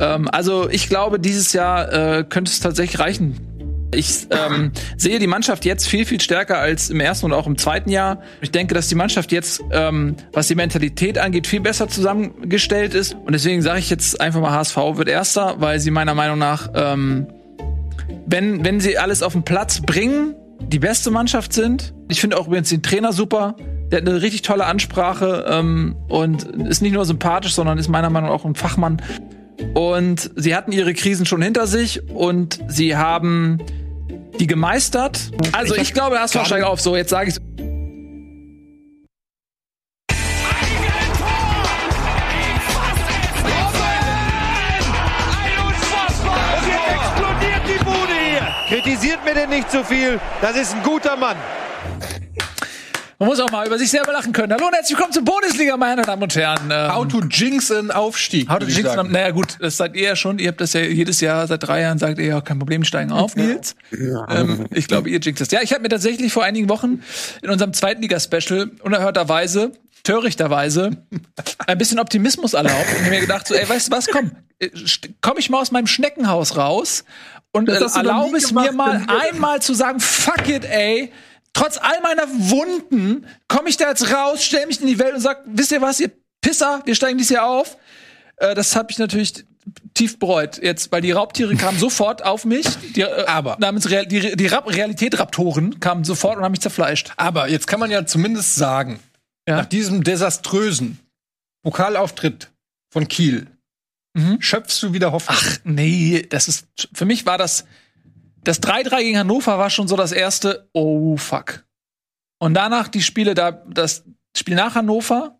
Ähm, also ich glaube, dieses Jahr äh, könnte es tatsächlich reichen. Ich ähm, sehe die Mannschaft jetzt viel, viel stärker als im ersten und auch im zweiten Jahr. Ich denke, dass die Mannschaft jetzt, ähm, was die Mentalität angeht, viel besser zusammengestellt ist. Und deswegen sage ich jetzt einfach mal, HSV wird Erster, weil sie meiner Meinung nach, ähm, wenn, wenn sie alles auf den Platz bringen, die beste Mannschaft sind. Ich finde auch übrigens den Trainer super. Der hat eine richtig tolle Ansprache ähm, und ist nicht nur sympathisch, sondern ist meiner Meinung nach auch ein Fachmann. Und sie hatten ihre Krisen schon hinter sich und sie haben die gemeistert. Also ich, ich glaube, das war steigt auf. So, jetzt sage ich Kritisiert mir denn nicht zu so viel. Das ist ein guter Mann. Man muss auch mal über sich selber lachen können. Hallo und herzlich willkommen zur Bundesliga, meine Damen und Herren. Ähm, How to jinx an Aufstieg. How to jinx an, naja gut, das seid ihr ja schon. Ihr habt das ja jedes Jahr, seit drei Jahren sagt ihr ja, kein Problem, steigen auf, Nils. Ja. Ähm, ich glaube, ihr jinxt das. Ja, ich habe mir tatsächlich vor einigen Wochen in unserem Zweitliga-Special unerhörterweise törichterweise ein bisschen Optimismus erlaubt und mir gedacht so, ey, weißt du was, komm, äh, komm ich mal aus meinem Schneckenhaus raus und äh, erlaube es mir mal einmal zu sagen, fuck it, ey, trotz all meiner Wunden komme ich da jetzt raus, stell mich in die Welt und sag, wisst ihr was, ihr Pisser, wir steigen dieses Jahr auf. Äh, das habe ich natürlich tief bereut jetzt, weil die Raubtiere kamen sofort auf mich. Die, äh, aber namens Real, die, die Rap Realität Raptoren kamen sofort und haben mich zerfleischt. Aber jetzt kann man ja zumindest sagen, ja? nach diesem desaströsen Pokalauftritt von Kiel mhm. schöpfst du wieder Hoffnung. Ach nee, das ist für mich war das das 3-3 gegen Hannover war schon so das erste, oh fuck. Und danach die Spiele da, das Spiel nach Hannover,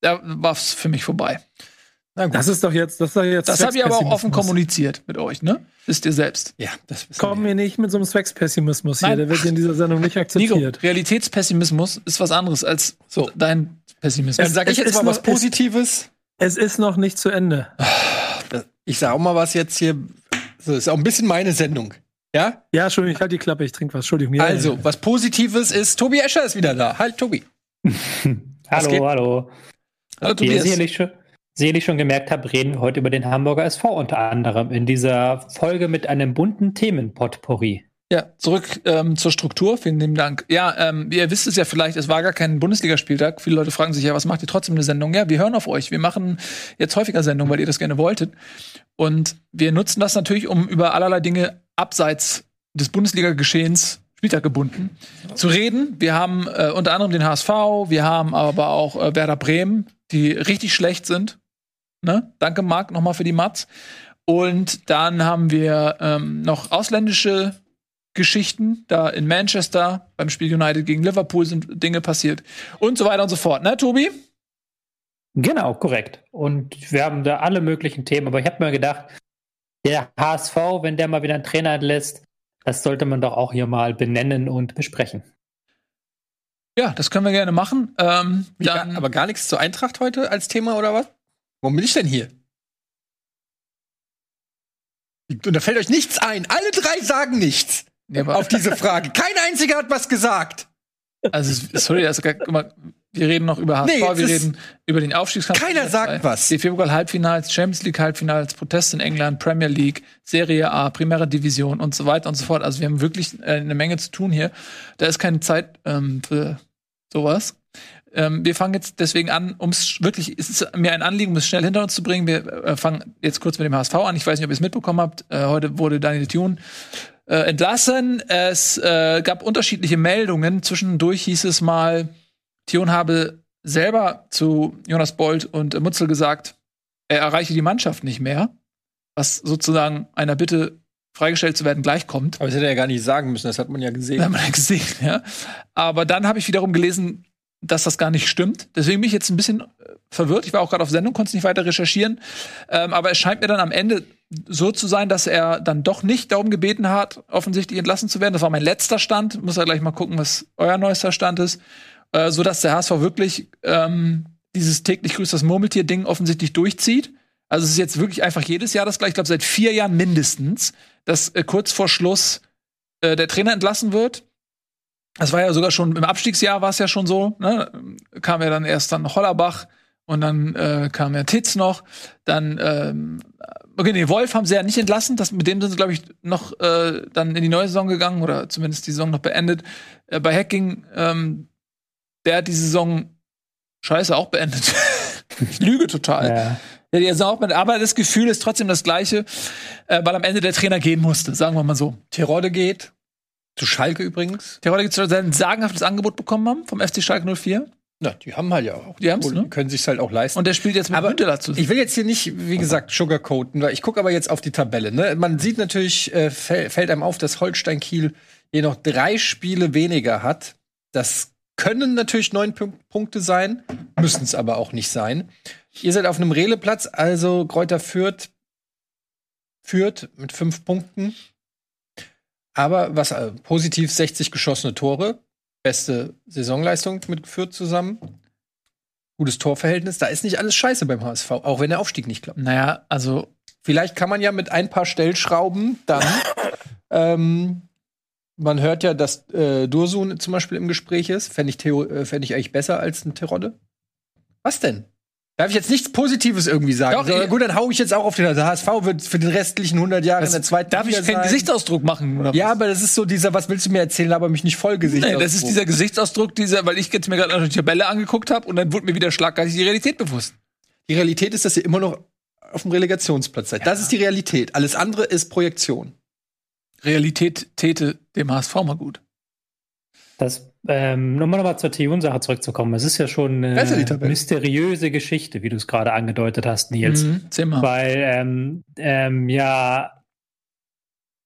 da war es für mich vorbei. Das ist doch jetzt, das ist doch jetzt. Das habe ich aber auch offen kommuniziert mit euch, ne? Wisst ihr selbst. Ja, das Komm mir nicht mit so einem Zweckspessimismus hier, der wird in dieser Sendung nicht akzeptiert. Nico, Realitätspessimismus ist was anderes als so dein Pessimismus. Dann sage ich jetzt mal was Positives. Es, es ist noch nicht zu Ende. Ich sage auch mal was jetzt hier. So, ist auch ein bisschen meine Sendung. Ja? Ja, Entschuldigung, ich halte die Klappe, ich trinke was. Entschuldigung. Ja, also, ja. was Positives ist, Tobi Escher ist wieder da. Halt, Tobi. hallo, hallo. Hallo, Tobi. Wie ihr sicherlich schon, sicherlich schon gemerkt habt, reden wir heute über den Hamburger SV unter anderem in dieser Folge mit einem bunten Themenpotpourri. Ja, zurück ähm, zur Struktur. Vielen lieben Dank. Ja, ähm, ihr wisst es ja vielleicht, es war gar kein Bundesligaspieltag. Viele Leute fragen sich ja, was macht ihr trotzdem eine Sendung? Ja, wir hören auf euch. Wir machen jetzt häufiger Sendungen, weil ihr das gerne wolltet. Und wir nutzen das natürlich, um über allerlei Dinge abseits des Bundesliga-Geschehens Spieltag gebunden zu reden. Wir haben äh, unter anderem den HSV, wir haben aber auch äh, Werder Bremen, die richtig schlecht sind. Ne? Danke, Marc, nochmal für die Mats. Und dann haben wir ähm, noch ausländische Geschichten. Da in Manchester beim Spiel United gegen Liverpool sind Dinge passiert. Und so weiter und so fort. Ne, Tobi? Genau, korrekt. Und wir haben da alle möglichen Themen. Aber ich habe mir gedacht, der HSV, wenn der mal wieder einen Trainer entlässt, das sollte man doch auch hier mal benennen und besprechen. Ja, das können wir gerne machen. Ähm, dann, gar, aber gar nichts zur Eintracht heute als Thema oder was? Warum bin ich denn hier? Und da fällt euch nichts ein. Alle drei sagen nichts ja, auf diese Frage. Kein einziger hat was gesagt. Also, sorry, also, guck mal, wir reden noch über HSV, nee, wir reden über den Aufstiegskampf. Keiner sagt was. Die Februar Halbfinals, Champions League Halbfinals, Protest in England, Premier League, Serie A, Primera Division und so weiter und so fort. Also wir haben wirklich äh, eine Menge zu tun hier. Da ist keine Zeit ähm, für sowas. Ähm, wir fangen jetzt deswegen an, um es wirklich, es ist mir ein Anliegen, um es schnell hinter uns zu bringen. Wir äh, fangen jetzt kurz mit dem HSV an. Ich weiß nicht, ob ihr es mitbekommen habt. Äh, heute wurde Daniel Thune äh, entlassen. Es äh, gab unterschiedliche Meldungen. Zwischendurch hieß es mal, Thion habe selber zu Jonas Bold und Mutzel gesagt, er erreiche die Mannschaft nicht mehr, was sozusagen einer Bitte freigestellt zu werden gleichkommt. Aber das hätte er ja gar nicht sagen müssen, das hat man ja gesehen. Das hat man ja gesehen, ja. Aber dann habe ich wiederum gelesen, dass das gar nicht stimmt. Deswegen bin ich jetzt ein bisschen äh, verwirrt. Ich war auch gerade auf Sendung, konnte es nicht weiter recherchieren. Ähm, aber es scheint mir dann am Ende so zu sein, dass er dann doch nicht darum gebeten hat, offensichtlich entlassen zu werden. Das war mein letzter Stand. Muss er gleich mal gucken, was euer neuester Stand ist äh, so dass der HSV wirklich ähm, dieses täglich grüßt das Murmeltier-Ding offensichtlich durchzieht. Also es ist jetzt wirklich einfach jedes Jahr das gleiche. Ich glaube, seit vier Jahren mindestens, dass äh, kurz vor Schluss äh, der Trainer entlassen wird. Das war ja sogar schon im Abstiegsjahr war es ja schon so. Ne? Kam ja dann erst dann Hollerbach Und dann äh, kam ja Titz noch. Dann, ähm, okay, nee, Wolf haben sie ja nicht entlassen. Das, mit dem sind sie, glaube ich, noch äh, dann in die neue Saison gegangen oder zumindest die Saison noch beendet. Äh, bei Hacking, ähm, der hat die Saison scheiße auch beendet. ich lüge total. Ja. Die Saison auch beendet. Aber das Gefühl ist trotzdem das gleiche, äh, weil am Ende der Trainer gehen musste, sagen wir mal so. Tirode geht. Zu Schalke übrigens. Tirode geht zu sein sagenhaftes Angebot bekommen haben vom FC Schalke 04. Na, die haben halt ja auch. Die haben's, ne? können sich halt auch leisten. Und der spielt jetzt mit aber Günter dazu. Ich will jetzt hier nicht, wie gesagt, sugarcoaten, weil ich gucke aber jetzt auf die Tabelle. Ne? Man sieht natürlich, äh, fällt einem auf, dass Holstein Kiel hier noch drei Spiele weniger hat. Das können natürlich neun P Punkte sein, müssen es aber auch nicht sein. Ihr seid auf einem Releplatz, also Kräuter führt, führt mit fünf Punkten. Aber was äh, positiv 60 geschossene Tore, beste Saisonleistung mitgeführt zusammen. Gutes Torverhältnis. Da ist nicht alles scheiße beim HSV, auch wenn der Aufstieg nicht klappt. Naja, also vielleicht kann man ja mit ein paar Stellschrauben dann. ähm, man hört ja, dass äh, Dursun zum Beispiel im Gespräch ist. Fände ich, äh, fänd ich eigentlich besser als ein Terodde. Was denn? Darf ich jetzt nichts Positives irgendwie sagen? Doch, so, gut, dann hau ich jetzt auch auf den der HSV wird für die restlichen 100 Jahre in der zweiten Darf ich keinen Gesichtsausdruck machen? Ja, aber das ist so dieser, was willst du mir erzählen, aber mich nicht voll Gesichtsausdruck. Nee, das ist dieser Gesichtsausdruck, dieser, weil ich jetzt mir gerade eine Tabelle angeguckt habe und dann wurde mir wieder schlagartig die Realität bewusst. Die Realität ist, dass ihr immer noch auf dem Relegationsplatz seid. Ja. Das ist die Realität. Alles andere ist Projektion. Realität täte dem HSV mal gut. Das, ähm, nochmal noch mal zur Tiyun-Sache zurückzukommen. Es ist ja schon eine mysteriöse Geschichte, wie du es gerade angedeutet hast, Nils. Mhm, Weil, ähm, ähm, ja,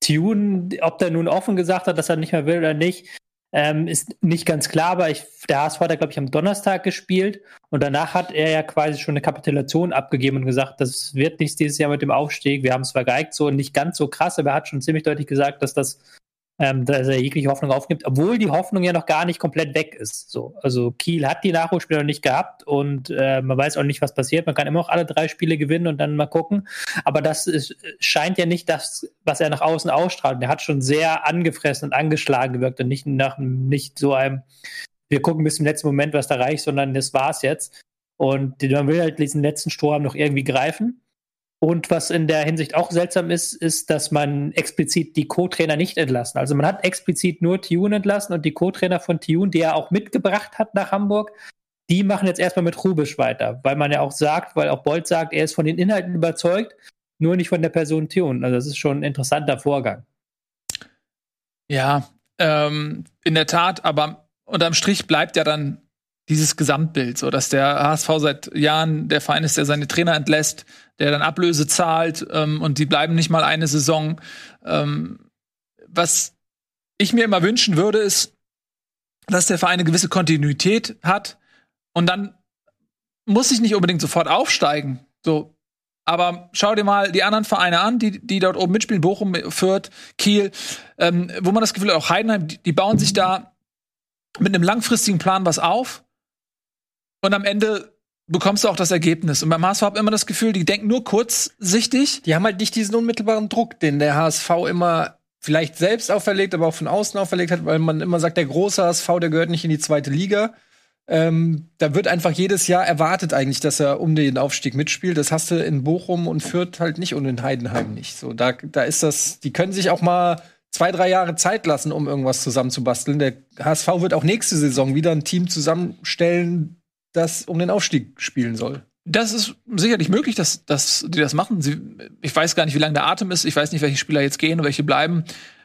Tiyun, ob der nun offen gesagt hat, dass er nicht mehr will oder nicht, ähm, ist nicht ganz klar, aber ich, der HSV hat, glaube ich, am Donnerstag gespielt und danach hat er ja quasi schon eine Kapitulation abgegeben und gesagt, das wird nichts dieses Jahr mit dem Aufstieg. Wir haben es zwar geeigt, so nicht ganz so krass, aber er hat schon ziemlich deutlich gesagt, dass das ähm, dass er jegliche Hoffnung aufgibt, obwohl die Hoffnung ja noch gar nicht komplett weg ist. So, also Kiel hat die Nachholspiele noch nicht gehabt und äh, man weiß auch nicht, was passiert. Man kann immer noch alle drei Spiele gewinnen und dann mal gucken. Aber das ist, scheint ja nicht das, was er nach außen ausstrahlt. Er hat schon sehr angefressen und angeschlagen gewirkt und nicht nach nicht so einem, wir gucken bis zum letzten Moment, was da reicht, sondern das war's jetzt. Und man will halt diesen letzten Strohhalm noch irgendwie greifen. Und was in der Hinsicht auch seltsam ist, ist, dass man explizit die Co-Trainer nicht entlassen. Also man hat explizit nur Tune entlassen und die Co-Trainer von Tune, die er auch mitgebracht hat nach Hamburg, die machen jetzt erstmal mit Rubisch weiter, weil man ja auch sagt, weil auch Bolt sagt, er ist von den Inhalten überzeugt, nur nicht von der Person Tune. Also das ist schon ein interessanter Vorgang. Ja, ähm, in der Tat, aber unterm Strich bleibt ja dann dieses Gesamtbild, so dass der HSV seit Jahren der Verein ist, der seine Trainer entlässt, der dann Ablöse zahlt ähm, und die bleiben nicht mal eine Saison. Ähm, was ich mir immer wünschen würde, ist, dass der Verein eine gewisse Kontinuität hat. Und dann muss ich nicht unbedingt sofort aufsteigen. So, aber schau dir mal die anderen Vereine an, die, die dort oben mitspielen, Bochum, Fürth, Kiel, ähm, wo man das Gefühl hat, auch Heidenheim, die, die bauen sich da mit einem langfristigen Plan was auf. Und am Ende bekommst du auch das Ergebnis. Und beim HSV habe immer das Gefühl, die denken nur kurzsichtig. Die haben halt nicht diesen unmittelbaren Druck, den der HSV immer vielleicht selbst auferlegt, aber auch von außen auferlegt hat, weil man immer sagt, der große HSV, der gehört nicht in die zweite Liga. Ähm, da wird einfach jedes Jahr erwartet eigentlich, dass er um den Aufstieg mitspielt. Das hast du in Bochum und Fürth halt nicht und in Heidenheim nicht. So, da, da ist das, die können sich auch mal zwei, drei Jahre Zeit lassen, um irgendwas zusammenzubasteln. Der HSV wird auch nächste Saison wieder ein Team zusammenstellen, das um den Aufstieg spielen soll. Das ist sicherlich möglich, dass, dass die das machen. Sie, ich weiß gar nicht, wie lange der Atem ist. Ich weiß nicht, welche Spieler jetzt gehen und welche bleiben.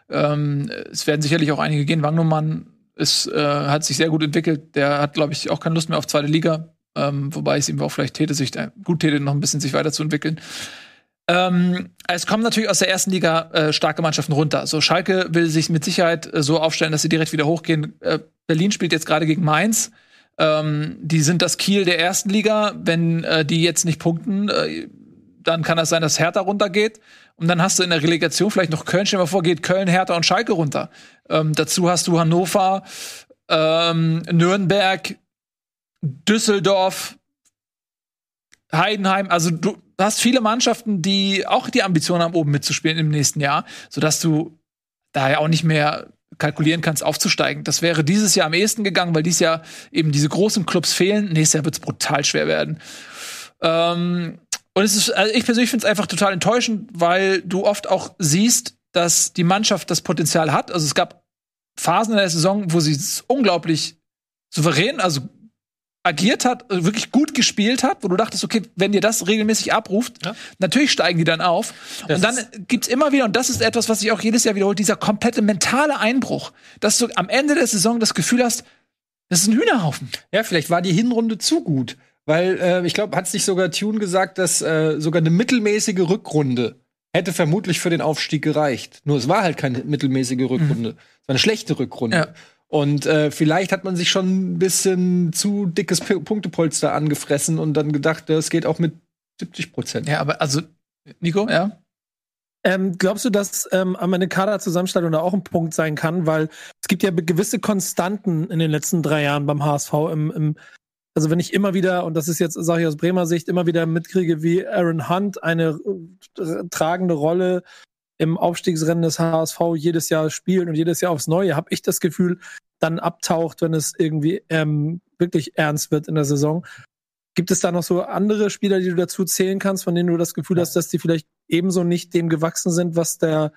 Ähm, es werden sicherlich auch einige gehen. Wangnumann ist, äh, hat sich sehr gut entwickelt. Der hat, glaube ich, auch keine Lust mehr auf zweite Liga. Ähm, wobei es ihm auch vielleicht täte, sich äh, gut täte, noch ein bisschen sich weiterzuentwickeln. Ähm, es kommen natürlich aus der ersten Liga äh, starke Mannschaften runter. So Schalke will sich mit Sicherheit äh, so aufstellen, dass sie direkt wieder hochgehen. Äh, Berlin spielt jetzt gerade gegen Mainz. Ähm, die sind das Kiel der ersten Liga. Wenn äh, die jetzt nicht punkten, äh, dann kann das sein, dass Hertha runtergeht. Und dann hast du in der Relegation vielleicht noch Köln. Stell dir mal vor, geht Köln, Hertha und Schalke runter. Ähm, dazu hast du Hannover, ähm, Nürnberg, Düsseldorf, Heidenheim. Also du hast viele Mannschaften, die auch die Ambition haben, oben mitzuspielen im nächsten Jahr, sodass du da ja auch nicht mehr kalkulieren kannst, aufzusteigen. Das wäre dieses Jahr am ehesten gegangen, weil dieses Jahr eben diese großen Clubs fehlen. Nächstes Jahr wird es brutal schwer werden. Ähm, und es ist, also ich persönlich finde es einfach total enttäuschend, weil du oft auch siehst, dass die Mannschaft das Potenzial hat. Also es gab Phasen in der Saison, wo sie unglaublich souverän, also agiert hat, äh, wirklich gut gespielt hat, wo du dachtest, okay, wenn dir das regelmäßig abruft, ja. natürlich steigen die dann auf. Das und dann gibt's immer wieder, und das ist etwas, was sich auch jedes Jahr wiederholt, dieser komplette mentale Einbruch, dass du am Ende der Saison das Gefühl hast, das ist ein Hühnerhaufen. Ja, vielleicht war die Hinrunde zu gut. Weil äh, ich glaube, hat sich sogar Tune gesagt, dass äh, sogar eine mittelmäßige Rückrunde hätte vermutlich für den Aufstieg gereicht. Nur es war halt keine mittelmäßige Rückrunde. Mhm. Es war eine schlechte Rückrunde. Ja. Und äh, vielleicht hat man sich schon ein bisschen zu dickes P Punktepolster angefressen und dann gedacht, das geht auch mit 70 Prozent. Ja, aber also, Nico, ja? Ähm, glaubst du, dass ähm, eine Kaderzusammenstellung da auch ein Punkt sein kann? Weil es gibt ja gewisse Konstanten in den letzten drei Jahren beim HSV. Im, im, also wenn ich immer wieder, und das ist jetzt, sage ich aus Bremer Sicht, immer wieder mitkriege, wie Aaron Hunt eine äh, tragende Rolle im Aufstiegsrennen des HSV jedes Jahr spielt und jedes Jahr aufs Neue, habe ich das Gefühl, dann abtaucht, wenn es irgendwie ähm, wirklich ernst wird in der Saison. Gibt es da noch so andere Spieler, die du dazu zählen kannst, von denen du das Gefühl hast, dass die vielleicht ebenso nicht dem gewachsen sind, was der,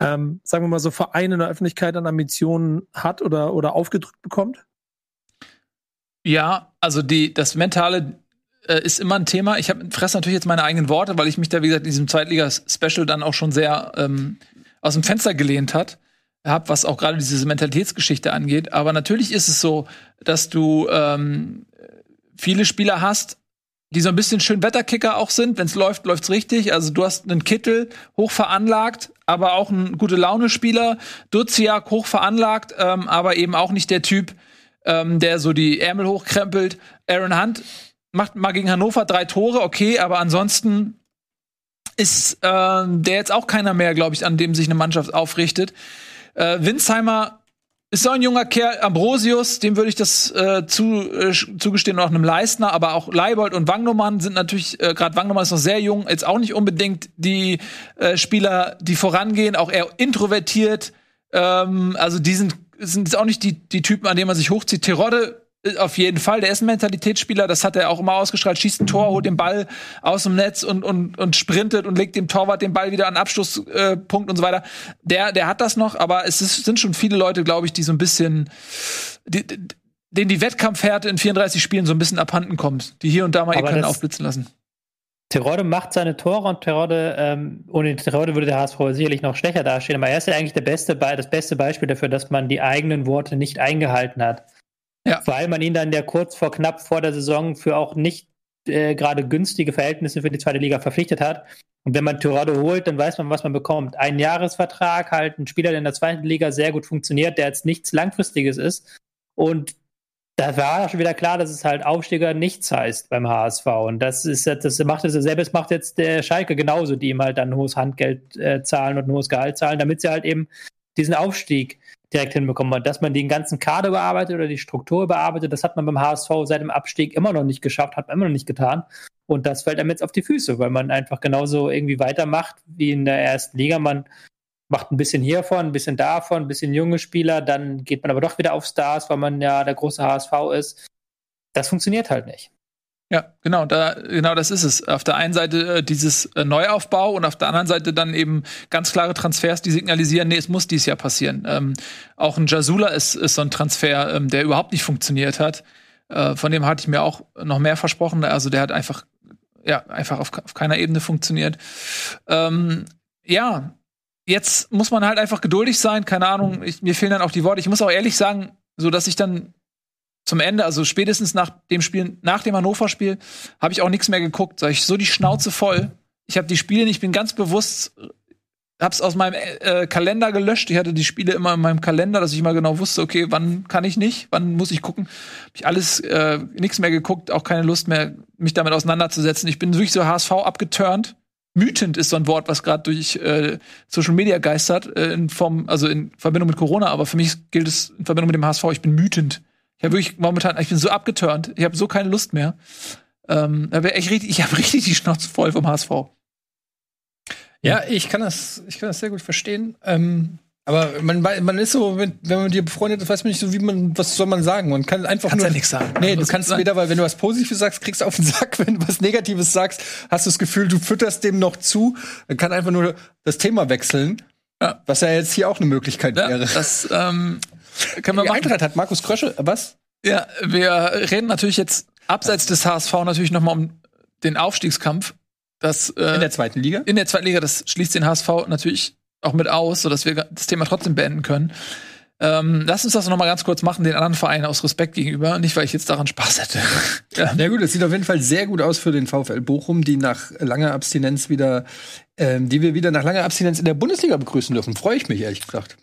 ähm, sagen wir mal so, Verein in der Öffentlichkeit an Ambitionen hat oder, oder aufgedrückt bekommt? Ja, also die, das mentale äh, ist immer ein Thema. Ich fresse natürlich jetzt meine eigenen Worte, weil ich mich da, wie gesagt, in diesem Zweitliga-Special dann auch schon sehr ähm, aus dem Fenster gelehnt hat habe, was auch gerade diese Mentalitätsgeschichte angeht. Aber natürlich ist es so, dass du ähm, viele Spieler hast, die so ein bisschen schön Wetterkicker auch sind. Wenn es läuft, läuft's richtig. Also du hast einen Kittel hoch veranlagt, aber auch ein gute Laune-Spieler. Duziak hoch veranlagt, ähm, aber eben auch nicht der Typ, ähm, der so die Ärmel hochkrempelt. Aaron Hunt macht mal gegen Hannover drei Tore, okay, aber ansonsten ist äh, der jetzt auch keiner mehr, glaube ich, an dem sich eine Mannschaft aufrichtet. Äh, Winsheimer ist so ein junger Kerl, Ambrosius, dem würde ich das äh, zu, äh, zugestehen, auch einem Leistner, aber auch Leibold und Wangnumann sind natürlich, äh, gerade Wangnumann ist noch sehr jung, jetzt auch nicht unbedingt die äh, Spieler, die vorangehen, auch eher introvertiert. Ähm, also die sind, sind jetzt auch nicht die, die Typen, an denen man sich hochzieht. Terodde auf jeden Fall, der ist ein Mentalitätsspieler, das hat er auch immer ausgestrahlt, schießt ein Tor, holt den Ball aus dem Netz und, und, und sprintet und legt dem Torwart den Ball wieder an Abschlusspunkt äh, und so weiter. Der, der hat das noch, aber es ist, sind schon viele Leute, glaube ich, die so ein bisschen, die, denen die Wettkampfhärte in 34 Spielen so ein bisschen abhanden kommt, die hier und da mal aber können aufblitzen lassen. Terodde macht seine Tore und Terodde, ähm, ohne Terodde würde der HSV sicherlich noch schlechter dastehen, aber er ist ja eigentlich der beste, das beste Beispiel dafür, dass man die eigenen Worte nicht eingehalten hat. Ja. Weil man ihn dann ja kurz vor knapp vor der Saison für auch nicht äh, gerade günstige Verhältnisse für die zweite Liga verpflichtet hat. Und wenn man Tirado holt, dann weiß man, was man bekommt. Ein Jahresvertrag, halt ein Spieler, der in der zweiten Liga sehr gut funktioniert, der jetzt nichts Langfristiges ist. Und da war schon wieder klar, dass es halt Aufsteiger nichts heißt beim HSV. Und das ist das macht es selbst macht jetzt der Schalke genauso, die ihm halt dann hohes Handgeld äh, zahlen und ein hohes Gehalt zahlen, damit sie halt eben diesen Aufstieg direkt hinbekommen hat. Dass man den ganzen Kader bearbeitet oder die Struktur bearbeitet, das hat man beim HSV seit dem Abstieg immer noch nicht geschafft, hat man immer noch nicht getan. Und das fällt einem jetzt auf die Füße, weil man einfach genauso irgendwie weitermacht wie in der ersten Liga. Man macht ein bisschen hiervon, ein bisschen davon, ein bisschen junge Spieler, dann geht man aber doch wieder auf Stars, weil man ja der große HSV ist. Das funktioniert halt nicht. Ja, genau, da, genau das ist es. Auf der einen Seite äh, dieses äh, Neuaufbau und auf der anderen Seite dann eben ganz klare Transfers, die signalisieren, nee, es muss dieses Jahr passieren. Ähm, auch ein Jasula ist, ist so ein Transfer, ähm, der überhaupt nicht funktioniert hat. Äh, von dem hatte ich mir auch noch mehr versprochen. Also der hat einfach, ja, einfach auf, auf keiner Ebene funktioniert. Ähm, ja, jetzt muss man halt einfach geduldig sein. Keine Ahnung, ich, mir fehlen dann auch die Worte. Ich muss auch ehrlich sagen, so dass ich dann zum Ende, also spätestens nach dem Spiel, nach dem Hannover-Spiel, habe ich auch nichts mehr geguckt. Sag ich so die Schnauze voll. Ich habe die Spiele ich bin ganz bewusst, hab's aus meinem äh, Kalender gelöscht. Ich hatte die Spiele immer in meinem Kalender, dass ich immer genau wusste, okay, wann kann ich nicht, wann muss ich gucken. Hab ich alles äh, nichts mehr geguckt, auch keine Lust mehr, mich damit auseinanderzusetzen. Ich bin wirklich so HSV abgeturnt. Mütend ist so ein Wort, was gerade durch äh, Social Media geistert, äh, in Form, also in Verbindung mit Corona, aber für mich gilt es in Verbindung mit dem HSV. Ich bin mütend. Ich habe wirklich momentan, ich bin so abgeturnt. Ich habe so keine Lust mehr. Ähm, ich richtig, ich habe richtig die Schnauze voll vom HSV. Ja, ich kann das, ich kann das sehr gut verstehen. Ähm, Aber man, man ist so, wenn, wenn man mit dir befreundet ist, weiß man nicht so, wie man, was soll man sagen? Man kann einfach Kannst nur. ja nichts sagen. Nee, du Was kannst weder, weil wenn du was Positives sagst, kriegst du auf den Sack. Wenn du was Negatives sagst, hast du das Gefühl, du fütterst dem noch zu. Dann kann einfach nur das Thema wechseln. Ja. Was ja jetzt hier auch eine Möglichkeit Ja, wäre. das ähm, können wir machen. Eintracht hat Markus Krösche, was? Ja, wir reden natürlich jetzt abseits des HSV natürlich noch mal um den Aufstiegskampf. Das äh, In der zweiten Liga? in der zweiten Liga, das schließt den HSV natürlich auch mit aus, sodass wir das Thema trotzdem beenden können. Ähm, lass uns das noch mal ganz kurz machen, den anderen Vereinen aus Respekt gegenüber. Nicht, weil ich jetzt daran Spaß hätte. ja. Ja gut, es sieht auf jeden Fall sehr gut aus für den VfL Bochum, die nach langer Abstinenz wieder, ähm, die wir wieder nach langer Abstinenz in der Bundesliga begrüßen dürfen. Freue ich mich ehrlich gesagt.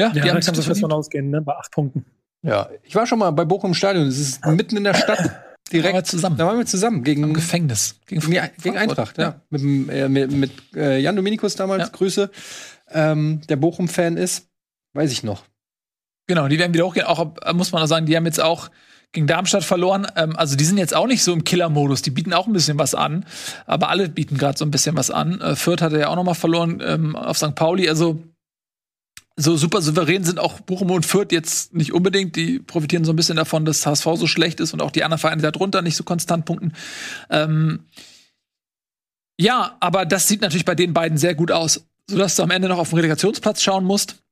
Ja, Ja, die haben kannst du von ausgehen, ne? Bei acht Punkten. Ja, ich war schon mal bei Bochum im Stadion. Es ist mitten in der Stadt. Da waren wir Direkt zusammen. Da waren wir zusammen Im gegen, Gefängnis. Gegen, gegen. Eintracht. Ja. Mit, dem, äh, mit, mit äh, Jan Dominikus damals. Ja. Grüße. Ähm, der Bochum-Fan ist. Weiß ich noch. Genau, die werden wieder hochgehen. Auch muss man auch sagen, die haben jetzt auch gegen Darmstadt verloren. Ähm, also die sind jetzt auch nicht so im Killer-Modus. Die bieten auch ein bisschen was an. Aber alle bieten gerade so ein bisschen was an. Äh, Fürth hatte ja auch noch mal verloren ähm, auf St. Pauli. Also so super souverän sind auch Bochum und Fürth jetzt nicht unbedingt. Die profitieren so ein bisschen davon, dass HSV so schlecht ist und auch die anderen Vereine darunter nicht so konstant punkten. Ähm, ja, aber das sieht natürlich bei den beiden sehr gut aus, sodass du am Ende noch auf den Relegationsplatz schauen musst.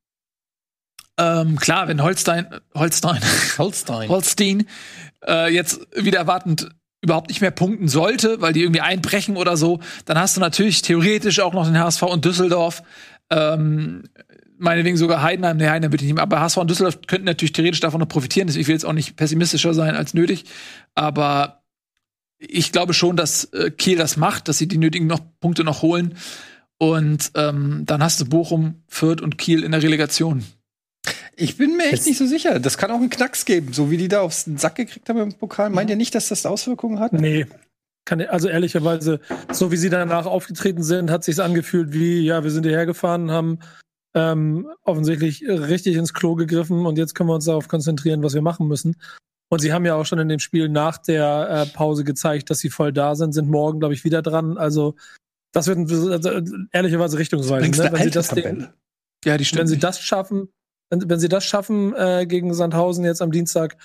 Ähm, klar, wenn Holstein, Holstein, Holstein. Holstein äh, jetzt wieder erwartend überhaupt nicht mehr punkten sollte, weil die irgendwie einbrechen oder so, dann hast du natürlich theoretisch auch noch den HSV und Düsseldorf. Ähm, meinetwegen sogar Heidenheim, nee, Heidenheim würde ich nicht mehr, aber HSV und Düsseldorf könnten natürlich theoretisch davon noch profitieren. Ich will jetzt auch nicht pessimistischer sein als nötig, aber ich glaube schon, dass äh, Kiel das macht, dass sie die nötigen noch Punkte noch holen. Und ähm, dann hast du Bochum, Fürth und Kiel in der Relegation. Ich bin mir echt Jetzt- nicht so sicher. Das kann auch einen Knacks geben, so wie die da aufs Sack gekriegt haben im Pokal. Meint ihr nicht, dass das Auswirkungen hat? Nee. Kann, also ehrlicherweise, so wie sie danach aufgetreten sind, hat sich's angefühlt wie, ja, wir sind hierher gefahren, haben ähm, offensichtlich richtig ins Klo gegriffen und jetzt können wir uns darauf konzentrieren, was wir machen müssen. Und sie haben ja auch schon in dem Spiel nach der äh, Pause gezeigt, dass sie voll da sind, sind morgen, glaube ich, wieder dran. Also das wird also, ehrlicherweise richtungsweisend. Ne? Wenn, sie das Ding, Ja, die wenn sie das schaffen, wenn, wenn sie das schaffen äh, gegen Sandhausen jetzt am Dienstag,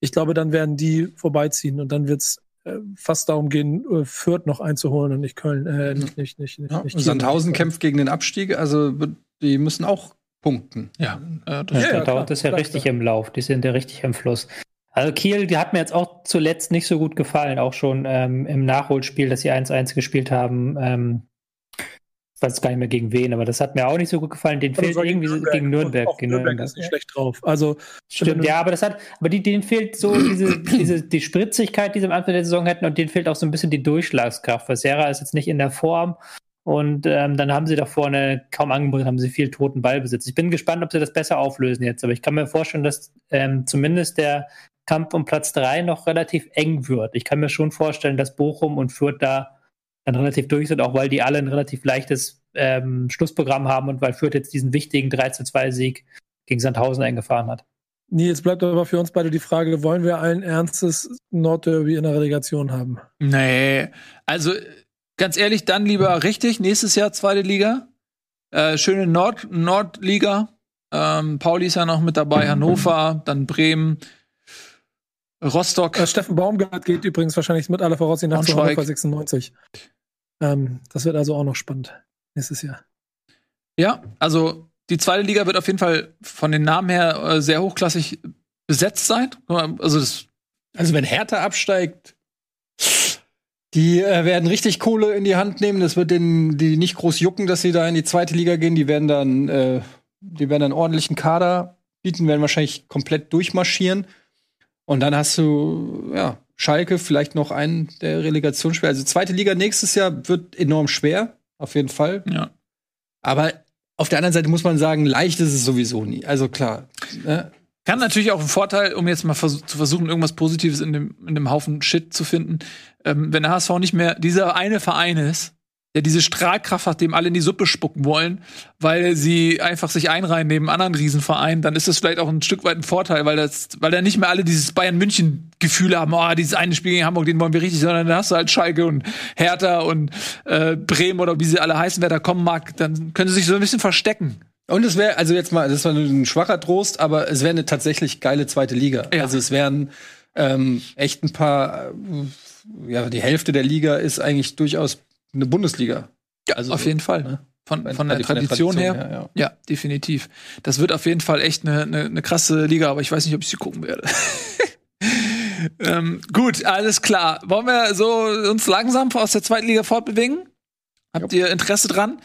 ich glaube, dann werden die vorbeiziehen und dann wird's äh, fast darum gehen, äh, Fürth noch einzuholen und nicht Köln, äh, nicht, nicht, nicht, nicht, Ja, nicht. Sandhausen kämpft gegen den Abstieg, also wird- die müssen auch punkten. Ja, äh, das Ja, Ja, da ja, dauert das ja richtig klar. im Lauf. Die sind ja richtig im Fluss. Also Kiel, die hat mir jetzt auch zuletzt nicht so gut gefallen, auch schon ähm, im Nachholspiel, dass sie 1-1 gespielt haben. Ähm, ich weiß gar nicht mehr gegen wen, aber das hat mir auch nicht so gut gefallen. Den fehlt irgendwie so gegen Nürnberg. Auch Gegen Nürnberg Nürnberg. ist nicht schlecht drauf. Also Stimmt, ja, aber das hat, aber die, denen fehlt so diese, diese, die Spritzigkeit, die sie am Anfang der Saison hatten, und denen fehlt auch so ein bisschen die Durchschlagskraft. Weil Serra ist jetzt nicht in der Form. Und ähm, dann haben sie da vorne kaum angeboten, haben sie viel toten Ballbesitz. Ich bin gespannt, ob sie das besser auflösen jetzt. Aber ich kann mir vorstellen, dass ähm, zumindest der Kampf um Platz drei noch relativ eng wird. Ich kann mir schon vorstellen, dass Bochum und Fürth da dann relativ durch sind, auch weil die alle ein relativ leichtes ähm, Schlussprogramm haben und weil Fürth jetzt diesen wichtigen 3 zu 2 Sieg gegen Sandhausen eingefahren hat. Nils, bleibt aber für uns beide die Frage, wollen wir allen Ernstes Nordderby in der Relegation haben? Nee, also ganz ehrlich, dann lieber richtig, nächstes Jahr zweite Liga. Äh, schöne Nord Nordliga. Ähm, Pauli ist ja noch mit dabei, Hannover, dann Bremen, Rostock. Äh, Steffen Baumgart geht übrigens wahrscheinlich mit aller Voraussicht nach zu. Hannover 96. Ähm, das wird also auch noch spannend nächstes Jahr. Ja, also die zweite Liga wird auf jeden Fall von den Namen her äh, sehr hochklassig besetzt sein. Also das, Also wenn Hertha absteigt, die äh, werden richtig Kohle in die Hand nehmen. Das wird denen die nicht groß jucken, dass sie da in die zweite Liga gehen. Die werden dann, äh, die werden einen ordentlichen Kader bieten, werden wahrscheinlich komplett durchmarschieren. Und dann hast du, ja, Schalke vielleicht noch einen der Relegationsspiele. Also zweite Liga nächstes Jahr wird enorm schwer, auf jeden Fall. ja. Aber auf der anderen Seite muss man sagen, leicht ist es sowieso nie. Also klar. Ne? Kann natürlich auch ein Vorteil, um jetzt mal vers zu versuchen, irgendwas Positives in dem, in dem Haufen Shit zu finden. Ähm, wenn der HSV nicht mehr dieser eine Verein ist, der diese Strahlkraft hat, dem alle in die Suppe spucken wollen, weil sie einfach sich einreihen neben anderen Riesenvereinen, dann ist das vielleicht auch ein Stück weit ein Vorteil, weil das, weil da nicht mehr alle dieses Bayern München Gefühl haben, oh, dieses eine Spiel gegen Hamburg, den wollen wir richtig, sondern dann hast du halt Schalke und Hertha und äh, Bremen oder wie sie alle heißen, wer da kommen mag, dann können sie sich so ein bisschen verstecken. Und es wäre, also jetzt mal, das war nur ein schwacher Trost, aber es wäre eine tatsächlich geile zweite Liga. Ja. Also es wären ähm, echt ein paar, äh, ja, die Hälfte der Liga ist eigentlich durchaus eine Bundesliga. Ja, Also auf jeden Fall. ne? Von, Von der der- von der Tradition her. Tradition her, ja. definitiv. Das wird auf jeden Fall echt eine, eine, eine krasse Liga, aber ich weiß nicht, ob ich sie gucken werde. ähm, gut, alles klar. Wollen wir so uns langsam aus der zweiten Liga fortbewegen? Habt ihr Interesse dran?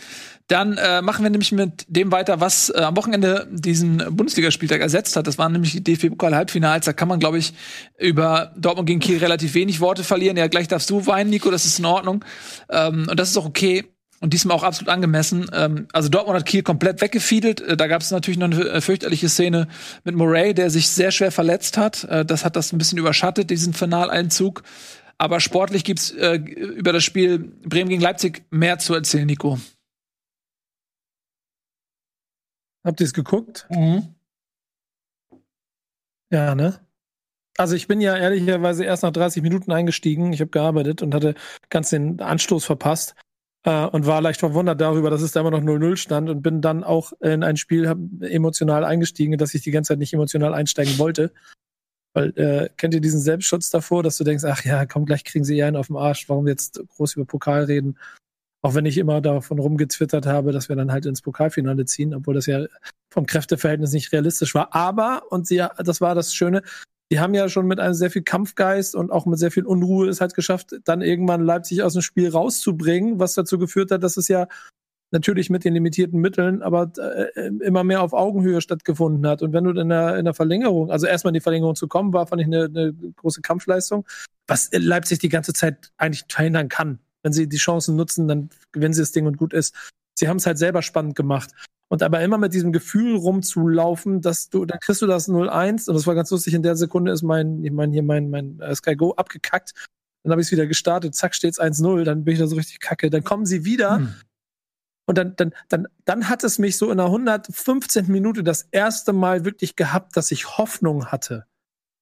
Dann äh, machen wir nämlich mit dem weiter, was äh, am Wochenende diesen Bundesligaspieltag ersetzt hat. Das waren nämlich die DFB-Pokal-Halbfinals. Da kann man, glaube ich, über Dortmund gegen Kiel relativ wenig Worte verlieren. Ja, gleich darfst du weinen, Nico, das ist in Ordnung. Ähm, und das ist auch okay. Und diesmal auch absolut angemessen. Ähm, also Dortmund hat Kiel komplett weggefiedelt. Äh, da gab es natürlich noch eine äh, fürchterliche Szene mit Murray, der sich sehr schwer verletzt hat. Äh, das hat das ein bisschen überschattet, diesen Finaleinzug. Aber sportlich gibt's äh, über das Spiel Bremen gegen Leipzig mehr zu erzählen, Nico. Habt ihr es geguckt? Mhm. Ja, ne? Also ich bin ja ehrlicherweise erst nach 30 Minuten eingestiegen. Ich habe gearbeitet und hatte ganz den Anstoß verpasst äh, und war leicht verwundert darüber, dass es da immer noch 0-0 stand und bin dann auch in ein Spiel emotional eingestiegen, dass ich die ganze Zeit nicht emotional einsteigen wollte. Weil, äh, kennt ihr diesen Selbstschutz davor, dass du denkst, ach ja, komm, gleich kriegen sie einen auf den Arsch, warum jetzt groß über Pokal reden? Auch wenn ich immer davon rumgezwittert habe, dass wir dann halt ins Pokalfinale ziehen, obwohl das ja vom Kräfteverhältnis nicht realistisch war. Aber, und sie, das war das Schöne, die haben ja schon mit einem sehr viel Kampfgeist und auch mit sehr viel Unruhe es halt geschafft, dann irgendwann Leipzig aus dem Spiel rauszubringen, was dazu geführt hat, dass es ja natürlich mit den limitierten Mitteln, aber äh, immer mehr auf Augenhöhe stattgefunden hat. Und wenn du in der, in der Verlängerung, also erstmal in die Verlängerung zu kommen, war, fand ich eine, eine große Kampfleistung, was Leipzig die ganze Zeit eigentlich verhindern kann. Wenn sie die Chancen nutzen, dann gewinnen sie das Ding und gut ist. Sie haben es halt selber spannend gemacht. Und aber immer mit diesem Gefühl rumzulaufen, dass du, dann kriegst du das 0-1 und das war ganz lustig, in der Sekunde ist mein, ich meine hier mein, mein äh, Sky Go abgekackt. Dann habe ich es wieder gestartet, zack, steht's 1-0, dann bin ich da so richtig kacke. Dann kommen sie wieder Hm. und dann, dann, dann, dann hat es mich so in der 115. Minute das erste Mal wirklich gehabt, dass ich Hoffnung hatte.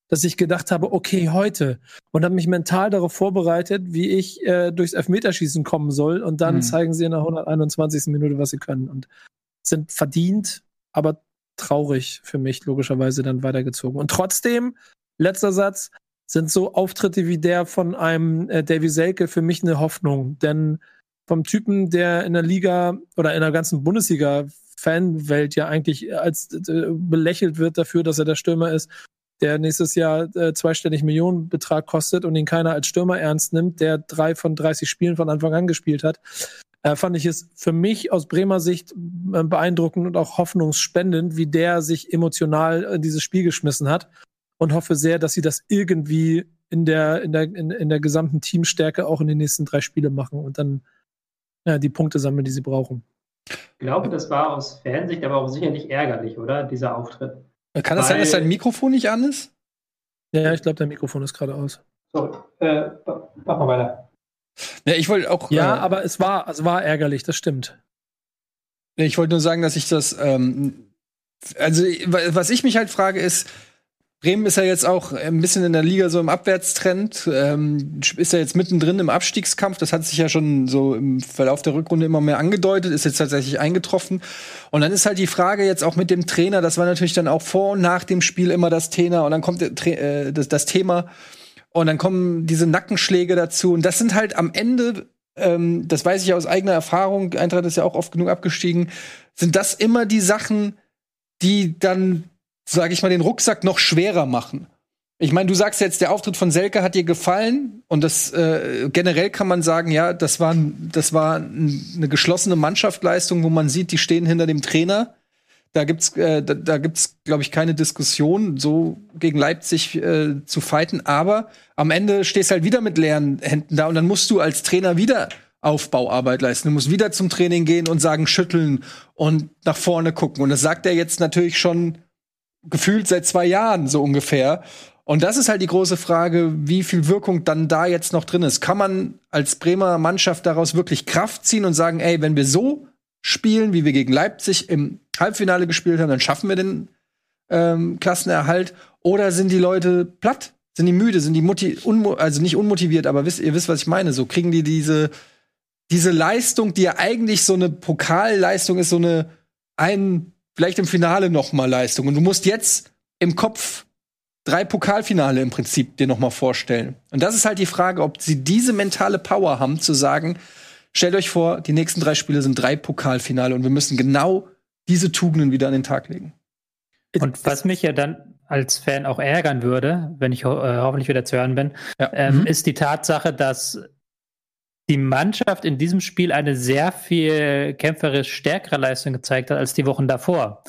Dass ich gedacht habe, okay, heute. Und habe mich mental darauf vorbereitet, wie ich äh, durchs Elfmeterschießen kommen soll. Und dann Mhm. zeigen sie in der 121. Minute, was sie können. Und sind verdient, aber traurig für mich, logischerweise dann weitergezogen. Und trotzdem, letzter Satz, sind so Auftritte wie der von einem äh, Davy Selke für mich eine Hoffnung. Denn vom Typen, der in der Liga oder in der ganzen Bundesliga-Fanwelt ja eigentlich als äh, belächelt wird dafür, dass er der Stürmer ist, der nächstes Jahr äh, zweistellig Millionenbetrag kostet und ihn keiner als Stürmer ernst nimmt, der drei von 30 Spielen von Anfang an gespielt hat, äh, fand ich es für mich aus Bremer Sicht äh, beeindruckend und auch hoffnungsspendend, wie der sich emotional in dieses Spiel geschmissen hat und hoffe sehr, dass sie das irgendwie in der, in der, in, in der gesamten Teamstärke auch in den nächsten drei Spiele machen und dann ja, die Punkte sammeln, die sie brauchen. Ich glaube, das war aus Fansicht aber auch sicherlich ärgerlich, oder? Dieser Auftritt. Kann es sein, dass dein Mikrofon nicht an ist? Ja, ich glaube, dein Mikrofon ist gerade aus. Sorry. Äh, mach mal weiter. Ja, ich wollte auch. Ja, äh, aber es war, es war ärgerlich, das stimmt. Ich wollte nur sagen, dass ich das, ähm, also was ich mich halt frage ist, Bremen ist ja jetzt auch ein bisschen in der Liga so im Abwärtstrend, ähm, ist ja jetzt mittendrin im Abstiegskampf. Das hat sich ja schon so im Verlauf der Rückrunde immer mehr angedeutet, ist jetzt tatsächlich eingetroffen. Und dann ist halt die Frage jetzt auch mit dem Trainer, das war natürlich dann auch vor und nach dem Spiel immer das Thema und dann kommt äh, das, das Thema und dann kommen diese Nackenschläge dazu und das sind halt am Ende ähm, das weiß ich aus eigener Erfahrung, Eintracht ist ja auch oft genug abgestiegen, sind das immer die Sachen, die dann, sage ich mal, den Rucksack noch schwerer machen. Ich meine, du sagst jetzt, der Auftritt von Selke hat dir gefallen und das äh, generell kann man sagen, ja, das war, das war eine geschlossene Mannschaftsleistung, wo man sieht, die stehen hinter dem Trainer. Da gibt's, äh, da, da gibt's, glaube ich, keine Diskussion, so gegen Leipzig äh, zu fighten. Aber am Ende stehst halt wieder mit leeren Händen da und dann musst du als Trainer wieder Aufbauarbeit leisten. Du musst wieder zum Training gehen und sagen, schütteln und nach vorne gucken. Und das sagt er jetzt natürlich schon gefühlt seit zwei Jahren so ungefähr. Und das ist halt die große Frage, wie viel Wirkung dann da jetzt noch drin ist. Kann man als Bremer Mannschaft daraus wirklich Kraft ziehen und sagen, ey, wenn wir so spielen, wie wir gegen Leipzig im Halbfinale gespielt haben, dann schaffen wir den ähm, Klassenerhalt? Oder sind die Leute platt? Sind die müde? Sind die also nicht unmotiviert, aber wisst, ihr wisst, was ich meine? So kriegen die diese, diese Leistung, die ja eigentlich so eine Pokalleistung ist, so eine ein, vielleicht im Finale noch mal Leistung und du musst jetzt im Kopf drei Pokalfinale im Prinzip dir noch mal vorstellen. Und das ist halt die Frage, ob sie diese mentale Power haben, zu sagen, stellt euch vor, die nächsten drei Spiele sind drei Pokalfinale und wir müssen genau diese Tugenden wieder an den Tag legen. Und was mich ja dann als Fan auch ärgern würde, wenn ich ho äh, hoffentlich wieder zu hören bin, ja. ähm, mhm. ist die Tatsache, dass die Mannschaft in diesem Spiel eine sehr viel kämpferisch stärkere Leistung gezeigt hat als die Wochen davor.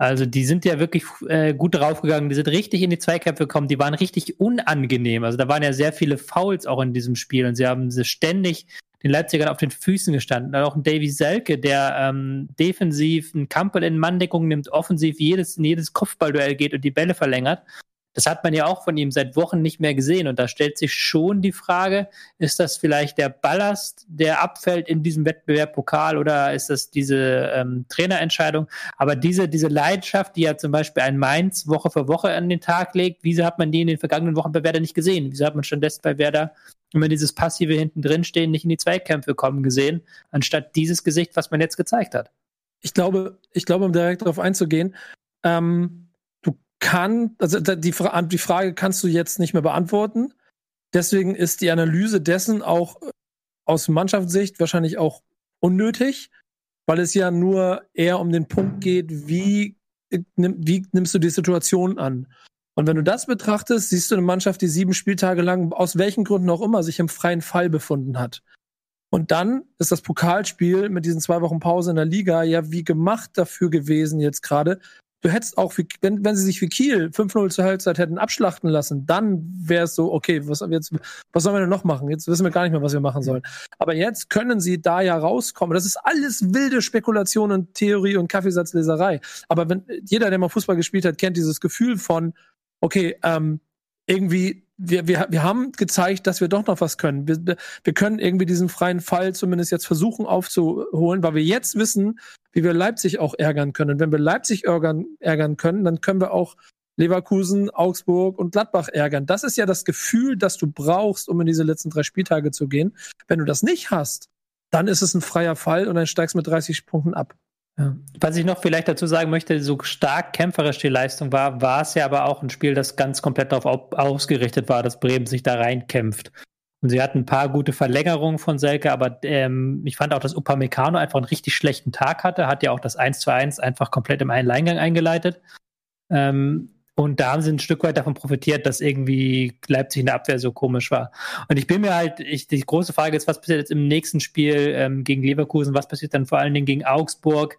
Also die sind ja wirklich äh, gut draufgegangen, die sind richtig in die Zweikämpfe gekommen, die waren richtig unangenehm. Also da waren ja sehr viele Fouls auch in diesem Spiel und sie haben sie ständig den Leipzigern auf den Füßen gestanden. Auch ein Davy Selke, der ähm, defensiv einen Kampel in Manndeckung nimmt, offensiv jedes, jedes Kopfballduell geht und die Bälle verlängert. Das hat man ja auch von ihm seit Wochen nicht mehr gesehen. Und da stellt sich schon die Frage, ist das vielleicht der Ballast, der abfällt in diesem Wettbewerb Pokal oder ist das diese ähm, Trainerentscheidung? Aber diese, diese Leidenschaft, die ja zum Beispiel ein Mainz Woche für Woche an den Tag legt, wieso hat man die in den vergangenen Wochen bei Werder nicht gesehen? Wieso hat man schon das bei Werder immer dieses passive hinten drin stehen, nicht in die Zweikämpfe kommen gesehen, anstatt dieses Gesicht, was man jetzt gezeigt hat. Ich glaube, ich glaube, um direkt darauf einzugehen, ähm, du kannst, also die, die Frage kannst du jetzt nicht mehr beantworten. Deswegen ist die Analyse dessen auch äh, aus Mannschaftssicht wahrscheinlich auch unnötig, weil es ja nur eher um den Punkt geht, wie, äh, wie nimmst du die Situation an? Und wenn du das betrachtest, siehst du eine Mannschaft, die sieben Spieltage lang, aus welchen Gründen auch immer, sich im freien Fall befunden hat. Und dann ist das Pokalspiel mit diesen zwei Wochen Pause in der Liga ja wie gemacht dafür gewesen jetzt gerade. Du hättest auch, wenn, wenn sie sich wie Kiel 5-0 zur Halbzeit hätten abschlachten lassen, dann wäre es so, okay, was, jetzt, was sollen wir denn noch machen? Jetzt wissen wir gar nicht mehr, was wir machen sollen. Aber jetzt können sie da ja rauskommen. Das ist alles wilde Spekulation und Theorie und Kaffeesatzleserei. Aber wenn jeder, der mal Fußball gespielt hat, kennt dieses Gefühl von, okay, ähm, irgendwie, wir, wir, wir haben gezeigt, dass wir doch noch was können. Wir, wir können irgendwie diesen freien Fall zumindest jetzt versuchen aufzuholen, weil wir jetzt wissen, wie wir Leipzig auch ärgern können. Und wenn wir Leipzig ärgern, ärgern können, dann können wir auch Leverkusen, Augsburg und Gladbach ärgern. Das ist ja das Gefühl, das du brauchst, um in diese letzten drei Spieltage zu gehen. Wenn du das nicht hast, dann ist es ein freier Fall und dann steigst du mit 30 Punkten ab. Ja. Was ich noch vielleicht dazu sagen möchte, so stark kämpferisch die Leistung war, war es ja aber auch ein Spiel, das ganz komplett darauf ausgerichtet war, dass Bremen sich da reinkämpft. Und sie hatten ein paar gute Verlängerungen von Selke, aber ähm, ich fand auch, dass Upamecano einfach einen richtig schlechten Tag hatte, hat ja auch das 1 zu 1 einfach komplett im Alleingang eingeleitet. Ähm, und da haben sie ein Stück weit davon profitiert, dass irgendwie Leipzig in der Abwehr so komisch war. Und ich bin mir halt, ich, die große Frage ist, was passiert jetzt im nächsten Spiel ähm, gegen Leverkusen? Was passiert dann vor allen Dingen gegen Augsburg?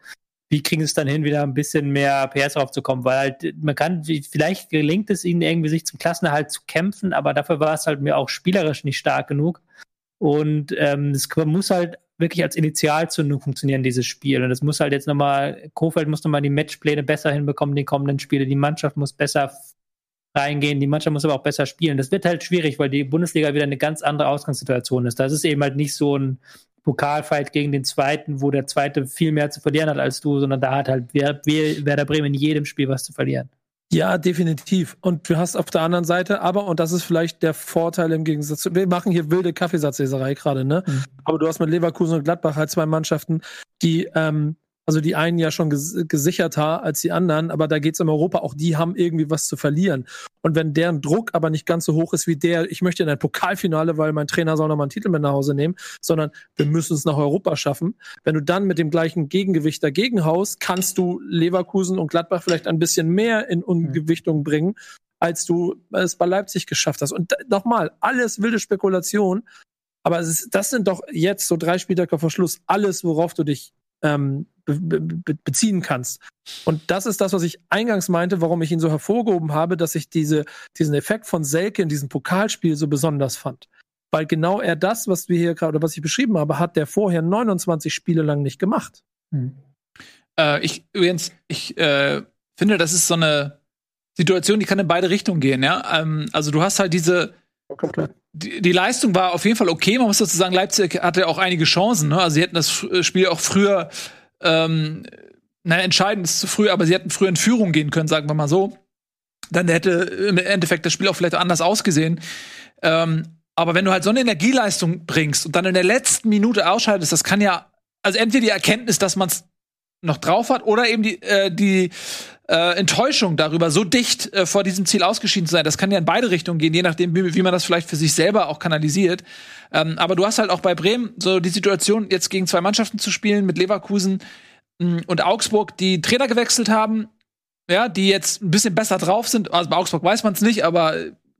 Wie kriegen sie es dann hin, wieder ein bisschen mehr PS draufzukommen? Weil halt, man kann, vielleicht gelingt es ihnen irgendwie, sich zum Klassenerhalt zu kämpfen, aber dafür war es halt mir auch spielerisch nicht stark genug. Und ähm, es muss halt wirklich als Initialzündung funktionieren, dieses Spiel. Und es muss halt jetzt nochmal, Kofeld muss nochmal die Matchpläne besser hinbekommen, die kommenden Spiele. Die Mannschaft muss besser reingehen, die Mannschaft muss aber auch besser spielen. Das wird halt schwierig, weil die Bundesliga wieder eine ganz andere Ausgangssituation ist. Das ist eben halt nicht so ein Pokalfight gegen den Zweiten, wo der Zweite viel mehr zu verlieren hat als du, sondern da hat halt Werder Bremen in jedem Spiel was zu verlieren. Ja, definitiv. Und du hast auf der anderen Seite, aber, und das ist vielleicht der Vorteil im Gegensatz zu, wir machen hier wilde Kaffeesatzleserei gerade, ne? Mhm. Aber du hast mit Leverkusen und Gladbach halt zwei Mannschaften, die ähm, also die einen ja schon ges gesicherter als die anderen, aber da geht's in Europa, auch die haben irgendwie was zu verlieren. Und wenn deren Druck aber nicht ganz so hoch ist wie der, ich möchte in ein Pokalfinale, weil mein Trainer soll noch mal einen Titel mit nach Hause nehmen, sondern wir müssen es nach Europa schaffen. Wenn du dann mit dem gleichen Gegengewicht dagegen haust, kannst du Leverkusen und Gladbach vielleicht ein bisschen mehr in Ungewichtung bringen, als du es bei Leipzig geschafft hast. Und nochmal, alles wilde Spekulation. Aber ist, das sind doch jetzt so drei Spieltage vor Schluss alles, worauf du dich ähm, be be beziehen kannst. Und das ist das, was ich eingangs meinte, warum ich ihn so hervorgehoben habe, dass ich diese, diesen Effekt von Selke in diesem Pokalspiel so besonders fand. Weil genau er das, was wir hier gerade, oder was ich beschrieben habe, hat der vorher 29 Spiele lang nicht gemacht. Hm. Äh, ich übrigens, ich äh, finde, das ist so eine Situation, die kann in beide Richtungen gehen, ja. Ähm, also du hast halt diese die, die, Leistung war auf jeden Fall okay. Man muss dazu sagen, Leipzig hatte auch einige Chancen. Ne? Also sie hätten das Spiel auch früher ähm, naja, entscheidend ist zu früh, aber sie hätten früher in Führung gehen können, sagen wir mal so. Dann hätte im Endeffekt das Spiel auch vielleicht anders ausgesehen. Ähm, aber wenn du halt so eine Energieleistung bringst und dann in der letzten Minute ausschaltest, das kann ja, also entweder die Erkenntnis, dass man es noch drauf hat oder eben die, äh, die äh, Enttäuschung darüber, so dicht äh, vor diesem Ziel ausgeschieden zu sein. Das kann ja in beide Richtungen gehen, je nachdem, wie, wie man das vielleicht für sich selber auch kanalisiert. Ähm, aber du hast halt auch bei Bremen so die Situation, jetzt gegen zwei Mannschaften zu spielen, mit Leverkusen mh, und Augsburg, die Trainer gewechselt haben, ja, die jetzt ein bisschen besser drauf sind. Also bei Augsburg weiß man es nicht, aber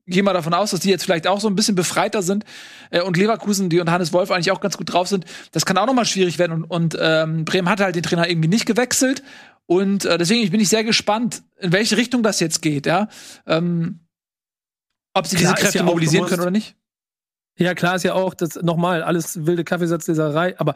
gehe mal davon aus, dass die jetzt vielleicht auch so ein bisschen befreiter sind äh, und Leverkusen, die und Hannes Wolf eigentlich auch ganz gut drauf sind. Das kann auch noch mal schwierig werden und, und ähm, Bremen hat halt den Trainer irgendwie nicht gewechselt und äh, deswegen bin ich sehr gespannt, in welche Richtung das jetzt geht, ja. Ähm, ob sie klar diese Kräfte ja mobilisieren können oder nicht. Ja, klar ist ja auch, das nochmal alles wilde Kaffeesatzleserei, aber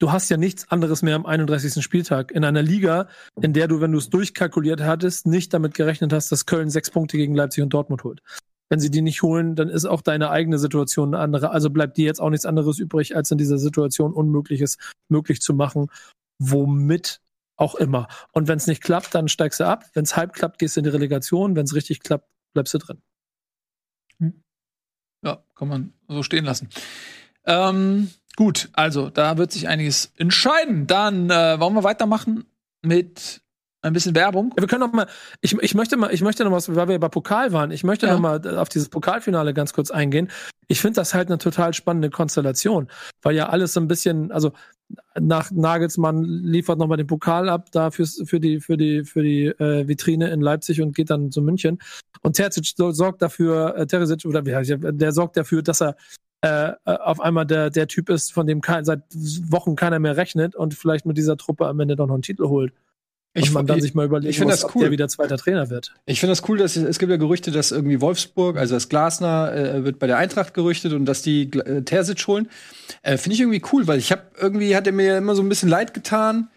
du hast ja nichts anderes mehr am 31. Spieltag in einer Liga, in der du, wenn du es durchkalkuliert hattest, nicht damit gerechnet hast, dass Köln sechs Punkte gegen Leipzig und Dortmund holt. Wenn sie die nicht holen, dann ist auch deine eigene Situation eine andere. Also bleibt dir jetzt auch nichts anderes übrig, als in dieser Situation Unmögliches möglich zu machen, womit auch immer. Und wenn es nicht klappt, dann steigst du ab. Wenn es halb klappt, gehst du in die Relegation. Wenn es richtig klappt, bleibst du drin. Hm. Ja, kann man so stehen lassen. Ähm, gut, also da wird sich einiges entscheiden. Dann äh, wollen wir weitermachen mit ein bisschen Werbung. Ja, wir können noch mal, ich, ich möchte mal, ich möchte noch mal, weil wir bei Pokal waren, ich möchte ja. noch mal auf dieses Pokalfinale ganz kurz eingehen. Ich finde das halt eine total spannende Konstellation, weil ja alles so ein bisschen, also nach Nagelsmann liefert noch mal den Pokal ab da fürs, für die für die für die äh, Vitrine in Leipzig und geht dann zu München und Terzic sorgt dafür äh, Terzic oder wie heißt der, der sorgt dafür, dass er äh, auf einmal der der Typ ist, von dem kein, seit Wochen keiner mehr rechnet und vielleicht mit dieser Truppe am Ende doch noch einen Titel holt. Ich, man dann sich mal überlegen, ich das cool. der wieder zweiter Trainer wird. Ich finde das cool, dass es gibt ja Gerüchte, dass irgendwie Wolfsburg, also das Glasner äh, wird bei der Eintracht gerüchtet und dass die äh, Terzic holen. Äh, finde ich irgendwie cool, weil ich habe irgendwie hat er mir immer so ein bisschen leid getan,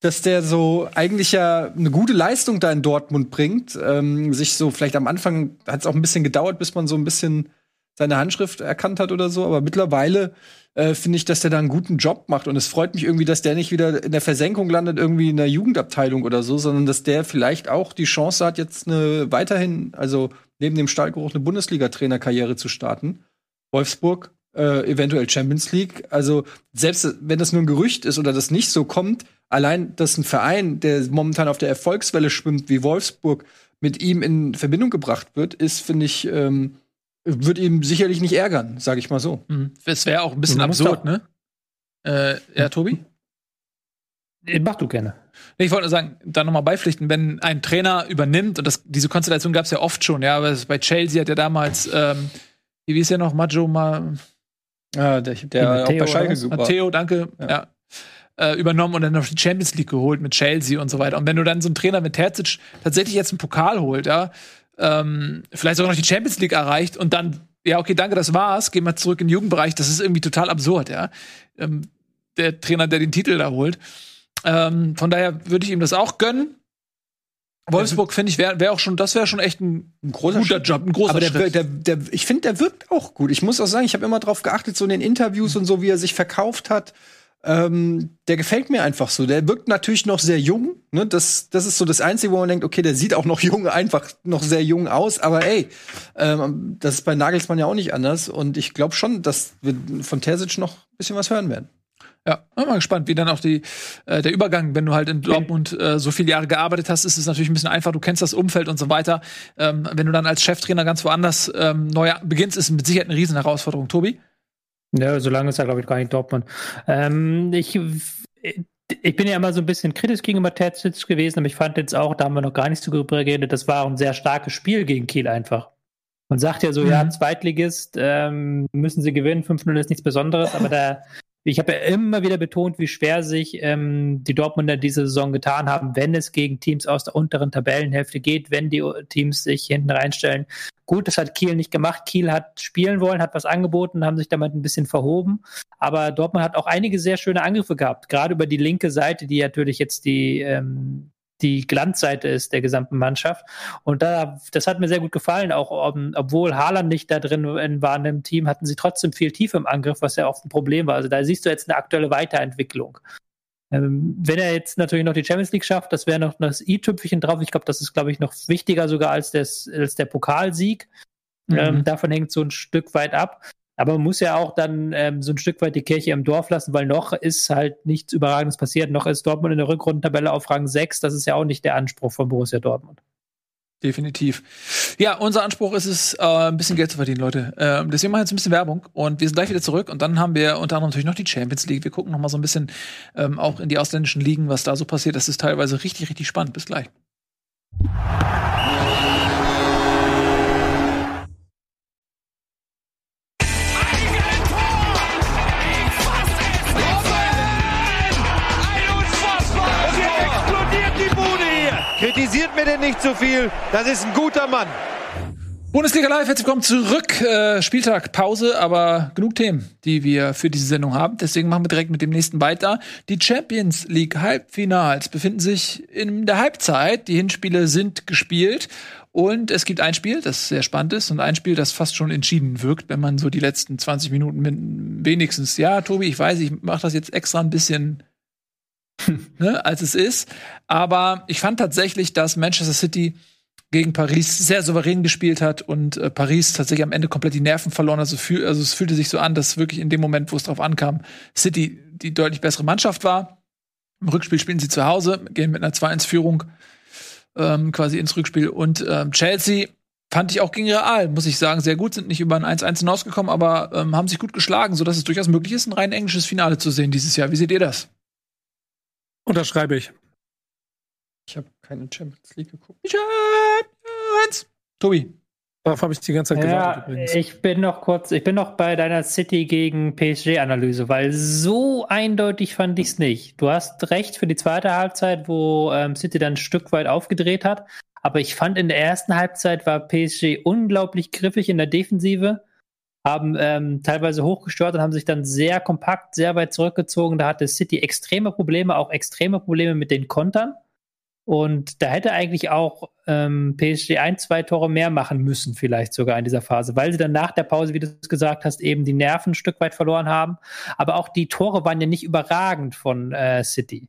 dass der so eigentlich ja eine gute Leistung da in Dortmund bringt. Ähm, sich so vielleicht am Anfang hat es auch ein bisschen gedauert, bis man so ein bisschen seine Handschrift erkannt hat oder so, aber mittlerweile äh, finde ich, dass der da einen guten Job macht. Und es freut mich irgendwie, dass der nicht wieder in der Versenkung landet, irgendwie in der Jugendabteilung oder so, sondern dass der vielleicht auch die Chance hat, jetzt eine weiterhin, also neben dem Stallgeruch, eine Bundesliga-Trainerkarriere zu starten. Wolfsburg, äh, eventuell Champions League. Also selbst wenn das nur ein Gerücht ist oder das nicht so kommt, allein, dass ein Verein, der momentan auf der Erfolgswelle schwimmt, wie Wolfsburg, mit ihm in Verbindung gebracht wird, ist, finde ich, ähm, wird ihm sicherlich nicht ärgern, sage ich mal so. Mhm. Es wäre auch ein bisschen absurd, ne? Äh, ja, Tobi? Mach du gerne. Ich wollte nur sagen, da nochmal beipflichten, wenn ein Trainer übernimmt, und das, diese Konstellation gab es ja oft schon, ja, aber bei Chelsea hat ja damals, ähm, wie hieß ja noch, Maggio mal. Ah, der, der auch bei Schalke war. Matteo, danke, ja. ja. Äh, übernommen und dann noch die Champions League geholt mit Chelsea und so weiter. Und wenn du dann so einen Trainer mit Terzic tatsächlich jetzt einen Pokal holt, ja, ähm, vielleicht sogar noch die Champions League erreicht und dann, ja, okay, danke, das war's, gehen wir zurück in den Jugendbereich. Das ist irgendwie total absurd, ja. Ähm, der Trainer, der den Titel da holt. Ähm, von daher würde ich ihm das auch gönnen. Wolfsburg finde ich wäre wär auch schon, das wäre schon echt ein, ein großer guter Schritt. Job, ein großer Aber der, Schritt. Der, der, ich finde, der wirkt auch gut. Ich muss auch sagen, ich habe immer darauf geachtet, so in den Interviews und so, wie er sich verkauft hat. Ähm, der gefällt mir einfach so. Der wirkt natürlich noch sehr jung. Ne? Das, das ist so das Einzige, wo man denkt, okay, der sieht auch noch jung, einfach noch sehr jung aus. Aber ey, ähm, das ist bei Nagelsmann ja auch nicht anders. Und ich glaube schon, dass wir von Terzic noch ein bisschen was hören werden. Ja, mal gespannt, wie dann auch die, äh, der Übergang, wenn du halt in Dortmund äh, so viele Jahre gearbeitet hast, ist es natürlich ein bisschen einfach, du kennst das Umfeld und so weiter. Ähm, wenn du dann als Cheftrainer ganz woanders ähm, neu beginnst, ist mit Sicherheit eine riesen Herausforderung. Tobi? Ja, so lange ist er, glaube ich, gar nicht Dortmund. Ähm, ich, ich bin ja immer so ein bisschen kritisch gegenüber Terzic gewesen, aber ich fand jetzt auch, da haben wir noch gar nicht so drüber geredet, das war ein sehr starkes Spiel gegen Kiel einfach. Man sagt ja so, mhm. ja, Zweitligist, ähm, müssen sie gewinnen, 5-0 ist nichts Besonderes, aber da ich habe ja immer wieder betont, wie schwer sich ähm, die Dortmunder diese Saison getan haben, wenn es gegen Teams aus der unteren Tabellenhälfte geht, wenn die Teams sich hinten reinstellen. Gut, das hat Kiel nicht gemacht. Kiel hat spielen wollen, hat was angeboten, haben sich damit ein bisschen verhoben. Aber Dortmund hat auch einige sehr schöne Angriffe gehabt, gerade über die linke Seite, die natürlich jetzt die ähm, die Glanzseite ist der gesamten Mannschaft. Und da, das hat mir sehr gut gefallen. Auch obwohl Haaland nicht da drin war in dem Team, hatten sie trotzdem viel Tiefe im Angriff, was ja oft ein Problem war. Also da siehst du jetzt eine aktuelle Weiterentwicklung. Ähm, wenn er jetzt natürlich noch die Champions League schafft, das wäre noch das i-Tüpfelchen drauf. Ich glaube, das ist, glaube ich, noch wichtiger sogar als, des, als der Pokalsieg. Mhm. Ähm, davon hängt so ein Stück weit ab. Aber man muss ja auch dann ähm, so ein Stück weit die Kirche im Dorf lassen, weil noch ist halt nichts Überragendes passiert. Noch ist Dortmund in der Rückrundentabelle auf Rang 6. Das ist ja auch nicht der Anspruch von Borussia Dortmund. Definitiv. Ja, unser Anspruch ist es, äh, ein bisschen Geld zu verdienen, Leute. Äh, deswegen machen wir jetzt ein bisschen Werbung und wir sind gleich wieder zurück. Und dann haben wir unter anderem natürlich noch die Champions League. Wir gucken noch mal so ein bisschen ähm, auch in die ausländischen Ligen, was da so passiert. Das ist teilweise richtig, richtig spannend. Bis gleich. Denn nicht zu viel. Das ist ein guter Mann. Bundesliga Live, herzlich willkommen zurück. Äh, Spieltag, Pause, aber genug Themen, die wir für diese Sendung haben. Deswegen machen wir direkt mit dem nächsten weiter. Die Champions League Halbfinals befinden sich in der Halbzeit. Die Hinspiele sind gespielt. Und es gibt ein Spiel, das sehr spannend ist, und ein Spiel, das fast schon entschieden wirkt, wenn man so die letzten 20 Minuten wenigstens, ja, Tobi, ich weiß, ich mache das jetzt extra ein bisschen ne, als es ist. Aber ich fand tatsächlich, dass Manchester City gegen Paris sehr souverän gespielt hat und äh, Paris tatsächlich am Ende komplett die Nerven verloren. Also, fühl, also es fühlte sich so an, dass wirklich in dem Moment, wo es drauf ankam, City die deutlich bessere Mannschaft war. Im Rückspiel spielen sie zu Hause, gehen mit einer 2-1-Führung ähm, quasi ins Rückspiel. Und ähm, Chelsea fand ich auch gegen Real, muss ich sagen, sehr gut, sind nicht über ein 1-1 hinausgekommen, aber ähm, haben sich gut geschlagen, sodass es durchaus möglich ist, ein rein englisches Finale zu sehen dieses Jahr. Wie seht ihr das? Unterschreibe ich. Ich habe keine Champions League geguckt. Champions! Tobi. Darauf habe ich die ganze Zeit Ja, gewartet übrigens. ich bin noch kurz, ich bin noch bei deiner City gegen PSG-Analyse, weil so eindeutig fand ich es nicht. Du hast recht für die zweite Halbzeit, wo ähm, City dann ein Stück weit aufgedreht hat. Aber ich fand in der ersten Halbzeit war PSG unglaublich griffig in der Defensive, haben ähm, teilweise hochgestört und haben sich dann sehr kompakt, sehr weit zurückgezogen. Da hatte City extreme Probleme, auch extreme Probleme mit den Kontern. Und da hätte eigentlich auch ähm, PSG ein, zwei Tore mehr machen müssen, vielleicht sogar in dieser Phase, weil sie dann nach der Pause, wie du es gesagt hast, eben die Nerven ein Stück weit verloren haben. Aber auch die Tore waren ja nicht überragend von äh, City.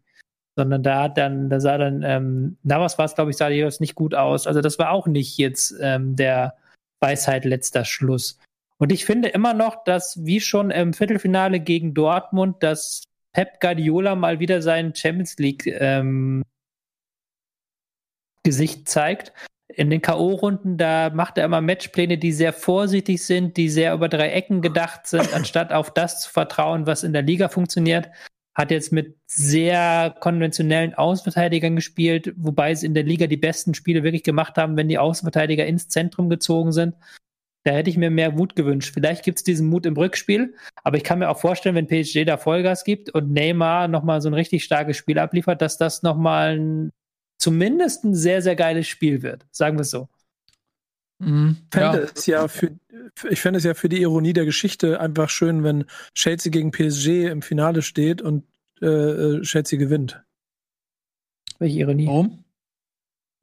Sondern da dann, da sah dann, ähm, Navas war es, glaube ich, sah jetzt nicht gut aus. Also das war auch nicht jetzt ähm, der Weisheit letzter Schluss. Und ich finde immer noch, dass wie schon im Viertelfinale gegen Dortmund, dass Pep Guardiola mal wieder seinen Champions League ähm, Gesicht zeigt. In den K.O.-Runden, da macht er immer Matchpläne, die sehr vorsichtig sind, die sehr über drei Ecken gedacht sind, anstatt auf das zu vertrauen, was in der Liga funktioniert. Hat jetzt mit sehr konventionellen Außenverteidigern gespielt, wobei sie in der Liga die besten Spiele wirklich gemacht haben, wenn die Außenverteidiger ins Zentrum gezogen sind. Da hätte ich mir mehr Mut gewünscht. Vielleicht gibt es diesen Mut im Rückspiel, aber ich kann mir auch vorstellen, wenn PSG da Vollgas gibt und Neymar nochmal so ein richtig starkes Spiel abliefert, dass das nochmal ein zumindest ein sehr, sehr geiles Spiel wird. Sagen wir es so. Mhm, fände ja. es ja für, ich fände es ja für die Ironie der Geschichte einfach schön, wenn Chelsea gegen PSG im Finale steht und äh, äh, Chelsea gewinnt. Welche Ironie? Warum?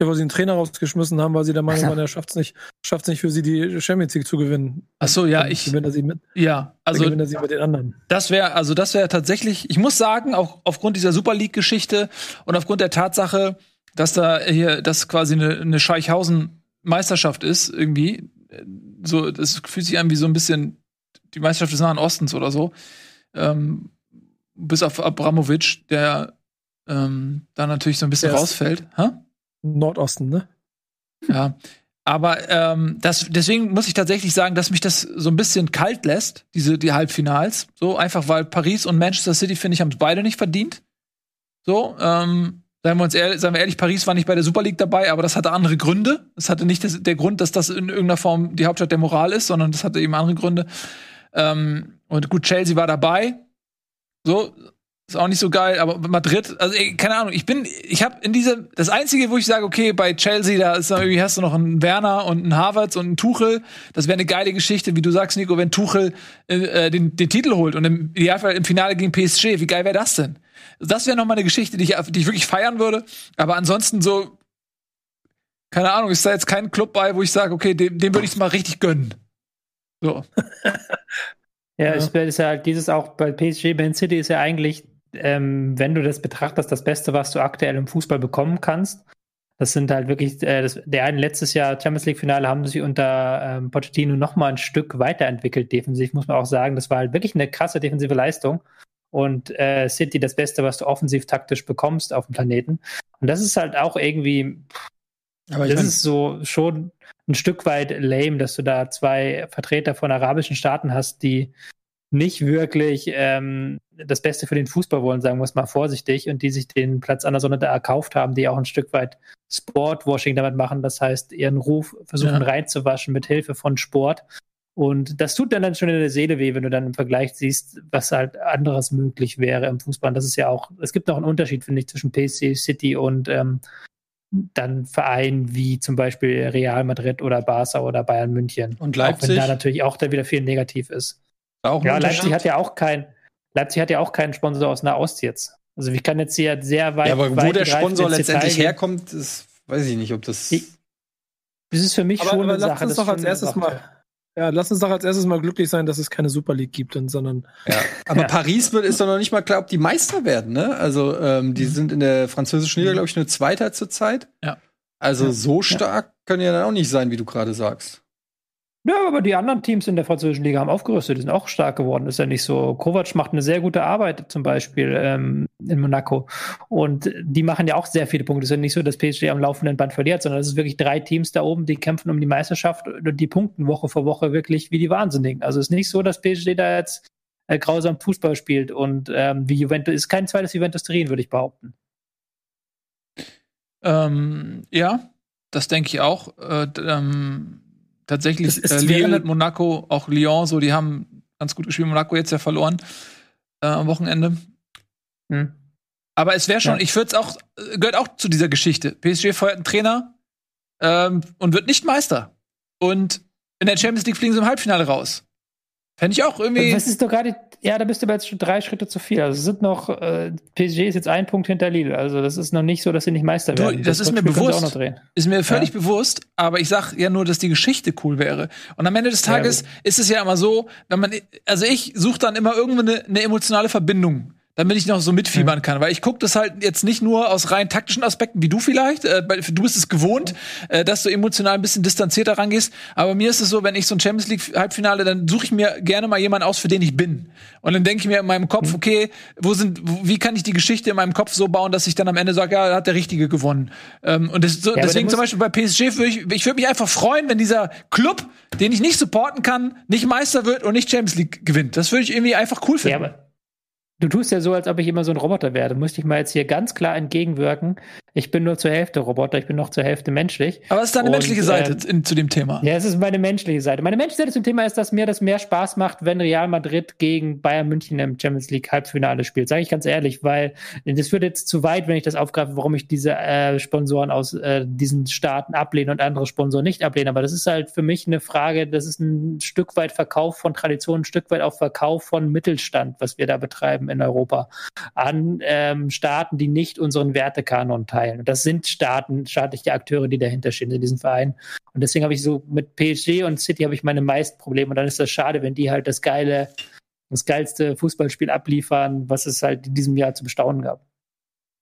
Ja, weil sie einen Trainer rausgeschmissen haben, weil sie der Meinung waren, er schafft es nicht, schafft's nicht für sie, die Champions League zu gewinnen. Ach so, ja, ich- Gewinnt er sie mit, Ja, also gewinnt er sie mit den anderen. Das wäre, also das wäre tatsächlich, ich muss sagen, auch aufgrund dieser Super League-Geschichte und aufgrund der Tatsache, dass da hier das quasi eine, eine Scheichhausen-Meisterschaft ist, irgendwie, so, das fühlt sich an wie so ein bisschen die Meisterschaft des Nahen Ostens oder so. Ähm, bis auf Abramovic, der ähm, da natürlich so ein bisschen Der ist- rausfällt. Hä? Nordosten, ne? Ja. Aber ähm, das, deswegen muss ich tatsächlich sagen, dass mich das so ein bisschen kalt lässt, diese die Halbfinals. So einfach, weil Paris und Manchester City, finde ich, haben es beide nicht verdient. So, ähm, seien wir uns ehrlich, seien wir ehrlich, Paris war nicht bei der Super League dabei, aber das hatte andere Gründe. Es hatte nicht das, der Grund, dass das in irgendeiner Form die Hauptstadt der Moral ist, sondern das hatte eben andere Gründe. Ähm, und gut, Chelsea war dabei. So, ist auch nicht so geil, aber Madrid, also ey, keine Ahnung, ich bin, ich habe in diese, das einzige, wo ich sage, okay, bei Chelsea, da ist irgendwie hast du noch einen Werner und einen Havertz und einen Tuchel, das wäre eine geile Geschichte, wie du sagst, Nico, wenn Tuchel äh, den, den Titel holt und im Idealfall im Finale gegen PSG, wie geil wäre das denn? Das wäre noch mal eine Geschichte, die ich, die ich wirklich feiern würde, aber ansonsten so, keine Ahnung, ist da jetzt kein Club bei, wo ich sage, okay, dem, dem würde ich es mal richtig gönnen. So. Ja, Ja. es ist ja halt dieses auch bei PSG, Man City ist ja eigentlich, ähm, wenn du das betrachtest, das Beste, was du aktuell im Fußball bekommen kannst. Das sind halt wirklich, äh, das, der einen letztes Jahr Champions League-Finale haben sie unter ähm, Pochettino noch mal ein Stück weiterentwickelt, defensiv, muss man auch sagen. Das war halt wirklich eine krasse defensive Leistung. Und äh, City das Beste, was du offensiv taktisch bekommst auf dem Planeten. Und das ist halt auch irgendwie, aber das ist so schon ein Stück weit lame, dass du da zwei Vertreter von arabischen Staaten hast, die nicht wirklich ähm, das Beste für den Fußball wollen, sagen wir es mal vorsichtig, und die sich den Platz an der Sonne da erkauft haben, die auch ein Stück weit Sportwashing damit machen, das heißt, ihren Ruf versuchen ja. reinzuwaschen mit Hilfe von Sport. Und das tut dann, dann schon in der Seele weh, wenn du dann im Vergleich siehst, was halt anderes möglich wäre im Fußball. Und das ist ja auch, es gibt noch einen Unterschied, finde ich, zwischen PC City und ähm, dann Vereinen wie zum Beispiel Real Madrid oder Barca oder Bayern München. Und Leipzig? Auch wenn da natürlich auch da wieder viel negativ ist. Auch ja, Leipzig hat ja auch kein, Leipzig hat ja auch keinen Sponsor aus Nahost jetzt. Also ich kann jetzt hier sehr weit. Ja, aber wo der Sponsor letztendlich herkommt, ist, weiß ich nicht, ob das. das ist für mich aber, schon aber eine Sache. Uns doch als erstes mal, ja, lass uns doch als erstes mal glücklich sein, dass es keine Super League gibt, sondern. Ja. Aber ja. Paris wird, ist doch noch nicht mal klar, ob die Meister werden, ne? Also, ähm, die mhm. sind in der französischen Liga, glaube ich, nur Zweiter zurzeit. Ja. Also, so stark können die ja dann auch nicht sein, wie du gerade sagst. Ja, aber die anderen Teams in der französischen Liga haben aufgerüstet, die sind auch stark geworden. ist ja nicht so. Kovac macht eine sehr gute Arbeit, zum Beispiel ähm, in Monaco. Und die machen ja auch sehr viele Punkte. Es ist ja nicht so, dass PSG am laufenden Band verliert, sondern es ist wirklich drei Teams da oben, die kämpfen um die Meisterschaft und die punkten Woche für Woche wirklich wie die Wahnsinnigen. Also es ist nicht so, dass PSG da jetzt äh, grausam Fußball spielt und ähm, wie Juventus ist kein zweites Juventus Turin, würde ich behaupten. Ähm, ja, das denke ich auch. Äh, ähm tatsächlich äh, Lille, Monaco, auch Lyon, so, die haben ganz gut gespielt. Monaco jetzt ja verloren äh, am Wochenende. Hm. Aber es wäre schon, ja. ich würde es auch, äh, gehört auch zu dieser Geschichte. PSG feuert einen Trainer ähm, und wird nicht Meister. Und in der Champions League fliegen sie im Halbfinale raus. Fände ich auch irgendwie. Das ist doch gerade, ja, da bist du aber jetzt schon drei Schritte zu viel. Also es sind noch, äh, PSG ist jetzt ein Punkt hinter Lille. Also das ist noch nicht so, dass sie nicht Meister werden. Du, das, das, ist mir bewusst. Ist mir völlig ja. bewusst, aber ich sag ja nur, dass die Geschichte cool wäre. Und am Ende des Tages ja, ist es ja immer so, wenn man, also ich suche dann immer irgendwo eine, eine emotionale Verbindung damit ich noch so mitfiebern kann. Weil ich gucke das halt jetzt nicht nur aus rein taktischen Aspekten, wie du vielleicht. Äh, du bist es gewohnt, äh, dass du emotional ein bisschen distanzierter rangehst. Aber mir ist es so, wenn ich so ein Champions League Halbfinale, dann suche ich mir gerne mal jemanden aus, für den ich bin. Und dann denke ich mir in meinem Kopf, mhm. okay, wo sind, wie kann ich die Geschichte in meinem Kopf so bauen, dass ich dann am Ende sage, ja, da hat der Richtige gewonnen. Ähm, und das, so, ja, deswegen zum Beispiel bei PSG würde ich, ich würde mich einfach freuen, wenn dieser Club, den ich nicht supporten kann, nicht Meister wird und nicht Champions League gewinnt. Das würde ich irgendwie einfach cool finden. Ja, Du tust ja so, als ob ich immer so ein Roboter wäre. Da müsste ich mal jetzt hier ganz klar entgegenwirken. Ich bin nur zur Hälfte Roboter, ich bin noch zur Hälfte menschlich. Aber es ist deine Und, menschliche Seite äh, in, zu dem Thema. Ja, es ist meine menschliche Seite. Meine menschliche Seite zum Thema ist, dass mir das mehr Spaß macht, wenn Real Madrid gegen Bayern München im Champions League Halbfinale spielt. Sage ich ganz ehrlich, weil das würde jetzt zu weit, wenn ich das aufgreife, warum ich diese äh, Sponsoren aus äh, diesen Staaten ablehne und andere Sponsoren nicht ablehne. Aber das ist halt für mich eine Frage, das ist ein Stück weit Verkauf von Tradition, ein Stück weit auch Verkauf von Mittelstand, was wir da betreiben in Europa an ähm, Staaten, die nicht unseren Wertekanon teilen. Und das sind Staaten, staatliche Akteure, die dahinter stehen in diesem Verein. Und deswegen habe ich so mit PSG und City habe ich meine meisten Probleme. Und dann ist das schade, wenn die halt das geile, das geilste Fußballspiel abliefern, was es halt in diesem Jahr zu bestaunen gab.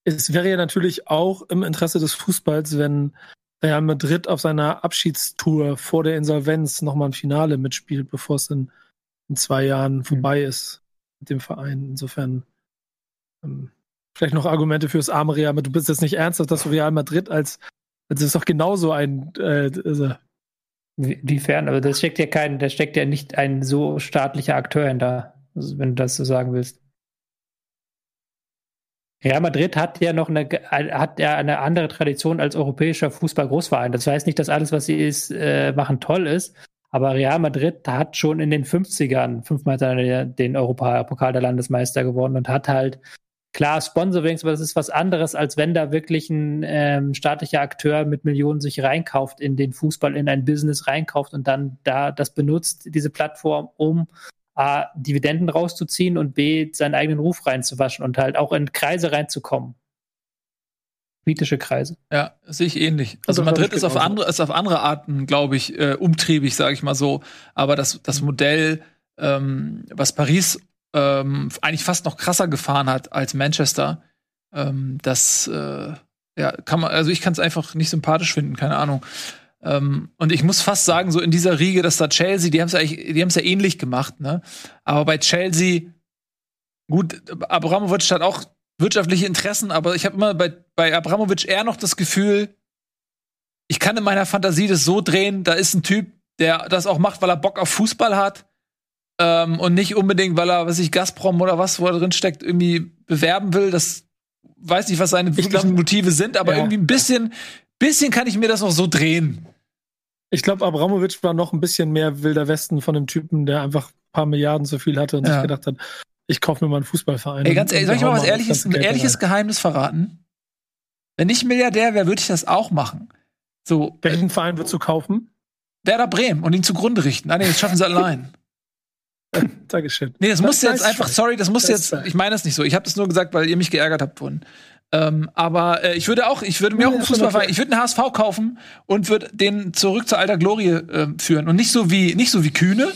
Es wäre ja natürlich auch im Interesse des Fußballs, wenn Real Madrid auf seiner Abschiedstour vor der Insolvenz nochmal ein Finale mitspielt, bevor es in, in zwei Jahren mhm. vorbei ist mit dem Verein. Insofern ähm, vielleicht noch Argumente fürs arme Real Madrid. Du bist jetzt nicht ernsthaft, dass Real Madrid als, das ist doch genauso ein, äh, also. Wiefern? Aber das steckt ja kein, da steckt ja nicht ein so staatlicher Akteur hinter, also wenn du das so sagen willst. Real Madrid hat ja noch eine, hat ja eine andere Tradition als europäischer Fußball-Großverein. Das heißt nicht, dass alles, was sie ist, äh, machen toll ist. Aber Real Madrid hat schon in den 50ern fünfmal den Europapokal der Landesmeister gewonnen und hat halt Klar, Sponsorings, aber das ist was anderes, als wenn da wirklich ein ähm, staatlicher Akteur mit Millionen sich reinkauft in den Fußball, in ein Business reinkauft und dann da das benutzt, diese Plattform, um A, Dividenden rauszuziehen und B, seinen eigenen Ruf reinzuwaschen und halt auch in Kreise reinzukommen. Politische Kreise. Ja, sehe ich ähnlich. Also, also Madrid ist auf, andere, ist auf andere Arten, glaube ich, äh, umtriebig, sage ich mal so. Aber das, das Modell, ähm, was Paris ähm, eigentlich fast noch krasser gefahren hat als Manchester. Ähm, das, äh, Ja, kann man, also ich kann es einfach nicht sympathisch finden, keine Ahnung. Ähm, und ich muss fast sagen, so in dieser Riege, dass da Chelsea, die haben es ja, eigentlich- die haben's ja ähnlich gemacht, ne? Aber bei Chelsea, gut, Abramovic hat auch wirtschaftliche Interessen, aber ich habe immer bei, bei Abramovic eher noch das Gefühl, ich kann in meiner Fantasie das so drehen, da ist ein Typ, der das auch macht, weil er Bock auf Fußball hat ähm, und nicht unbedingt, weil er, was ich, Gazprom oder was, wo er drin steckt, irgendwie bewerben will. Das weiß nicht, was seine wirklichen Motive sind, aber Ja. irgendwie ein bisschen, bisschen kann ich mir das noch so drehen. Ich glaube, Abramovic war noch ein bisschen mehr wilder Westen von dem Typen, der einfach ein paar Milliarden zu viel hatte und Ja. sich gedacht hat, ich kaufe mir mal einen Fußballverein. Ey, ganz ehrlich, soll ich mal was ehrliches, ein ehrliches. Geheimnis verraten? Wenn ich Milliardär wäre, würde ich das auch machen. So, äh, Welchen Verein würdest du kaufen? Werder Bremen und ihn zugrunde richten. Ah, nee, das schaffen sie allein. Dankeschön. Nee, das, Das muss jetzt ist einfach, sorry, das muss Das jetzt, ich meine das nicht so. Ich habe das nur gesagt, weil ihr mich geärgert habt vorhin. Ähm, aber äh, ich würde auch, ich würde mir auch einen Fußballverein, ich würde einen HSV kaufen und würde den zurück zur alter Glorie äh, führen und nicht so wie, nicht so wie Kühne,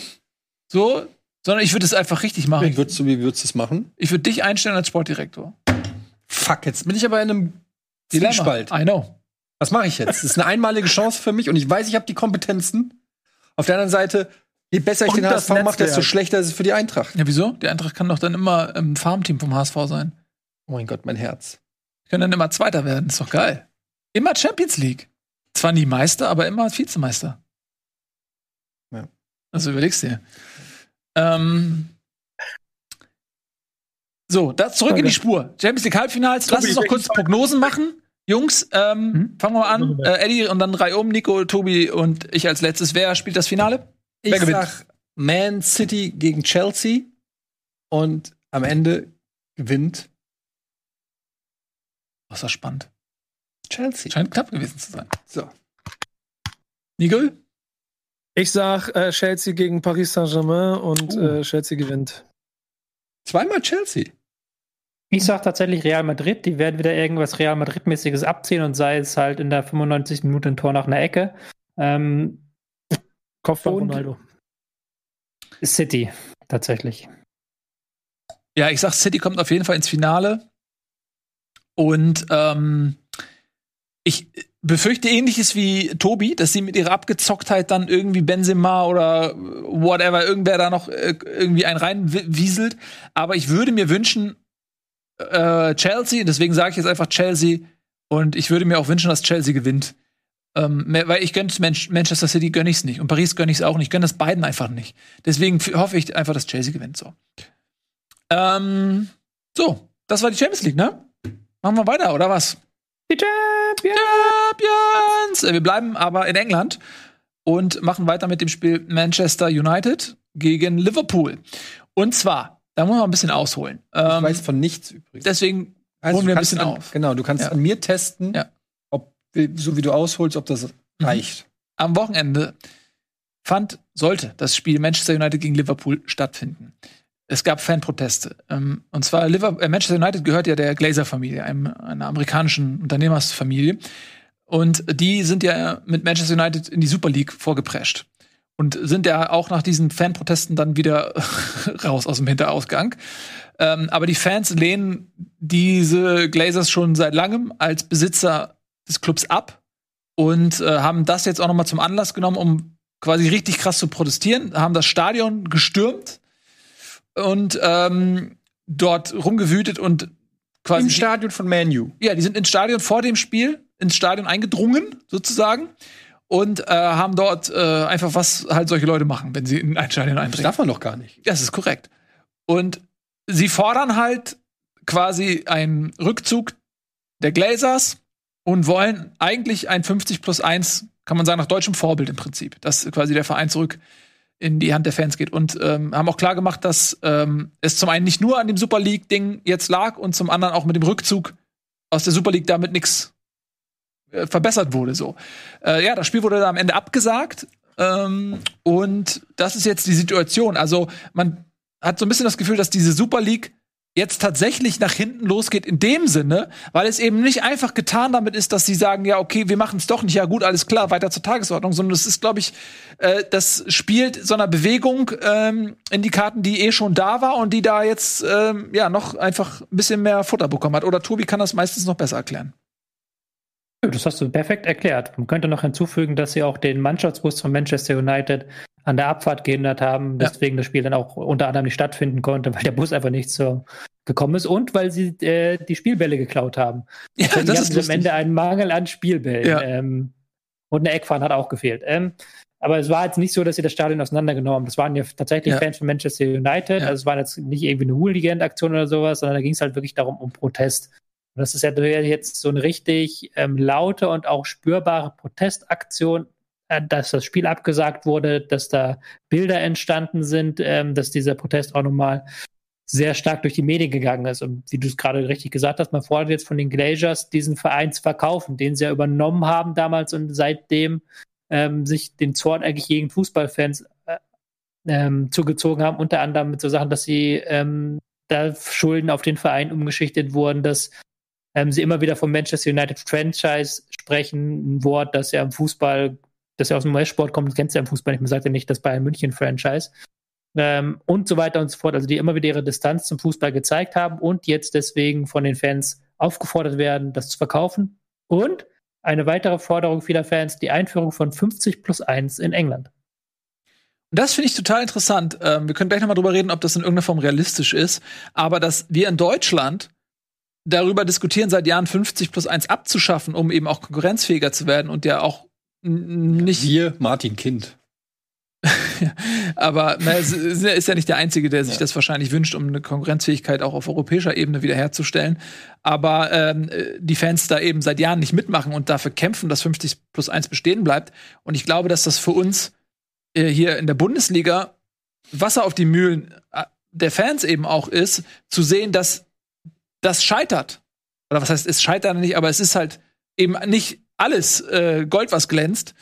so, sondern ich würde es einfach richtig machen. Wie würdest du, wie würdest du es machen? Ich würde dich einstellen als Sportdirektor. Fuck, jetzt bin ich aber in einem Zwiespalt. I know. Was mache ich jetzt? Das ist eine einmalige Chance für mich und ich weiß, ich habe die Kompetenzen. Auf der anderen Seite, je besser ich Und den HSV mache, desto schlechter ist es für die Eintracht. Ja, wieso? Die Eintracht kann doch dann immer im Farmteam vom HSV sein. Oh mein Gott, mein Herz. Die können dann immer Zweiter werden. Ist doch geil. Immer Champions League. Zwar nie Meister, aber immer Vizemeister. Ja. Also überlegst dir. Ähm, so, das zurück in die Spur. Champions League Halbfinals. Lass uns noch kurz Prognosen machen. Jungs, ähm, Hm? fangen wir mal an. Äh, Eddie und dann drei um, Nico, Tobi und ich als letztes. Wer spielt das Finale? Ich Wer gewinnt? sag Man City gegen Chelsea und am Ende gewinnt Was war spannend. Chelsea. Scheint knapp gewesen zu sein. So. Nico? Ich sag äh, Chelsea gegen Paris Saint-Germain und Uh. äh, Chelsea gewinnt. Zweimal Chelsea. Ich sag tatsächlich Real Madrid, die werden wieder irgendwas Real Madrid-mäßiges abziehen und sei es halt in der 95. Minute ein Tor nach einer Ecke. Ähm, Kopfball Und- Ronaldo. City, tatsächlich. Ja, ich sag, City kommt auf jeden Fall ins Finale. Und ähm, ich befürchte ähnliches wie Tobi, dass sie mit ihrer Abgezocktheit dann irgendwie Benzema oder whatever, irgendwer da noch äh, irgendwie einen reinwieselt. Aber ich würde mir wünschen, äh, Chelsea, deswegen sage ich jetzt einfach Chelsea. Und ich würde mir auch wünschen, dass Chelsea gewinnt. Ähm, weil ich gönn's Man Manchester City gönn ich's nicht. Und Paris gönn ich's auch nicht. Ich gönn das beiden einfach nicht. Deswegen hoffe ich einfach, dass Chelsea gewinnt. So. Ähm, so, das war die Champions League, ne? Machen wir weiter, oder was? Die Champions! Champions! Äh, Wir bleiben aber in England und machen weiter mit dem Spiel Manchester United gegen Liverpool. Und zwar, da muss man ein bisschen ausholen. Ich Ähm, weiß von nichts übrigens. deswegen Also, holen wir ein bisschen an, auf. Genau, du kannst Ja. an mir testen, Ja. ob so wie du ausholst, ob das reicht. am Wochenende fand, sollte das Spiel Manchester United gegen Liverpool stattfinden. Es gab Fanproteste. Ähm, und zwar Liverpool, äh, Manchester United gehört ja der Glazer-Familie, einer amerikanischen Unternehmersfamilie. Und die sind ja mit Manchester United in die Super League vorgeprescht. Und sind ja auch nach diesen Fanprotesten dann wieder raus aus dem Hinterausgang. Ähm, aber die Fans lehnen diese Glazers schon seit langem als Besitzer des Clubs ab und äh, haben das jetzt auch noch mal zum Anlass genommen, um quasi richtig krass zu protestieren, haben das Stadion gestürmt und ähm, dort rumgewütet und quasi Im Stadion von Manu. ja, die sind ins Stadion vor dem Spiel ins Stadion eingedrungen sozusagen und äh, haben dort äh, einfach was halt solche Leute machen, wenn sie in ein Stadion Das eindringen. darf man doch gar nicht. Das ist korrekt. Und sie fordern halt quasi einen Rückzug der Glazers und wollen eigentlich ein 50 plus 1, kann man sagen, nach deutschem Vorbild im Prinzip, dass quasi der Verein zurück in die Hand der Fans geht. Und ähm, haben auch klar gemacht, dass ähm, es zum einen nicht nur an dem Super League-Ding jetzt lag und zum anderen auch mit dem Rückzug aus der Super League damit nichts äh, verbessert wurde. So. Äh, ja, das Spiel wurde da am Ende abgesagt. Ähm, und das ist jetzt die Situation. Also man hat so ein bisschen das Gefühl, dass diese Super League jetzt tatsächlich nach hinten losgeht in dem Sinne, weil es eben nicht einfach getan damit ist, dass sie sagen, ja, okay, wir machen es doch nicht, ja gut, alles klar, weiter zur Tagesordnung, sondern es ist, glaube ich, äh, das spielt so einer Bewegung ähm, in die Karten, die eh schon da war und die da jetzt ähm, ja noch einfach ein bisschen mehr Futter bekommen hat. Oder Tobi kann das meistens noch besser erklären. Das hast du perfekt erklärt. Man könnte noch hinzufügen, dass sie auch den Mannschaftsbus von Manchester United an der Abfahrt gehindert haben, ja. deswegen das Spiel dann auch unter anderem nicht stattfinden konnte, weil der Bus einfach nicht so gekommen ist und weil sie äh, die Spielbälle geklaut haben. Ja, also, das ist am Ende einen Mangel an Spielbällen. Ja. Ähm, und eine Eckfahne hat auch gefehlt. Ähm, aber es war jetzt nicht so, dass sie das Stadion auseinandergenommen haben. Das waren ja tatsächlich ja. Fans von Manchester United. Ja. Also es war jetzt nicht irgendwie eine Hooligan-Aktion oder sowas, sondern da ging es halt wirklich darum, um Protest. Und das ist ja jetzt so eine richtig ähm, laute und auch spürbare Protestaktion, äh, dass das Spiel abgesagt wurde, dass da Bilder entstanden sind, ähm, dass dieser Protest auch nochmal sehr stark durch die Medien gegangen ist. Und wie du es gerade richtig gesagt hast, man fordert jetzt von den Glaciers, diesen Verein zu verkaufen, den sie ja übernommen haben damals und seitdem ähm, sich den Zorn eigentlich gegen Fußballfans äh, ähm, zugezogen haben, unter anderem mit so Sachen, dass sie ähm, da Schulden auf den Verein umgeschichtet wurden, dass ähm, sie immer wieder vom Manchester United Franchise sprechen, ein Wort, das ja im Fußball, das ja aus dem US-Sport kommt, das kennst du ja im Fußball nicht, man sagt ja nicht das Bayern München Franchise. Ähm, und so weiter und so fort, also die immer wieder ihre Distanz zum Fußball gezeigt haben und jetzt deswegen von den Fans aufgefordert werden, das zu verkaufen. Und eine weitere Forderung vieler Fans, die Einführung von 50 plus 1 in England. Das finde ich total interessant. Ähm, wir können gleich nochmal drüber reden, ob das in irgendeiner Form realistisch ist. Aber dass wir in Deutschland darüber diskutieren, seit Jahren 50 plus 1 abzuschaffen, um eben auch konkurrenzfähiger zu werden und ja auch nicht. Wir, Martin Kind. aber na, ist ja nicht der Einzige, der sich ja. das wahrscheinlich wünscht, um eine Konkurrenzfähigkeit auch auf europäischer Ebene wiederherzustellen. Aber ähm, die Fans da eben seit Jahren nicht mitmachen und dafür kämpfen, dass 50 plus 1 bestehen bleibt. Und ich glaube, dass das für uns äh, hier in der Bundesliga Wasser auf die Mühlen äh, der Fans eben auch ist, zu sehen, dass das scheitert. Oder was heißt, es scheitert nicht, aber es ist halt eben nicht alles äh, Gold, was glänzt,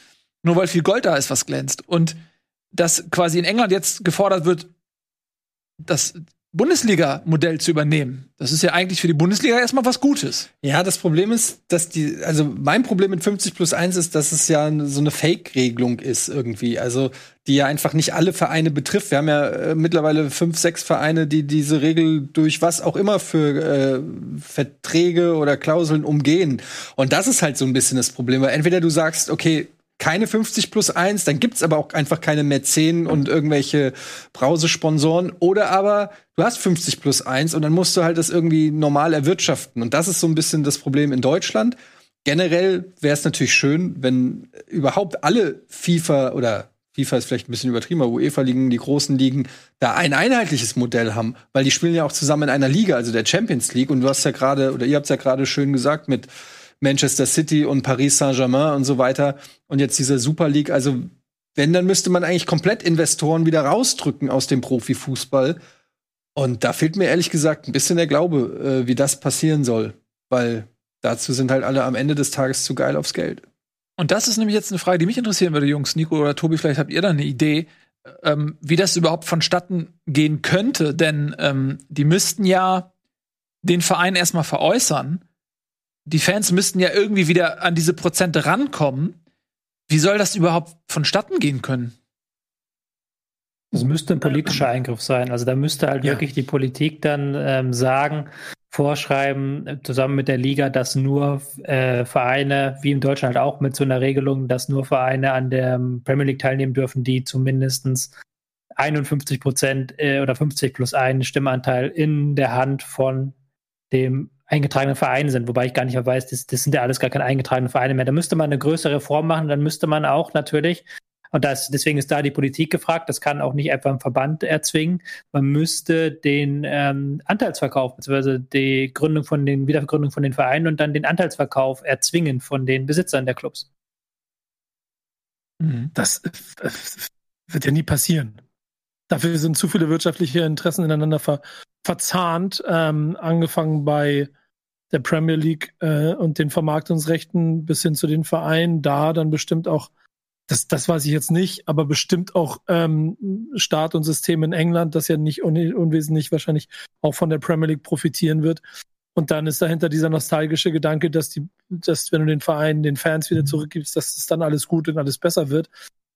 nur weil viel Gold da ist, was glänzt. Und dass quasi in England jetzt gefordert wird, das Bundesliga-Modell zu übernehmen. Das ist ja eigentlich für die Bundesliga erstmal was Gutes. Ja, das Problem ist, dass die, also mein Problem mit 50 plus 1 ist, dass es ja so eine Fake-Regelung ist irgendwie. Also, die ja einfach nicht alle Vereine betrifft. Wir haben ja äh, mittlerweile fünf, sechs Vereine, die diese Regel durch was auch immer für äh, Verträge oder Klauseln umgehen. Und das ist halt so ein bisschen das Problem. Weil entweder du sagst, okay, keine 50 plus 1, dann gibt's aber auch einfach keine Mäzen und irgendwelche Brausesponsoren. Oder aber du hast 50 plus 1 und dann musst du halt das irgendwie normal erwirtschaften. Und das ist so ein bisschen das Problem in Deutschland. Generell wäre es natürlich schön, wenn überhaupt alle FIFA oder FIFA ist vielleicht ein bisschen übertrieben, aber UEFA-Ligen, die großen Ligen, da ein einheitliches Modell haben, weil die spielen ja auch zusammen in einer Liga, also der Champions League. Und du hast ja gerade, oder ihr habt ja gerade schön gesagt, mit Manchester City und Paris Saint-Germain und so weiter. Und jetzt dieser Super League. Also, wenn, dann müsste man eigentlich komplett Investoren wieder rausdrücken aus dem Profifußball. Und da fehlt mir ehrlich gesagt ein bisschen der Glaube, äh, wie das passieren soll. Weil dazu sind halt alle am Ende des Tages zu geil aufs Geld. Und das ist nämlich jetzt eine Frage, die mich interessieren würde, Jungs. Nico oder Tobi, vielleicht habt ihr da eine Idee, ähm, wie das überhaupt vonstatten gehen könnte. Denn ähm, die müssten ja den Verein erstmal veräußern die Fans müssten ja irgendwie wieder an diese Prozente rankommen. Wie soll das überhaupt vonstatten gehen können? Das müsste ein politischer Eingriff sein. Also da müsste halt ja. wirklich die Politik dann ähm, sagen, vorschreiben, zusammen mit der Liga, dass nur äh, Vereine, wie in Deutschland halt auch mit so einer Regelung, dass nur Vereine an der Premier League teilnehmen dürfen, die zumindest 51 Prozent äh, oder 50 plus einen Stimmanteil in der Hand von dem eingetragene Vereine sind, wobei ich gar nicht mehr weiß, das, das sind ja alles gar keine eingetragenen Vereine mehr. Da müsste man eine größere Reform machen, dann müsste man auch natürlich, und das, deswegen ist da die Politik gefragt, das kann auch nicht etwa ein Verband erzwingen, man müsste den ähm, Anteilsverkauf, beziehungsweise die Gründung von den, Wiedergründung von den Vereinen und dann den Anteilsverkauf erzwingen von den Besitzern der Clubs. Mhm. Das äh, wird ja nie passieren. Dafür sind zu viele wirtschaftliche Interessen ineinander ver verzahnt, ähm, angefangen bei der Premier League äh, und den Vermarktungsrechten bis hin zu den Vereinen, da dann bestimmt auch, das, das weiß ich jetzt nicht, aber bestimmt auch ähm, Staat und System in England, das ja nicht un unwesentlich wahrscheinlich auch von der Premier League profitieren wird. Und dann ist dahinter dieser nostalgische Gedanke, dass die, dass wenn du den Vereinen, den Fans wieder zurückgibst, dass es dann alles gut und alles besser wird.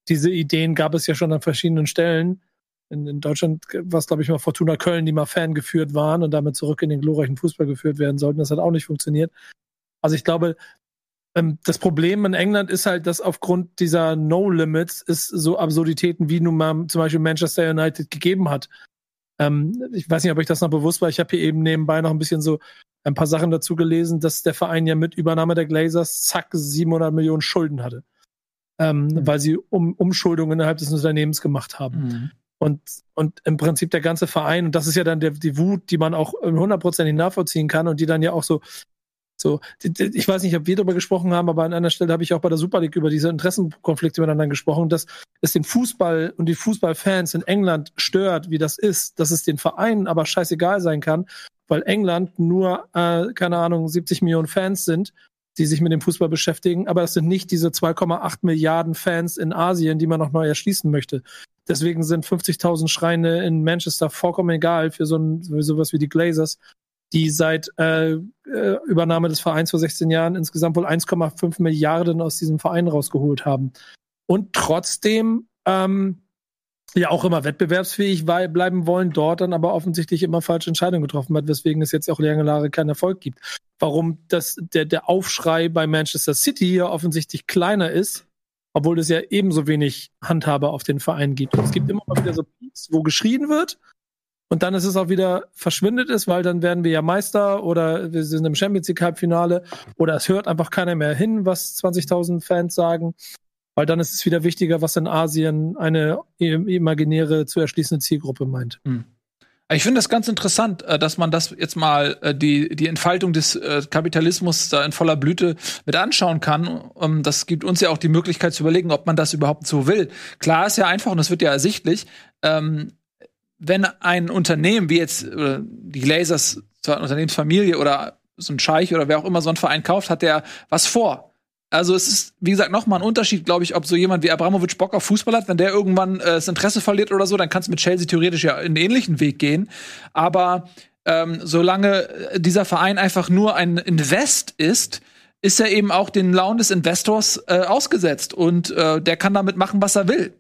Diese Ideen gab es ja schon an verschiedenen Stellen in, in Deutschland war es, glaube ich, mal Fortuna Köln, die mal Fan geführt waren und damit zurück in den glorreichen Fußball geführt werden sollten. Das hat auch nicht funktioniert. Also ich glaube, ähm, das Problem in England ist halt, dass aufgrund dieser No-Limits es so Absurditäten wie nun mal zum Beispiel Manchester United gegeben hat. Ähm, ich weiß nicht, ob euch das noch bewusst war. Ich habe hier eben nebenbei noch ein bisschen so ein paar Sachen dazu gelesen, dass der Verein ja mit Übernahme der Glazers zack 700 Millionen Schulden hatte, ähm, mhm. weil sie um, Umschuldungen innerhalb des Unternehmens gemacht haben. Mhm. Und, und im Prinzip der ganze Verein, und das ist ja dann der, die Wut, die man auch hundertprozentig nachvollziehen kann und die dann ja auch so so, ich weiß nicht, ob wir darüber gesprochen haben, aber an einer Stelle habe ich auch bei der Super League über diese Interessenkonflikte miteinander gesprochen, dass es den Fußball und die Fußballfans in England stört, wie das ist, dass es den Vereinen aber scheißegal sein kann, weil England nur, äh, keine Ahnung, 70 Millionen Fans sind, die sich mit dem Fußball beschäftigen, aber es sind nicht diese 2,8 Milliarden Fans in Asien, die man noch neu erschließen möchte. Deswegen sind 50.000 Schreine in Manchester vollkommen egal für so ein, für sowas wie die Glazers die seit äh, äh Übernahme des Vereins vor 16 Jahren insgesamt wohl 1,5 Milliarden aus diesem Verein rausgeholt haben. Und trotzdem ähm, ja auch immer wettbewerbsfähig bleiben wollen, dort dann aber offensichtlich immer falsche Entscheidungen getroffen hat, weswegen es jetzt auch lange Jahre keinen Erfolg gibt. Warum das, der, der Aufschrei bei Manchester City hier offensichtlich kleiner ist, obwohl es ja ebenso wenig Handhabe auf den Verein gibt. Und es gibt immer mal wieder so Peaks, wo geschrien wird und dann ist es auch wieder verschwindet ist, weil dann werden wir ja Meister oder wir sind im Champions League Halbfinale oder es hört einfach keiner mehr hin, was 20.000 Fans sagen, weil dann ist es wieder wichtiger, was in Asien eine imaginäre zu erschließende Zielgruppe meint. Hm. Ich finde das ganz interessant, äh, dass man das jetzt mal äh, die die Entfaltung des äh, Kapitalismus da in voller Blüte mit anschauen kann. Ähm, das gibt uns ja auch die Möglichkeit zu überlegen, ob man das überhaupt so will. Klar ist ja einfach und das wird ja ersichtlich. Ähm, wenn ein Unternehmen wie jetzt die Glazers, zwar eine Unternehmensfamilie oder so ein Scheich oder wer auch immer so einen Verein kauft, hat der was vor. Also es ist, wie gesagt, noch mal ein Unterschied, glaube ich, ob so jemand wie Abramovic Bock auf Fußball hat, wenn der irgendwann äh, das Interesse verliert oder so, dann kannst du mit Chelsea theoretisch ja in einen ähnlichen Weg gehen. Aber ähm, solange dieser Verein einfach nur ein Invest ist, ist er eben auch den Launen des Investors äh, ausgesetzt und äh, der kann damit machen, was er will.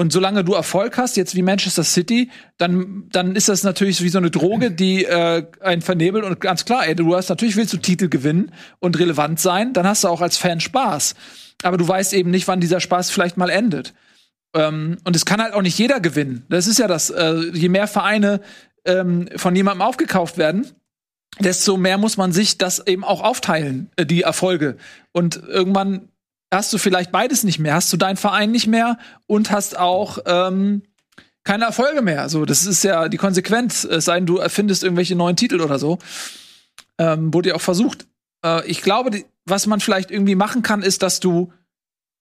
Und solange du Erfolg hast, jetzt wie Manchester City, dann, dann ist das natürlich wie so eine Droge, die äh, einen vernebelt. Und ganz klar, ey, du hast natürlich willst du Titel gewinnen und relevant sein, dann hast du auch als Fan Spaß. Aber du weißt eben nicht, wann dieser Spaß vielleicht mal endet. Ähm, und es kann halt auch nicht jeder gewinnen. Das ist ja das, äh, je mehr Vereine ähm, von jemandem aufgekauft werden, desto mehr muss man sich das eben auch aufteilen, äh, die Erfolge. Und irgendwann hast du vielleicht beides nicht mehr. Hast du deinen Verein nicht mehr und hast auch ähm, keine Erfolge mehr. So, das ist ja die Konsequenz. Es sei denn, du erfindest irgendwelche neuen Titel oder so. Ähm, wurde ja auch versucht. Äh, ich glaube, die, was man vielleicht irgendwie machen kann, ist, dass du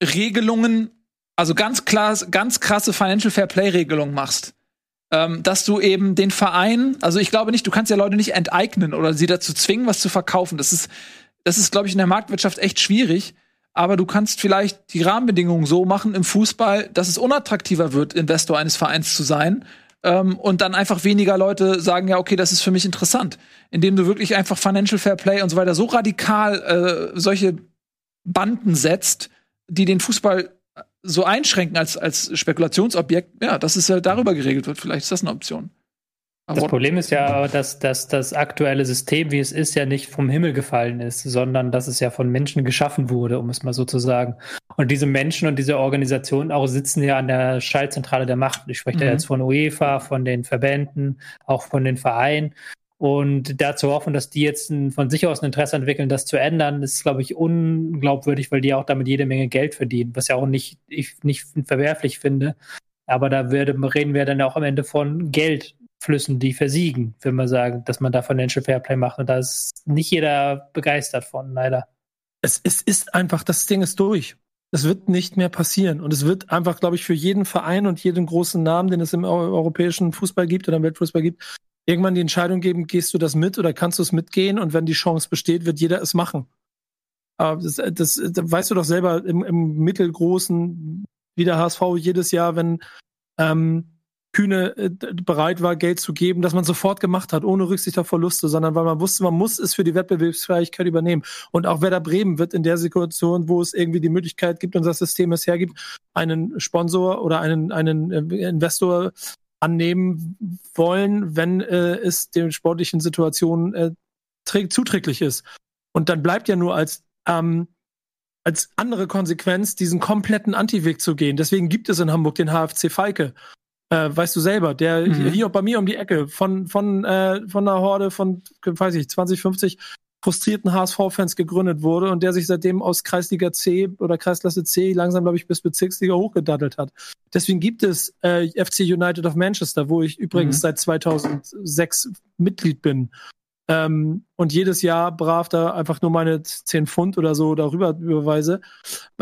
Regelungen, also ganz klar, ganz krasse Financial Fair Play Regelungen machst. Ähm, dass du eben den Verein, also ich glaube nicht, du kannst ja Leute nicht enteignen oder sie dazu zwingen, was zu verkaufen. Das ist, das ist, glaube ich, in der Marktwirtschaft echt schwierig aber du kannst vielleicht die Rahmenbedingungen so machen im Fußball, dass es unattraktiver wird, Investor eines Vereins zu sein. Ähm, und dann einfach weniger Leute sagen, ja, okay, das ist für mich interessant. Indem du wirklich einfach Financial Fair Play und so weiter so radikal äh, solche Banden setzt, die den Fußball so einschränken als, als Spekulationsobjekt, ja, dass es ja darüber geregelt wird. Vielleicht ist das eine Option. Das Problem ist ja, dass, dass das aktuelle System, wie es ist, ja nicht vom Himmel gefallen ist, sondern dass es ja von Menschen geschaffen wurde, um es mal so zu sagen. Und diese Menschen und diese Organisationen auch sitzen ja an der Schaltzentrale der Macht. Ich spreche mhm. da jetzt von UEFA, von den Verbänden, auch von den Vereinen. Und dazu hoffen, dass die jetzt von sich aus ein Interesse entwickeln, das zu ändern, ist, glaube ich, unglaubwürdig, weil die auch damit jede Menge Geld verdienen, was ja auch nicht, ich nicht verwerflich finde. Aber da würde, reden wir dann auch am Ende von Geld, Flüssen, die versiegen, wenn man sagen, dass man da Financial Fairplay macht. Und da ist nicht jeder begeistert von, leider. Es, es ist einfach, das Ding ist durch. Es wird nicht mehr passieren. Und es wird einfach, glaube ich, für jeden Verein und jeden großen Namen, den es im europäischen Fußball gibt oder im Weltfußball gibt, irgendwann die Entscheidung geben, gehst du das mit oder kannst du es mitgehen? Und wenn die Chance besteht, wird jeder es machen. Aber das, das, das weißt du doch selber im, im mittelgroßen, wie der HSV jedes Jahr, wenn ähm, Kühne äh, bereit war, Geld zu geben, dass man sofort gemacht hat, ohne Rücksicht auf Verluste, sondern weil man wusste, man muss es für die Wettbewerbsfähigkeit übernehmen. Und auch Werder Bremen wird in der Situation, wo es irgendwie die Möglichkeit gibt und das System es hergibt, einen Sponsor oder einen, einen äh, Investor annehmen wollen, wenn äh, es den sportlichen Situationen äh, zuträglich ist. Und dann bleibt ja nur als ähm, als andere Konsequenz diesen kompletten Anti-Weg zu gehen. Deswegen gibt es in Hamburg den HFC Falke. Äh, weißt du selber, der Mhm. hier bei mir um die Ecke von von äh, von einer Horde von weiß ich 20, 50 frustrierten HSV-Fans gegründet wurde und der sich seitdem aus Kreisliga C oder Kreisklasse C langsam, glaube ich, bis Bezirksliga hochgedattelt hat. Deswegen gibt es äh, FC United of Manchester, wo ich übrigens Mhm. seit 2006 Mitglied bin. Ähm, und jedes Jahr brav da einfach nur meine 10 Pfund oder so darüber überweise.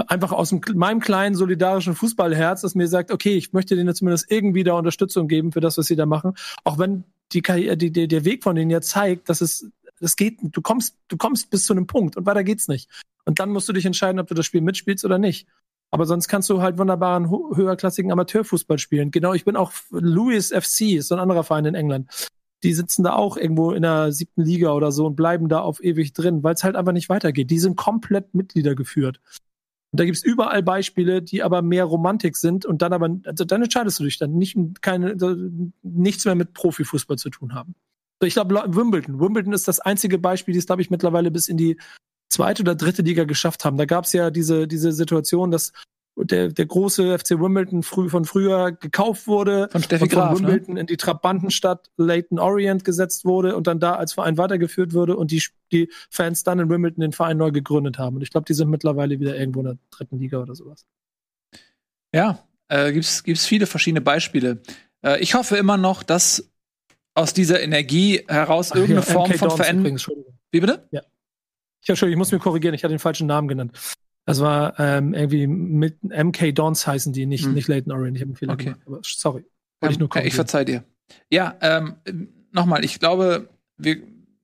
Einfach aus dem, meinem kleinen solidarischen Fußballherz, das mir sagt, okay, ich möchte denen zumindest irgendwie da Unterstützung geben für das, was sie da machen. Auch wenn die, Karriere- die, die, der Weg von denen ja zeigt, dass es, das geht, du kommst, du kommst bis zu einem Punkt und weiter geht's nicht. Und dann musst du dich entscheiden, ob du das Spiel mitspielst oder nicht. Aber sonst kannst du halt wunderbaren, höherklassigen Amateurfußball spielen. Genau, ich bin auch Lewis FC, ist so ein anderer Verein in England. Die sitzen da auch irgendwo in der siebten Liga oder so und bleiben da auf ewig drin, weil es halt einfach nicht weitergeht. Die sind komplett Mitglieder geführt. Und da gibt's überall Beispiele, die aber mehr Romantik sind und dann aber, also dann entscheidest du dich dann nicht, keine, nichts mehr mit Profifußball zu tun haben. Ich glaube, Wimbledon. Wimbledon ist das einzige Beispiel, die es, glaube ich, mittlerweile bis in die zweite oder dritte Liga geschafft haben. Da gab's ja diese, diese Situation, dass der, der große FC Wimbledon früh, von früher gekauft wurde Von Steffi und von Graf, ne? Wimbledon in die Trabantenstadt Leighton Orient gesetzt wurde und dann da als Verein weitergeführt wurde und die, die Fans dann in Wimbledon den Verein neu gegründet haben. Und ich glaube, die sind mittlerweile wieder irgendwo in der dritten Liga oder sowas. Ja, äh, gibt's gibt's viele verschiedene Beispiele. Äh, ich hoffe immer noch, dass aus dieser Energie heraus Ach irgendeine ja, Form MK von Veränderung. Wie bitte? Ich, Entschuldigung, ich muss mir korrigieren, ich hatte den falschen Namen genannt. Das war ähm, irgendwie mit MK Dons heißen die, nicht, Hm. nicht Leighton Orient. Ich habe einen Fehler Okay. gemacht. Aber sorry. Wollte ich nur Ähm, ich korrigieren. verzeih dir. Ja, ähm, nochmal, ich glaube, wir,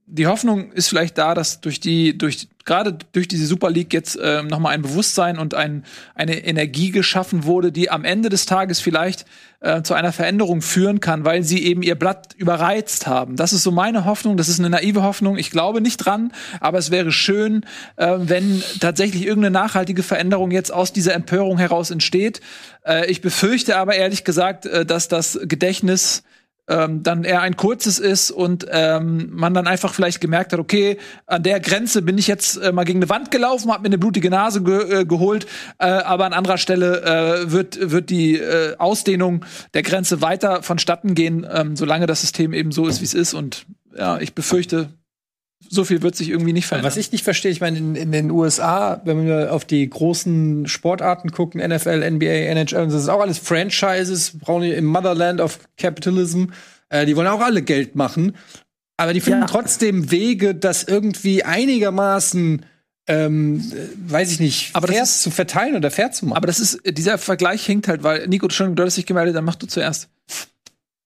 die Hoffnung ist vielleicht da, dass durch die, durch gerade durch diese Super League jetzt ähm, nochmal ein Bewusstsein und ein, eine Energie geschaffen wurde, die am Ende des Tages vielleicht äh, zu einer Veränderung führen kann, weil sie eben ihr Blatt überreizt haben. Das ist so meine Hoffnung. Das ist eine naive Hoffnung. Ich glaube nicht dran, aber es wäre schön, äh, wenn tatsächlich irgendeine nachhaltige Veränderung jetzt aus dieser Empörung heraus entsteht. Äh, ich befürchte aber ehrlich gesagt, äh, dass das Gedächtnis ähm, dann eher ein kurzes ist und ähm, man dann einfach vielleicht gemerkt hat, okay, an der Grenze bin ich jetzt äh, mal gegen eine Wand gelaufen, habe mir eine blutige Nase ge äh, geholt, äh, aber an anderer Stelle äh, wird wird die äh, Ausdehnung der Grenze weiter vonstatten gehen, ähm, solange das System eben so ist, wie es ist. Und ja, ich befürchte, so viel wird sich irgendwie nicht verändern. Was ich nicht verstehe, ich meine, in, in den USA, wenn wir auf die großen Sportarten gucken, NFL, NBA, NHL, das ist auch alles Franchises, brauchen die im Motherland of Capitalism. Äh, die wollen auch alle Geld machen. Aber die finden Ja. trotzdem Wege, das irgendwie einigermaßen, ähm, äh, weiß ich nicht, Aber das fair ist- zu verteilen oder fair zu machen. aber das ist dieser Vergleich hinkt halt, weil Nico, Entschuldigung, du hast dich gemeldet, dann mach du zuerst.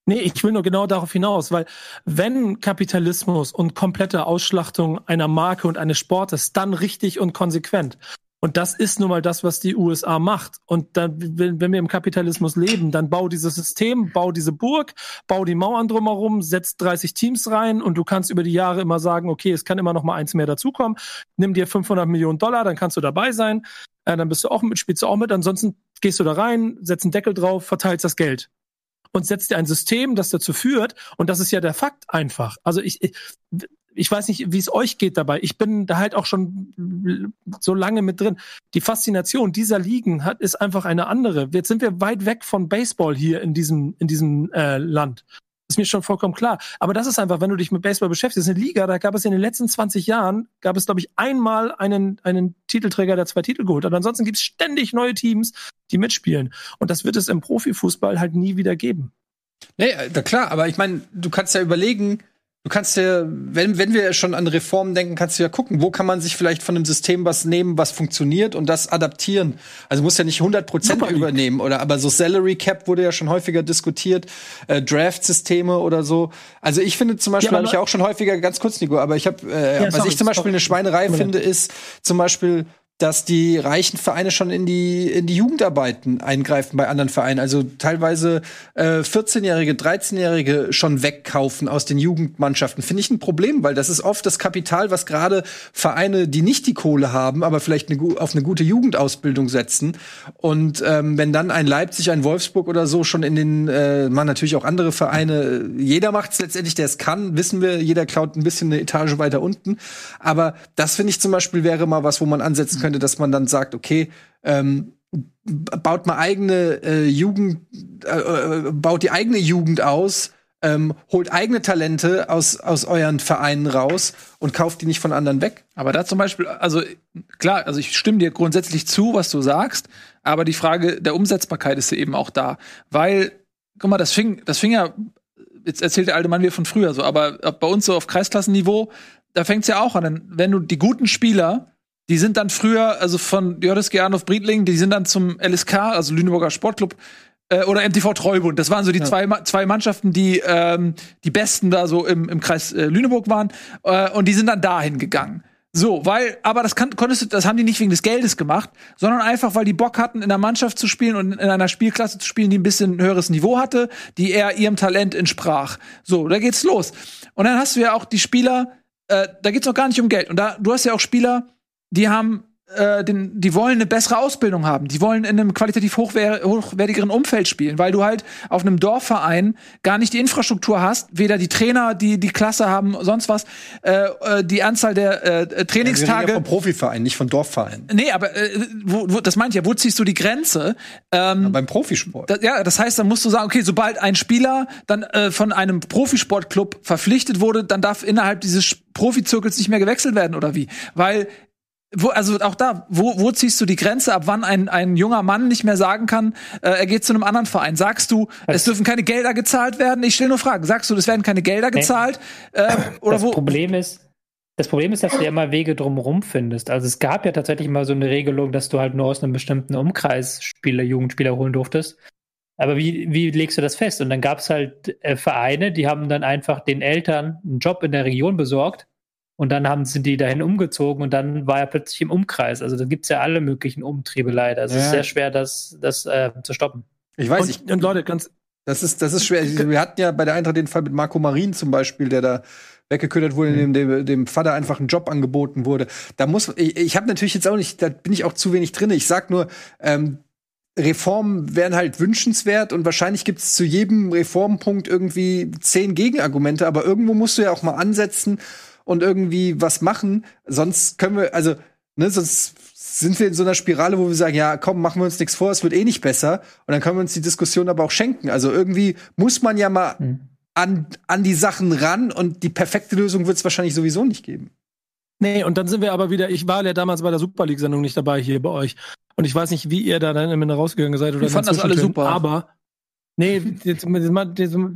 Nee, ich will nur genau darauf hinaus, weil wenn Kapitalismus und komplette Ausschlachtung einer Marke und eines Sportes, dann richtig und konsequent. Und das ist nun mal das, was die USA macht. Und dann, wenn, wir im Kapitalismus leben, dann bau dieses System, bau diese Burg, bau die Mauern drumherum, setz 30 Teams rein und du kannst über die Jahre immer sagen, okay, es kann immer noch mal eins mehr dazukommen. Nimm dir 500 Millionen Dollar, dann kannst du dabei sein. Äh, dann bist du auch mit, spielst du auch mit. Ansonsten gehst du da rein, setzt einen Deckel drauf, verteilst das Geld und setzt dir ein System, das dazu führt, und das ist ja der Fakt einfach. Also ich, ich, ich weiß nicht, wie es euch geht dabei. Ich bin da halt auch schon so lange mit drin. Die Faszination dieser Ligen hat, ist einfach eine andere. Jetzt sind wir weit weg von Baseball hier in diesem, in diesem äh, Land. Ist mir schon vollkommen klar. Aber das ist einfach, wenn du dich mit Baseball beschäftigst, eine Liga, da gab es in den letzten 20 Jahren, gab es, glaube ich, einmal einen, einen Titelträger, der zwei Titel geholt hat. Ansonsten gibt es ständig neue Teams, die mitspielen. Und das wird es im Profifußball halt nie wieder geben. Nee, na klar, aber ich meine, du kannst ja überlegen, du kannst ja, wenn, wenn wir schon an Reformen denken, kannst du ja gucken, wo kann man sich vielleicht von einem System was nehmen, was funktioniert und das adaptieren. Also muss ja nicht 100 Prozent übernehmen oder, aber so Salary Cap wurde ja schon häufiger diskutiert, äh, Draft-Systeme oder so. Also ich finde zum Beispiel, Ja, habe ich ja auch schon häufiger, ganz kurz, Nico, aber ich habe, äh, Ja, was sorry, ich zum Beispiel sorry. eine Schweinerei finde, ist zum Beispiel dass die reichen Vereine schon in die in die Jugendarbeiten eingreifen bei anderen Vereinen. Also teilweise äh, 14-Jährige, 13-Jährige schon wegkaufen aus den Jugendmannschaften. Finde ich ein Problem, weil das ist oft das Kapital, was gerade Vereine, die nicht die Kohle haben, aber vielleicht eine, auf eine gute Jugendausbildung setzen. Und ähm, wenn dann ein Leipzig, ein Wolfsburg oder so schon in den, äh, man natürlich auch andere Vereine, jeder macht es letztendlich, der es kann, wissen wir, jeder klaut ein bisschen eine Etage weiter unten. Aber das finde ich zum Beispiel wäre mal was, wo man ansetzen könnte, dass man dann sagt, okay, ähm, baut mal eigene äh, Jugend, äh, äh, baut die eigene Jugend aus, ähm, holt eigene Talente aus, aus euren Vereinen raus und kauft die nicht von anderen weg. Aber da zum Beispiel, also klar, also ich stimme dir grundsätzlich zu, was du sagst, aber die Frage der Umsetzbarkeit ist eben auch da. Weil, guck mal, das fing, das fing ja, jetzt erzählt der alte Mann wieder von früher so, aber bei uns so auf Kreisklassenniveau, da fängt's ja auch an. Wenn du die guten Spieler die sind dann früher, also von JSG auf Briedling, die sind dann zum LSK, also Lüneburger Sportclub, äh, oder MTV Treubund. Das waren so die ja. zwei, zwei Mannschaften, die ähm, die besten da so im, im Kreis äh, Lüneburg waren. Äh, und die sind dann dahin gegangen. So, weil, aber das kann, konntest du, das haben die nicht wegen des Geldes gemacht, sondern einfach, weil die Bock hatten, in der Mannschaft zu spielen und in einer Spielklasse zu spielen, die ein bisschen höheres Niveau hatte, die eher ihrem Talent entsprach. So, da geht's los. Und dann hast du ja auch die Spieler, äh, da geht's noch gar nicht um Geld. Und da, du hast ja auch Spieler, die haben äh, den, die wollen eine bessere Ausbildung haben. Die wollen in einem qualitativ hochwer hochwertigeren Umfeld spielen, weil du halt auf einem Dorfverein gar nicht die Infrastruktur hast, weder die Trainer, die die Klasse haben, sonst was, äh, äh die Anzahl der äh, Trainingstage. Ja, vom Profiverein, nicht von Dorfverein. Nee, aber äh, wo, wo, das meint ja, wo ziehst du die Grenze? Ähm, ja, beim Profisport. Da, ja, das heißt, dann musst du sagen, okay, sobald ein Spieler dann äh, von einem Profisportclub verpflichtet wurde, dann darf innerhalb dieses Profizirkels nicht mehr gewechselt werden oder wie? Weil wo, also auch da, wo, wo ziehst du die Grenze, ab wann ein, ein junger Mann nicht mehr sagen kann, äh, er geht zu einem anderen Verein? Sagst du, Was? es dürfen keine Gelder gezahlt werden? Ich stelle nur Fragen. Sagst du, es werden keine Gelder gezahlt? Äh, oder das wo? Problem ist, das Problem ist, dass du ja immer Wege drumherum findest. Also es gab ja tatsächlich mal so eine Regelung, dass du halt nur aus einem bestimmten Umkreis Spieler, Jugendspieler holen durftest. Aber wie, wie legst du das fest? Und dann gab es halt äh, Vereine, die haben dann einfach den Eltern einen Job in der Region besorgt und dann haben, sind die dahin umgezogen und dann war er plötzlich im Umkreis. Also da gibt es ja alle möglichen Umtriebe leider. Es ja. ist sehr schwer, das, das äh, zu stoppen. Ich weiß, nicht. und Leute, ganz. Das ist, das ist schwer. Wir hatten ja bei der Eintracht den Fall mit Marco Marin zum Beispiel, der da weggeködert wurde, mhm. dem, dem, dem Vater einfach ein Job angeboten wurde. Da muss ich, ich habe natürlich jetzt auch nicht, da bin ich auch zu wenig drin. Ich sag nur, ähm, Reformen wären halt wünschenswert und wahrscheinlich gibt es zu jedem Reformpunkt irgendwie zehn Gegenargumente, aber irgendwo musst du ja auch mal ansetzen und irgendwie was machen. Sonst können wir, also, ne, sonst sind wir in so einer Spirale, wo wir sagen, ja, komm, machen wir uns nichts vor, es wird eh nicht besser. Und dann können wir uns die Diskussion aber auch schenken. Also irgendwie muss man ja mal mhm. an, an die Sachen ran und die perfekte Lösung wird es wahrscheinlich sowieso nicht geben. Nee, und dann sind wir aber wieder, ich war ja damals bei der Super League-Sendung nicht dabei hier bei euch. Und ich weiß nicht, wie ihr da dann Ende rausgegangen seid oder Ich fand das alle super. Aber Nee, jetzt, jetzt,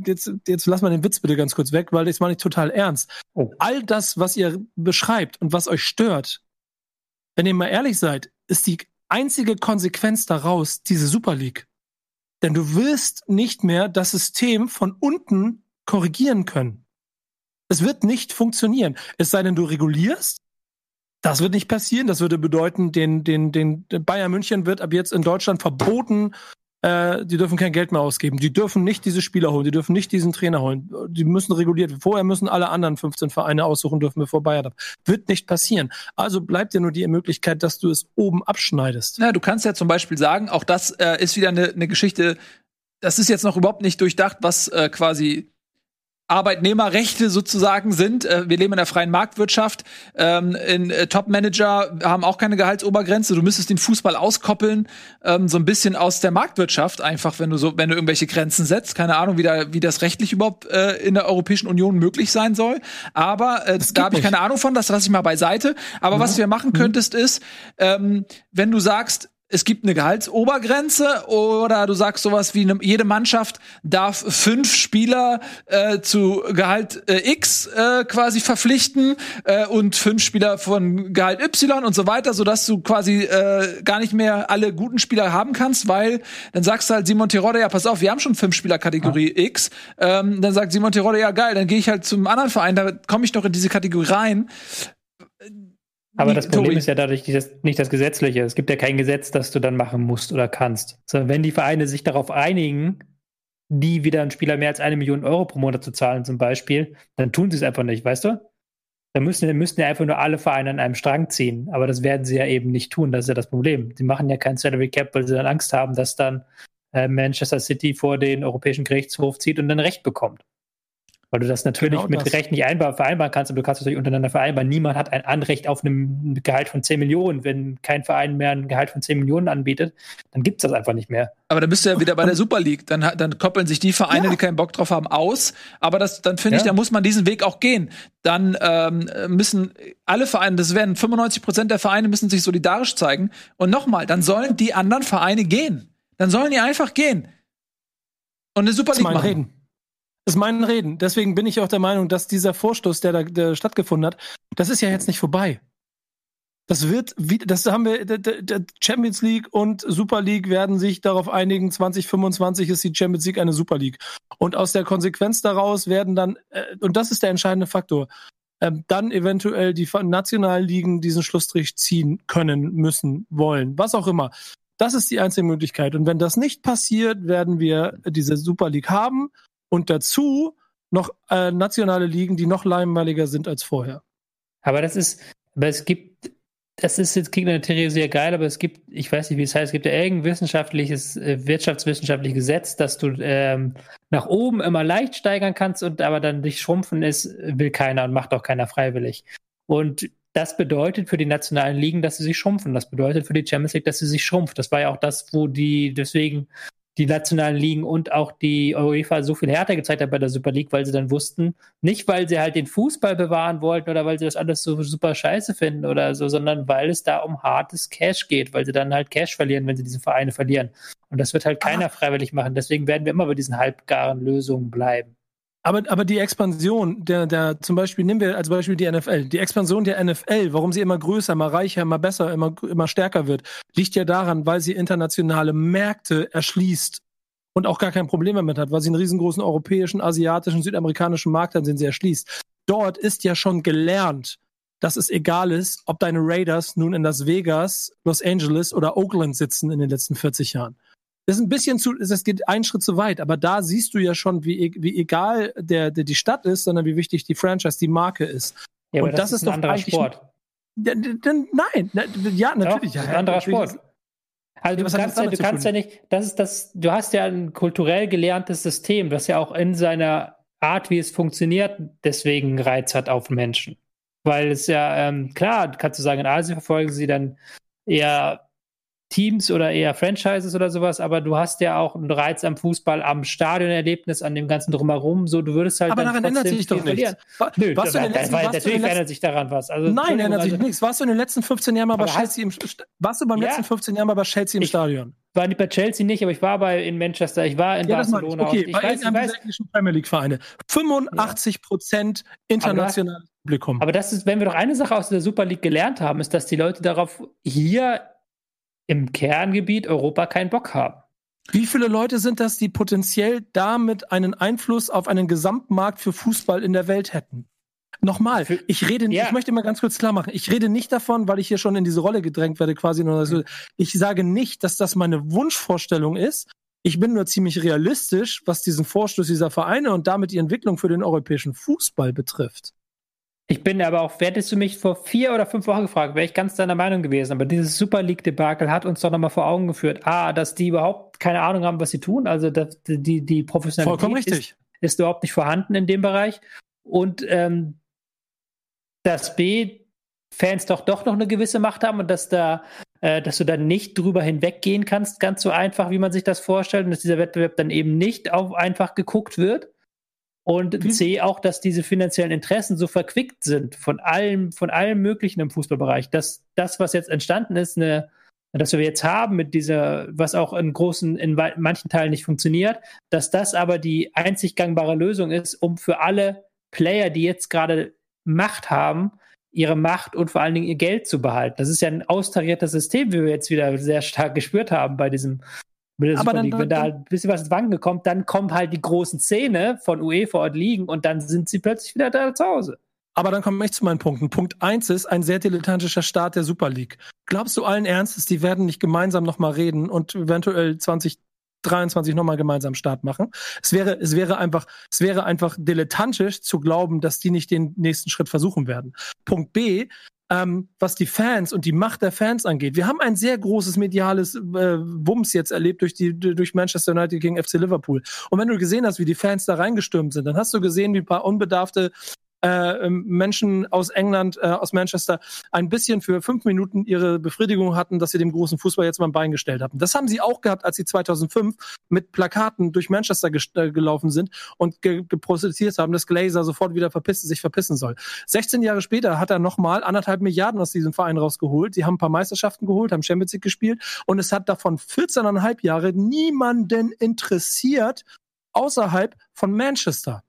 jetzt, jetzt lass mal den Witz bitte ganz kurz weg, weil das meine ich total ernst. Oh. All das, was ihr beschreibt und was euch stört, wenn ihr mal ehrlich seid, ist die einzige Konsequenz daraus diese Super League. Denn du wirst nicht mehr das System von unten korrigieren können. Es wird nicht funktionieren. Es sei denn, du regulierst. Das wird nicht passieren. Das würde bedeuten, den, den, den Bayern München wird ab jetzt in Deutschland verboten, äh, die dürfen kein Geld mehr ausgeben. Die dürfen nicht diese Spieler holen, die dürfen nicht diesen Trainer holen. Die müssen reguliert. Vorher müssen alle anderen 15 Vereine aussuchen dürfen, bevor Bayern ab. Wird nicht passieren. Also bleibt ja nur die Möglichkeit, dass du es oben abschneidest. Ja, du kannst ja zum Beispiel sagen, auch das äh, ist wieder eine, eine Geschichte, das ist jetzt noch überhaupt nicht durchdacht, was äh, quasi Arbeitnehmerrechte sozusagen sind. Äh, wir leben in der freien Marktwirtschaft. Ähm, in, äh, Top-Manager haben auch keine Gehaltsobergrenze. Du müsstest den Fußball auskoppeln, ähm, so ein bisschen aus der Marktwirtschaft, einfach wenn du so, wenn du irgendwelche Grenzen setzt. Keine Ahnung, wie, da, wie das rechtlich überhaupt äh, in der Europäischen Union möglich sein soll. Aber äh, da habe ich keine Ahnung von, das lasse ich mal beiseite. Aber mhm. was du ja machen mhm. könntest, ist, ähm, wenn du sagst, es gibt eine Gehaltsobergrenze oder du sagst sowas wie eine, jede Mannschaft darf fünf Spieler äh, zu Gehalt äh, X äh, quasi verpflichten äh, und fünf Spieler von Gehalt Y und so weiter, sodass du quasi äh, gar nicht mehr alle guten Spieler haben kannst, weil dann sagst du halt Simon Terodde, ja pass auf, wir haben schon fünf Spieler Kategorie ah. X, ähm, dann sagt Simon Terodde, ja geil, dann gehe ich halt zum anderen Verein, da komme ich doch in diese Kategorie rein aber das Problem ist ja dadurch nicht das, Gesetzliche. Es gibt ja kein Gesetz, das du dann machen musst oder kannst. Sondern wenn die Vereine sich darauf einigen, die wieder einen Spieler mehr als eine Million Euro pro Monat zu zahlen, zum Beispiel, dann tun sie es einfach nicht, weißt du? Dann müssen, dann müssen ja einfach nur alle Vereine an einem Strang ziehen. Aber das werden sie ja eben nicht tun. Das ist ja das Problem. Sie machen ja kein Salary Cap, weil sie dann Angst haben, dass dann äh, Manchester City vor den Europäischen Gerichtshof zieht und dann Recht bekommt. Weil du das natürlich Genau mit das. Recht nicht einbar vereinbaren kannst, aber du kannst es natürlich untereinander vereinbaren. Niemand hat ein Anrecht auf einem Gehalt von 10 Millionen. Wenn kein Verein mehr ein Gehalt von 10 Millionen anbietet, dann gibt's das einfach nicht mehr. Aber dann bist du ja wieder bei der Super League. Dann, dann koppeln sich die Vereine, die keinen Bock drauf haben, aus. Aber das, dann finde ich, Ja. da muss man diesen Weg auch gehen. Dann ähm, müssen alle Vereine, das werden 95 Prozent der Vereine müssen sich solidarisch zeigen. Und nochmal, dann sollen die anderen Vereine gehen. Dann sollen die einfach gehen. Und eine Super League machen. Reden. Das ist mein Reden. Deswegen bin ich auch der Meinung, dass dieser Vorstoß, der da der stattgefunden hat, das ist ja jetzt nicht vorbei. Das wird, das haben wir, der Champions League und Super League werden sich darauf einigen, 2025 ist die Champions League eine Super League. Und aus der Konsequenz daraus werden dann, äh, und das ist der entscheidende Faktor, ähm, dann eventuell die nationalen Ligen diesen Schlussstrich ziehen können, müssen, wollen, was auch immer. Das ist die einzige Möglichkeit. Und wenn das nicht passiert, werden wir diese Super League haben und dazu noch äh, nationale Ligen, die noch langweiliger sind als vorher. Aber das ist, aber es gibt, das ist jetzt in der Theorie sehr geil, aber es gibt, ich weiß nicht, wie es heißt, es gibt ja irgendein wissenschaftliches, äh, wirtschaftswissenschaftliches Gesetz, dass du ähm, nach oben immer leicht steigern kannst und aber dann dich schrumpfen ist, will keiner und macht auch keiner freiwillig. Und das bedeutet für die nationalen Ligen, dass sie sich schrumpfen. Das bedeutet für die Champions League, dass sie sich schrumpft. Das war ja auch das, wo die deswegen die nationalen Ligen und auch die UEFA so viel härter gezeigt hat bei der Super League, weil sie dann wussten, nicht weil sie halt den Fußball bewahren wollten oder weil sie das alles so super scheiße finden oder so, sondern weil es da um hartes Cash geht, weil sie dann halt Cash verlieren, wenn sie diese Vereine verlieren. Und das wird halt keiner freiwillig machen. Deswegen werden wir immer bei diesen halbgaren Lösungen bleiben. Aber, aber die Expansion, der, der, zum Beispiel, nehmen wir als Beispiel die NFL. Die Expansion der NFL, warum sie immer größer, immer reicher, immer besser, immer, immer stärker wird, liegt ja daran, weil sie internationale Märkte erschließt und auch gar kein Problem damit hat, weil sie einen riesengroßen europäischen, asiatischen, südamerikanischen Markt hat, den sie erschließt. Dort ist ja schon gelernt, dass es egal ist, ob deine Raiders nun in Las Vegas, Los Angeles oder Oakland sitzen in den letzten 40 Jahren. Das ist ein bisschen zu, das geht einen Schritt zu weit, aber da siehst du ja schon, wie, e- wie egal der, der die Stadt ist, sondern wie wichtig die Franchise, die Marke ist. Ja, Und das ist ein doch anderer Sport. Ja, d- d- nein, ja, natürlich. Doch, ja, ein anderer natürlich. Sport. Also Ja, du kannst, das ja, du kannst ja nicht, das ist das, du hast ja ein kulturell gelerntes System, das ja auch in seiner Art, wie es funktioniert, deswegen einen Reiz hat auf Menschen. Weil es ja, ähm, klar, kannst du sagen, in Asien verfolgen sie dann eher Teams oder eher Franchises oder sowas, aber du hast ja auch einen Reiz am Fußball, am Stadionerlebnis, an dem ganzen Drumherum, so du würdest halt Aber daran ändert sich doch nichts. Nö, warst du in den letzten, natürlich ändert sich daran was. Also, Nein, ändert sich also- nichts. Warst du in den letzten 15 Jahren mal bei Chelsea im St- Warst du beim Ja. letzten 15 Jahren mal bei Chelsea im Ich- Stadion? war nicht bei Chelsea nicht, aber ich war bei in Manchester, ich war in Ja. Barcelona. Okay, ich bei weiß, weiß, dieser englischen Premier League Vereine. 85 Prozent internationales Publikum. Aber das ist, wenn wir doch eine Sache aus der Super League gelernt haben, ist, dass die Leute darauf hier im Kerngebiet Europa keinen Bock haben. Wie viele Leute sind das, die potenziell damit einen Einfluss auf einen Gesamtmarkt für Fußball in der Welt hätten? Nochmal, ich rede, nicht- Ja. ich möchte mal ganz kurz klar machen, ich rede nicht davon, weil ich hier schon in diese Rolle gedrängt werde, quasi nur so. Ich sage nicht, dass das meine Wunschvorstellung ist. Ich bin nur ziemlich realistisch, was diesen Vorstoß dieser Vereine und damit die Entwicklung für den europäischen Fußball betrifft. Ich bin aber auch, hättest du mich vor vier oder fünf Wochen gefragt, wäre ich ganz deiner Meinung gewesen. Aber dieses Super League-Debakel hat uns doch nochmal vor Augen geführt, A, dass die überhaupt keine Ahnung haben, was sie tun. Also dass die, die Professionalität ist, ist überhaupt nicht vorhanden in dem Bereich. Und ähm, dass B, Fans doch doch noch eine gewisse Macht haben und dass da, äh, dass du dann nicht drüber hinweggehen kannst, ganz so einfach, wie man sich das vorstellt, und dass dieser Wettbewerb dann eben nicht auf einfach geguckt wird. Und Wie- C auch, dass diese finanziellen Interessen so verquickt sind von allem, von allem Möglichen im Fußballbereich, dass das, was jetzt entstanden ist, eine, dass wir jetzt haben mit dieser, was auch in großen, in manchen Teilen nicht funktioniert, dass das aber die einzig gangbare Lösung ist, um für alle Player, die jetzt gerade Macht haben, ihre Macht und vor allen Dingen ihr Geld zu behalten. Das ist ja ein austariertes System, wie wir jetzt wieder sehr stark gespürt haben bei diesem Aber Super dann- League. Wenn da halt ein bisschen was ins Wanken kommt, dann kommen halt die großen Szene von UEFA und Ligen und dann sind sie plötzlich wieder da zu Hause. Aber dann komme ich zu meinen Punkten. Punkt eins ist ein sehr dilettantischer Start der Super League. Glaubst du allen Ernstes, die werden nicht gemeinsam nochmal reden und eventuell 2023 nochmal gemeinsam Start machen? Es wäre, es wäre einfach, es wäre einfach dilettantisch zu glauben, dass die nicht den nächsten Schritt versuchen werden. Punkt B, ähm, was die Fans und die Macht der Fans angeht. Wir haben ein sehr großes mediales äh, Wumms jetzt erlebt durch die durch Manchester United gegen FC Liverpool. Und wenn du gesehen hast, wie die Fans da reingestürmt sind, dann hast du gesehen, wie ein paar unbedarfte äh, ähm, Menschen aus England, äh, aus Manchester, ein bisschen für fünf Minuten ihre Befriedigung hatten, dass sie dem großen Fußball jetzt mal ein Bein gestellt haben. Das haben sie auch gehabt, als sie 2005 mit Plakaten durch Manchester äh, gelaufen sind und ge geprotestiert haben, dass Glazer sofort wieder verpissen, sich verpissen soll. 16 Jahre später hat er nochmal anderthalb Milliarden aus diesem Verein rausgeholt. Sie haben ein paar Meisterschaften geholt, haben Champions League gespielt und es hat davon 14,5 Jahre niemanden interessiert außerhalb von Manchester.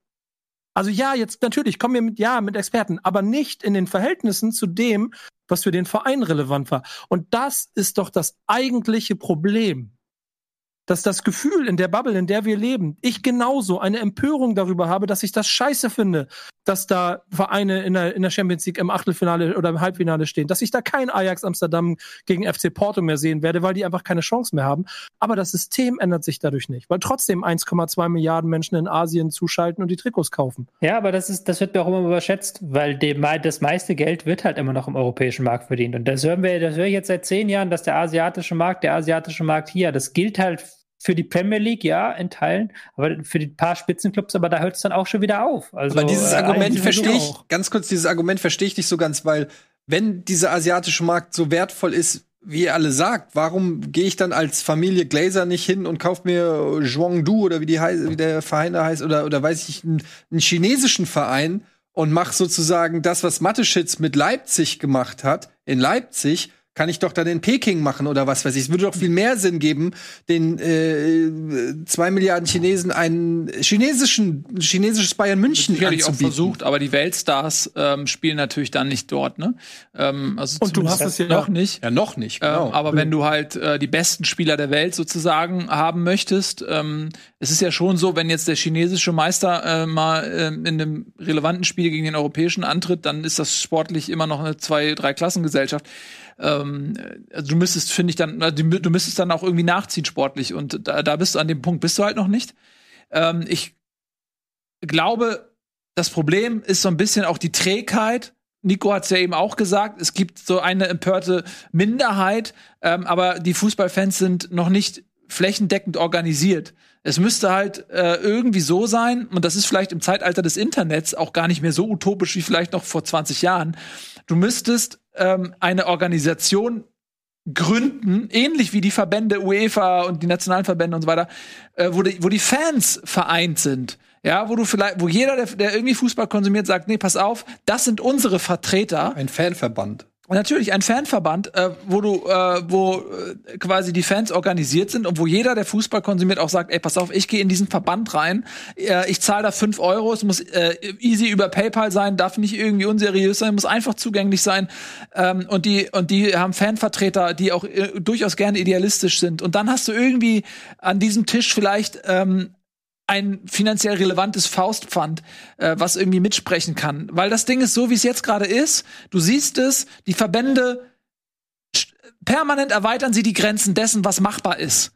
Also ja, jetzt natürlich kommen wir mit ja mit Experten, aber nicht in den Verhältnissen zu dem, was für den Verein relevant war. Und das ist doch das eigentliche Problem dass das Gefühl in der Bubble, in der wir leben, ich genauso eine Empörung darüber habe, dass ich das scheiße finde, dass da Vereine in der, in der Champions League im Achtelfinale oder im Halbfinale stehen, dass ich da kein Ajax Amsterdam gegen FC Porto mehr sehen werde, weil die einfach keine Chance mehr haben. Aber das System ändert sich dadurch nicht, weil trotzdem 1,2 Milliarden Menschen in Asien zuschalten und die Trikots kaufen. Ja, aber das ist, das wird mir auch immer überschätzt, weil dem, das meiste Geld wird halt immer noch im europäischen Markt verdient. Und das hören wir, das höre ich jetzt seit zehn Jahren, dass der asiatische Markt, der asiatische Markt hier, das gilt halt für die Premier League, ja, in Teilen, aber für die paar Spitzenclubs, aber da hört es dann auch schon wieder auf. Also, aber dieses äh, Argument verstehe ich, ganz kurz, dieses Argument verstehe ich nicht so ganz, weil wenn dieser asiatische Markt so wertvoll ist, wie ihr alle sagt, warum gehe ich dann als Familie Glazer nicht hin und kaufe mir Zhuangdu oder wie, die wie der Verein da heißt oder, oder weiß ich, einen, einen chinesischen Verein und mache sozusagen das, was Matteschitz mit Leipzig gemacht hat, in Leipzig, kann ich doch dann in Peking machen oder was weiß ich. Es würde doch viel mehr Sinn geben, den äh, zwei Milliarden Chinesen einen chinesischen chinesisches Bayern München das anzubieten. auch versucht, aber die Weltstars ähm, spielen natürlich dann nicht dort, ne? Ähm, also Und du hast es ja noch nicht. Ja, noch nicht. Genau. Ähm, aber wenn du halt äh, die besten Spieler der Welt sozusagen haben möchtest, ähm, es ist ja schon so, wenn jetzt der chinesische Meister äh, mal äh, in einem relevanten Spiel gegen den europäischen antritt, dann ist das sportlich immer noch eine zwei, drei Klassengesellschaft ähm, also du müsstest, finde ich, dann, du müsstest dann auch irgendwie nachziehen sportlich. Und da, da bist du an dem Punkt, bist du halt noch nicht. Ähm, ich glaube, das Problem ist so ein bisschen auch die Trägheit. Nico hat es ja eben auch gesagt, es gibt so eine empörte Minderheit, ähm, aber die Fußballfans sind noch nicht flächendeckend organisiert. Es müsste halt äh, irgendwie so sein, und das ist vielleicht im Zeitalter des Internets auch gar nicht mehr so utopisch wie vielleicht noch vor 20 Jahren. Du müsstest ähm, eine Organisation gründen, ähnlich wie die Verbände UEFA und die nationalen Verbände und so weiter, äh, wo, die, wo die Fans vereint sind. Ja, wo du vielleicht, wo jeder, der, der irgendwie Fußball konsumiert, sagt, nee, pass auf, das sind unsere Vertreter. Ein Fanverband. Natürlich ein Fanverband, äh, wo du, äh, wo äh, quasi die Fans organisiert sind und wo jeder, der Fußball konsumiert, auch sagt, ey, pass auf, ich gehe in diesen Verband rein, äh, ich zahle da fünf Euro, es muss äh, easy über PayPal sein, darf nicht irgendwie unseriös sein, muss einfach zugänglich sein. Ähm, und die und die haben Fanvertreter, die auch äh, durchaus gerne idealistisch sind. Und dann hast du irgendwie an diesem Tisch vielleicht ähm, ein finanziell relevantes Faustpfand, äh, was irgendwie mitsprechen kann. Weil das Ding ist so, wie es jetzt gerade ist. Du siehst es, die Verbände permanent erweitern sie die Grenzen dessen, was machbar ist.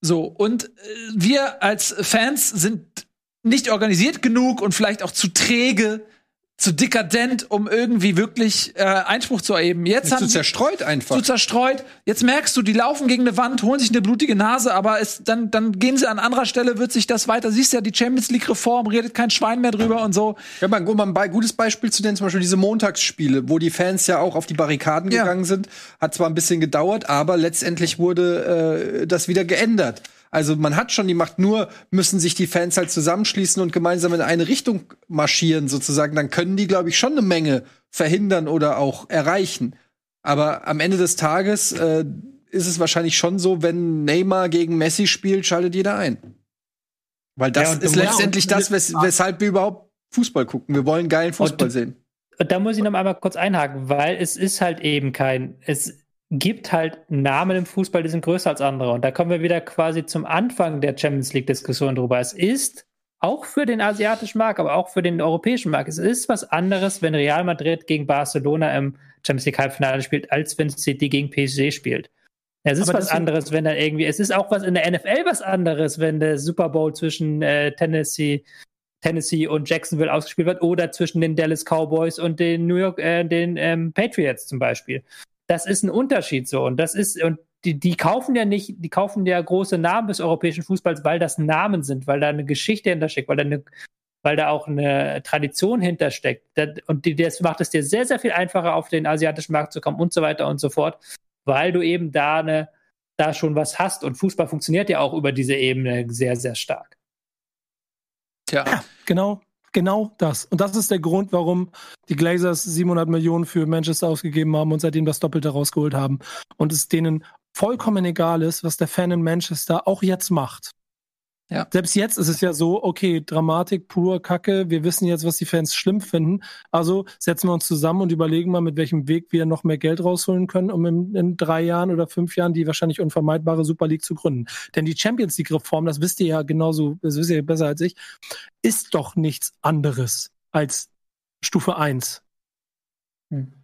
So, und äh, wir als Fans sind nicht organisiert genug und vielleicht auch zu träge, zu dekadent, um irgendwie wirklich äh, Einspruch zu erheben. Jetzt haben zu zerstreut einfach. Zu zerstreut. Jetzt merkst du, die laufen gegen eine Wand, holen sich eine blutige Nase, aber es, dann, dann gehen sie an anderer Stelle, wird sich das weiter. Siehst ja, die Champions League Reform redet kein Schwein mehr drüber und so. Ja, mal, mal ein gutes Beispiel zu nennen, zum Beispiel diese Montagsspiele, wo die Fans ja auch auf die Barrikaden ja. gegangen sind. Hat zwar ein bisschen gedauert, aber letztendlich wurde äh, das wieder geändert. Also man hat schon die Macht, nur müssen sich die Fans halt zusammenschließen und gemeinsam in eine Richtung marschieren sozusagen. Dann können die, glaube ich, schon eine Menge verhindern oder auch erreichen. Aber am Ende des Tages äh, ist es wahrscheinlich schon so, wenn Neymar gegen Messi spielt, schaltet jeder ein. Weil das ja, ist letztendlich das, wes weshalb wir überhaupt Fußball gucken. Wir wollen geilen Fußball und, sehen. Und da muss ich noch einmal kurz einhaken, weil es ist halt eben kein, es gibt halt Namen im Fußball, die sind größer als andere. Und da kommen wir wieder quasi zum Anfang der Champions League-Diskussion drüber. Es ist auch für den asiatischen Markt, aber auch für den europäischen Markt. Es ist was anderes, wenn Real Madrid gegen Barcelona im Champions League Halbfinale spielt, als wenn City gegen PSG spielt. Es ist aber was anderes, wenn dann irgendwie, es ist auch was in der NFL was anderes, wenn der Super Bowl zwischen äh, Tennessee Tennessee und Jacksonville ausgespielt wird oder zwischen den Dallas Cowboys und den New York, äh, den ähm, Patriots zum Beispiel. Das ist ein Unterschied so und das ist und die, die kaufen ja nicht, die kaufen ja große Namen des europäischen Fußballs, weil das Namen sind, weil da eine Geschichte hintersteckt, weil da eine weil da auch eine Tradition hintersteckt. Und das macht es dir sehr, sehr viel einfacher, auf den asiatischen Markt zu kommen und so weiter und so fort, weil du eben da eine, da schon was hast. Und Fußball funktioniert ja auch über diese Ebene sehr, sehr stark. Tja. Ja, genau, genau das. Und das ist der Grund, warum die Glazers 700 Millionen für Manchester ausgegeben haben und seitdem das Doppelte rausgeholt haben. Und es denen vollkommen egal ist, was der Fan in Manchester auch jetzt macht. Ja. Selbst jetzt ist es ja so, okay, Dramatik pur, Kacke, wir wissen jetzt, was die Fans schlimm finden. Also setzen wir uns zusammen und überlegen mal, mit welchem Weg wir noch mehr Geld rausholen können, um in, in drei Jahren oder fünf Jahren die wahrscheinlich unvermeidbare Super League zu gründen. Denn die Champions League-Reform, das wisst ihr ja genauso, das wisst ihr besser als ich, ist doch nichts anderes als Stufe 1. Hm.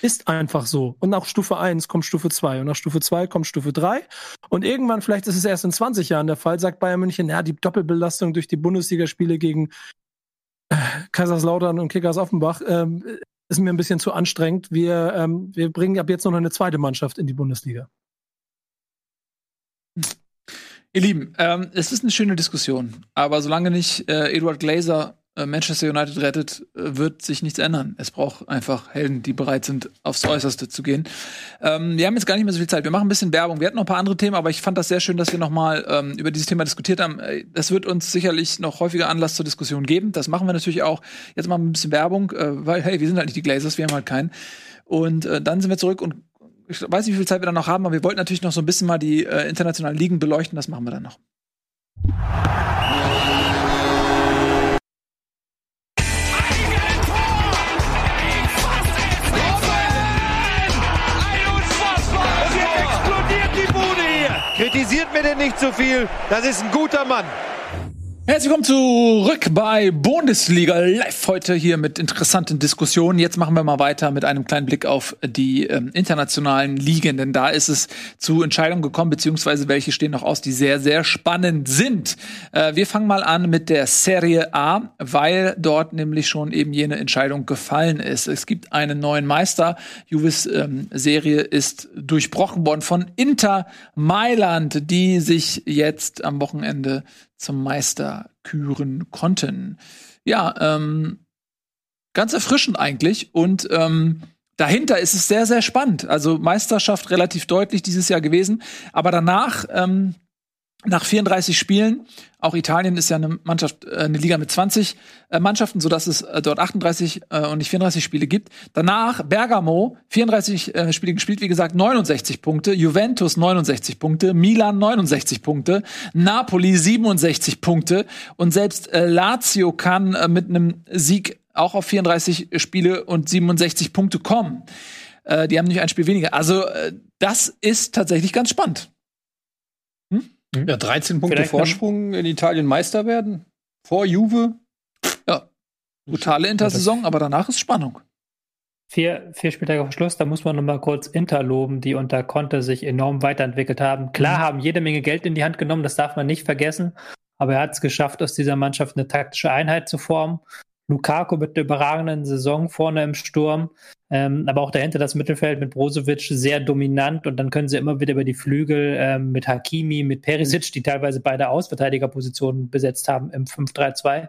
Ist einfach so. Und nach Stufe 1 kommt Stufe 2 und nach Stufe 2 kommt Stufe 3. Und irgendwann, vielleicht ist es erst in 20 Jahren der Fall, sagt Bayern München, ja, die Doppelbelastung durch die Bundesligaspiele gegen äh, Kaiserslautern und Kickers Offenbach ähm, ist mir ein bisschen zu anstrengend. Wir, ähm, wir bringen ab jetzt noch eine zweite Mannschaft in die Bundesliga. Ihr Lieben, ähm, es ist eine schöne Diskussion, aber solange nicht äh, Eduard Glazer äh, Manchester United rettet, äh, wird sich nichts ändern. Es braucht einfach Helden, die bereit sind, aufs Äußerste zu gehen. Ähm, wir haben jetzt gar nicht mehr so viel Zeit. Wir machen ein bisschen Werbung. Wir hatten noch ein paar andere Themen, aber ich fand das sehr schön, dass wir noch mal ähm, über dieses Thema diskutiert haben. Äh, das wird uns sicherlich noch häufiger Anlass zur Diskussion geben. Das machen wir natürlich auch. Jetzt machen wir ein bisschen Werbung, äh, weil, hey, wir sind halt nicht die Glazers, wir haben halt keinen. Und äh, dann sind wir zurück und ich weiß nicht, wie viel Zeit wir dann noch haben, aber wir wollten natürlich noch so ein bisschen mal die äh, internationalen Ligen beleuchten. Das machen wir dann noch. Kritisiert mir denn nicht zu so viel. Das ist ein guter Mann. Herzlich willkommen zurück bei Bundesliga Live heute hier mit interessanten Diskussionen. Jetzt machen wir mal weiter mit einem kleinen Blick auf die ähm, internationalen Ligen, denn da ist es zu Entscheidungen gekommen, beziehungsweise welche stehen noch aus, die sehr, sehr spannend sind. Äh, wir fangen mal an mit der Serie A, weil dort nämlich schon eben jene Entscheidung gefallen ist. Es gibt einen neuen Meister. Juvis ähm, Serie ist durchbrochen worden von Inter Mailand, die sich jetzt am Wochenende zum Meister küren konnten. Ja, ähm, ganz erfrischend eigentlich und ähm, dahinter ist es sehr, sehr spannend. Also Meisterschaft relativ deutlich dieses Jahr gewesen, aber danach ähm, nach 34 Spielen, auch Italien ist ja eine Mannschaft, äh, eine Liga mit 20 äh, Mannschaften, so dass es äh, dort 38 und nicht 34 Spiele gibt. Danach Bergamo 34 Spiele gespielt, wie gesagt 69 Punkte, Juventus 69 Punkte, Milan 69 Punkte, Napoli 67 Punkte und selbst Lazio kann mit einem Sieg auch auf 34 Spiele und 67 Punkte kommen. die haben nicht ein Spiel weniger. Also das ist tatsächlich ganz spannend. Hm? Ja, 13 Punkte Vielleicht Vorsprung in Italien Meister werden. Vor Juve. Ja. Brutale Intersaison, aber danach ist Spannung. Vier, vier Spieltage vor Schluss, da muss man noch mal kurz Inter loben, die unter Conte sich enorm weiterentwickelt haben. Klar mhm. haben jede Menge Geld in die Hand genommen, das darf man nicht vergessen. Aber er hat es geschafft, aus dieser Mannschaft eine taktische Einheit zu formen. Lukaku mit der überragenden Saison vorne im Sturm, ähm, aber auch dahinter das Mittelfeld mit Brozovic sehr dominant und dann können sie immer wieder über die Flügel ähm, mit Hakimi, mit Perisic, die teilweise beide Ausverteidigerpositionen besetzt haben im 5-3-2.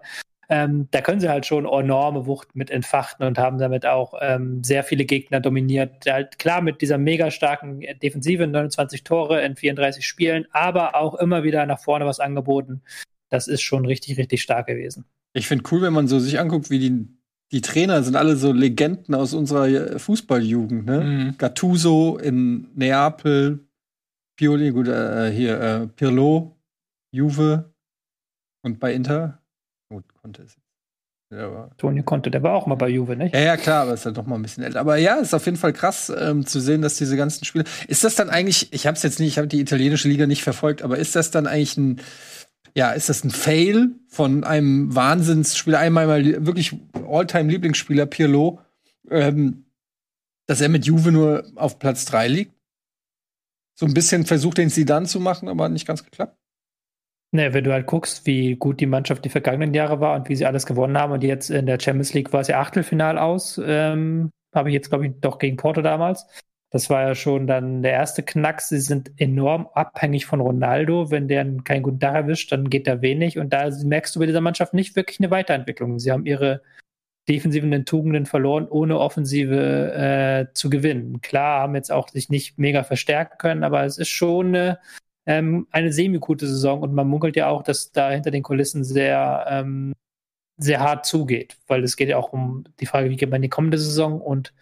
Ähm, da können sie halt schon enorme Wucht mit entfachten und haben damit auch ähm, sehr viele Gegner dominiert. Halt klar mit dieser mega starken Defensive, 29 Tore in 34 Spielen, aber auch immer wieder nach vorne was angeboten. Das ist schon richtig, richtig stark gewesen. Ich finde cool, wenn man so sich anguckt, wie die, die Trainer sind alle so Legenden aus unserer äh, Fußballjugend, ne? Mhm. Gattuso in Neapel, Pioli, gut, äh, hier, äh, Pirlo, Juve und bei Inter. Gut, konnte es. Toni konnte, der war auch mal bei Juve, nicht? Ja, ja, klar, aber ist halt noch mal ein bisschen älter. Aber ja, ist auf jeden Fall krass ähm, zu sehen, dass diese ganzen Spiele. Ist das dann eigentlich, ich habe es jetzt nicht, ich habe die italienische Liga nicht verfolgt, aber ist das dann eigentlich ein ja, ist das ein Fail von einem Wahnsinnsspieler, einmal mal wirklich All-Time-Lieblingsspieler Pirlo, ähm, dass er mit Juve nur auf Platz 3 liegt? So ein bisschen versucht, den Zidane zu machen, aber nicht ganz geklappt. Ne, wenn du halt guckst, wie gut die Mannschaft die vergangenen Jahre war und wie sie alles gewonnen haben und jetzt in der Champions League war es ja Achtelfinal aus, ähm, habe ich jetzt, glaube ich, doch gegen Porto damals. Das war ja schon dann der erste Knacks. Sie sind enorm abhängig von Ronaldo. Wenn der keinen guten Tag erwischt, dann geht da wenig. Und da merkst du bei dieser Mannschaft nicht wirklich eine Weiterentwicklung. Sie haben ihre defensiven Tugenden verloren, ohne Offensive äh, zu gewinnen. Klar, haben jetzt auch sich nicht mega verstärken können, aber es ist schon eine ähm, eine semi-gute Saison und man munkelt ja auch, dass da hinter den Kulissen sehr, ähm, sehr hart zugeht, weil es geht ja auch um die Frage, wie geht man in die kommende Saison und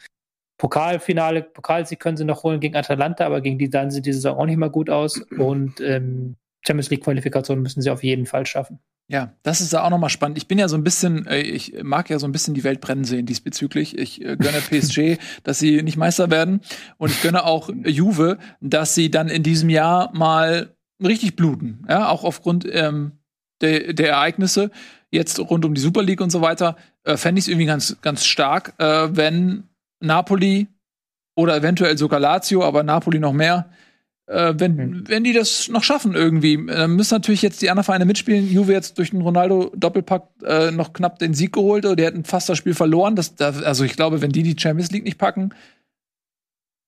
Pokalfinale, Pokalsieg können sie noch holen gegen Atalanta, aber gegen die sahen sie die Saison auch nicht mal gut aus und ähm, Champions League Qualifikation müssen sie auf jeden Fall schaffen. Ja, das ist auch nochmal spannend. Ich bin ja so ein bisschen, äh, ich mag ja so ein bisschen die Welt brennen sehen diesbezüglich. Ich äh, gönne PSG, dass sie nicht Meister werden. Und ich gönne auch Juve, dass sie dann in diesem Jahr mal richtig bluten. Ja, auch aufgrund ähm, der, der Ereignisse jetzt rund um die Super League und so weiter. Äh, Fände ich es irgendwie ganz, ganz stark, äh, wenn Napoli oder eventuell sogar Lazio, aber Napoli noch mehr, äh, wenn, mhm. wenn die das noch schaffen irgendwie, dann müssen natürlich jetzt die anderen Vereine mitspielen. Juve jetzt durch den Ronaldo-Doppelpack äh, noch knapp den Sieg geholt. Die hätten fast das Spiel verloren. Das, das, also ich glaube, wenn die die Champions League nicht packen,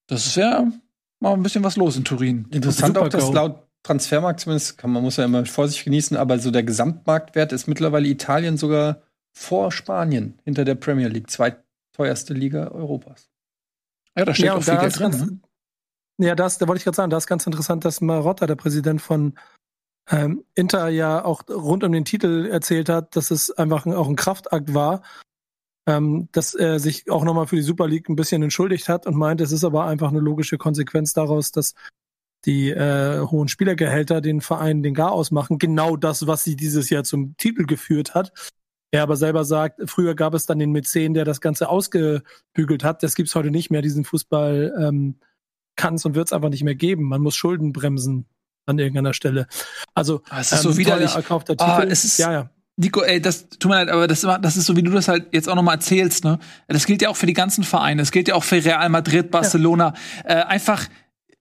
das ist ja mal ein bisschen was los in Turin. Interessant auch, dass laut Transfermarkt zumindest, kann, man muss ja immer Vorsicht genießen, aber so der Gesamtmarktwert ist mittlerweile Italien sogar vor Spanien hinter der Premier League, zweiteuerste Liga Europas. Ja, da steht ja, auch viel Geld drin. Ne? Ja, das, da wollte ich gerade sagen, da ist ganz interessant, dass Marotta, der Präsident von ähm, Inter, ja auch rund um den Titel erzählt hat, dass es einfach auch ein Kraftakt war, ähm, dass er sich auch nochmal für die Super League ein bisschen entschuldigt hat und meint, es ist aber einfach eine logische Konsequenz daraus, dass die äh, hohen Spielergehälter den Verein den Gar ausmachen. Genau das, was sie dieses Jahr zum Titel geführt hat. Er aber selber sagt, früher gab es dann den Mäzen, der das Ganze ausgebügelt hat. Das gibt's heute nicht mehr, diesen Fußball. Ähm, kann es und wird es einfach nicht mehr geben. Man muss Schulden bremsen an irgendeiner Stelle. Also ah, es ist ähm, so widerlich. Erkaufter ah, Titel. Ah, es ist, ja, ja. Nico, ey, das tut mir leid, aber das, das ist so, wie du das halt jetzt auch nochmal erzählst, ne? Das gilt ja auch für die ganzen Vereine. Das gilt ja auch für Real Madrid, Barcelona. Ja. Äh, einfach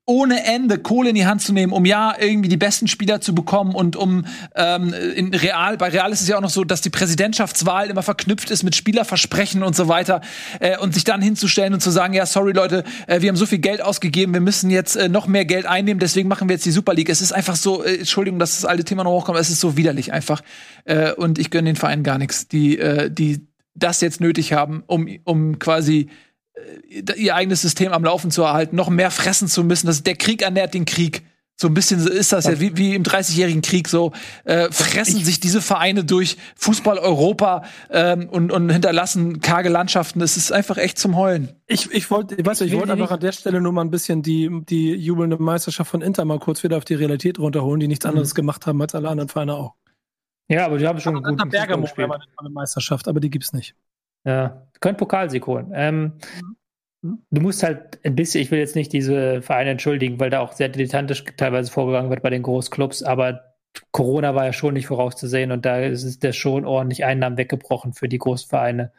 ohne Ende Kohle in die Hand zu nehmen, um ja irgendwie die besten Spieler zu bekommen und um ähm, in Real, bei Real ist es ja auch noch so, dass die Präsidentschaftswahl immer verknüpft ist mit Spielerversprechen und so weiter äh, und sich dann hinzustellen und zu sagen, ja, sorry Leute, äh, wir haben so viel Geld ausgegeben, wir müssen jetzt äh, noch mehr Geld einnehmen, deswegen machen wir jetzt die Super League. Es ist einfach so, äh, Entschuldigung, dass das alte Thema noch hochkommt, es ist so widerlich einfach äh, und ich gönne den Vereinen gar nichts, die äh, die das jetzt nötig haben, um um quasi ihr eigenes System am Laufen zu erhalten, noch mehr fressen zu müssen. Das, der Krieg ernährt den Krieg. So ein bisschen ist das ja wie, wie im 30-jährigen Krieg so. Äh, fressen ich, sich diese Vereine durch Fußball Europa ähm, und, und hinterlassen karge Landschaften. Es ist einfach echt zum Heulen. Ich, ich wollte, ich weiß ich wollte einfach an der Stelle nur mal ein bisschen die, die jubelnde Meisterschaft von Inter mal kurz wieder auf die Realität runterholen, die nichts mhm. anderes gemacht haben als alle anderen Vereine auch. Ja, aber die haben schon aber gut Bergamo eine Meisterschaft, aber die gibt's nicht. Ja, könnt Pokalsieg holen. Ähm, mhm. Du musst halt ein bisschen, ich will jetzt nicht diese Vereine entschuldigen, weil da auch sehr dilettantisch teilweise vorgegangen wird bei den Großclubs, aber Corona war ja schon nicht vorauszusehen und da ist der schon ordentlich Einnahmen weggebrochen für die Großvereine,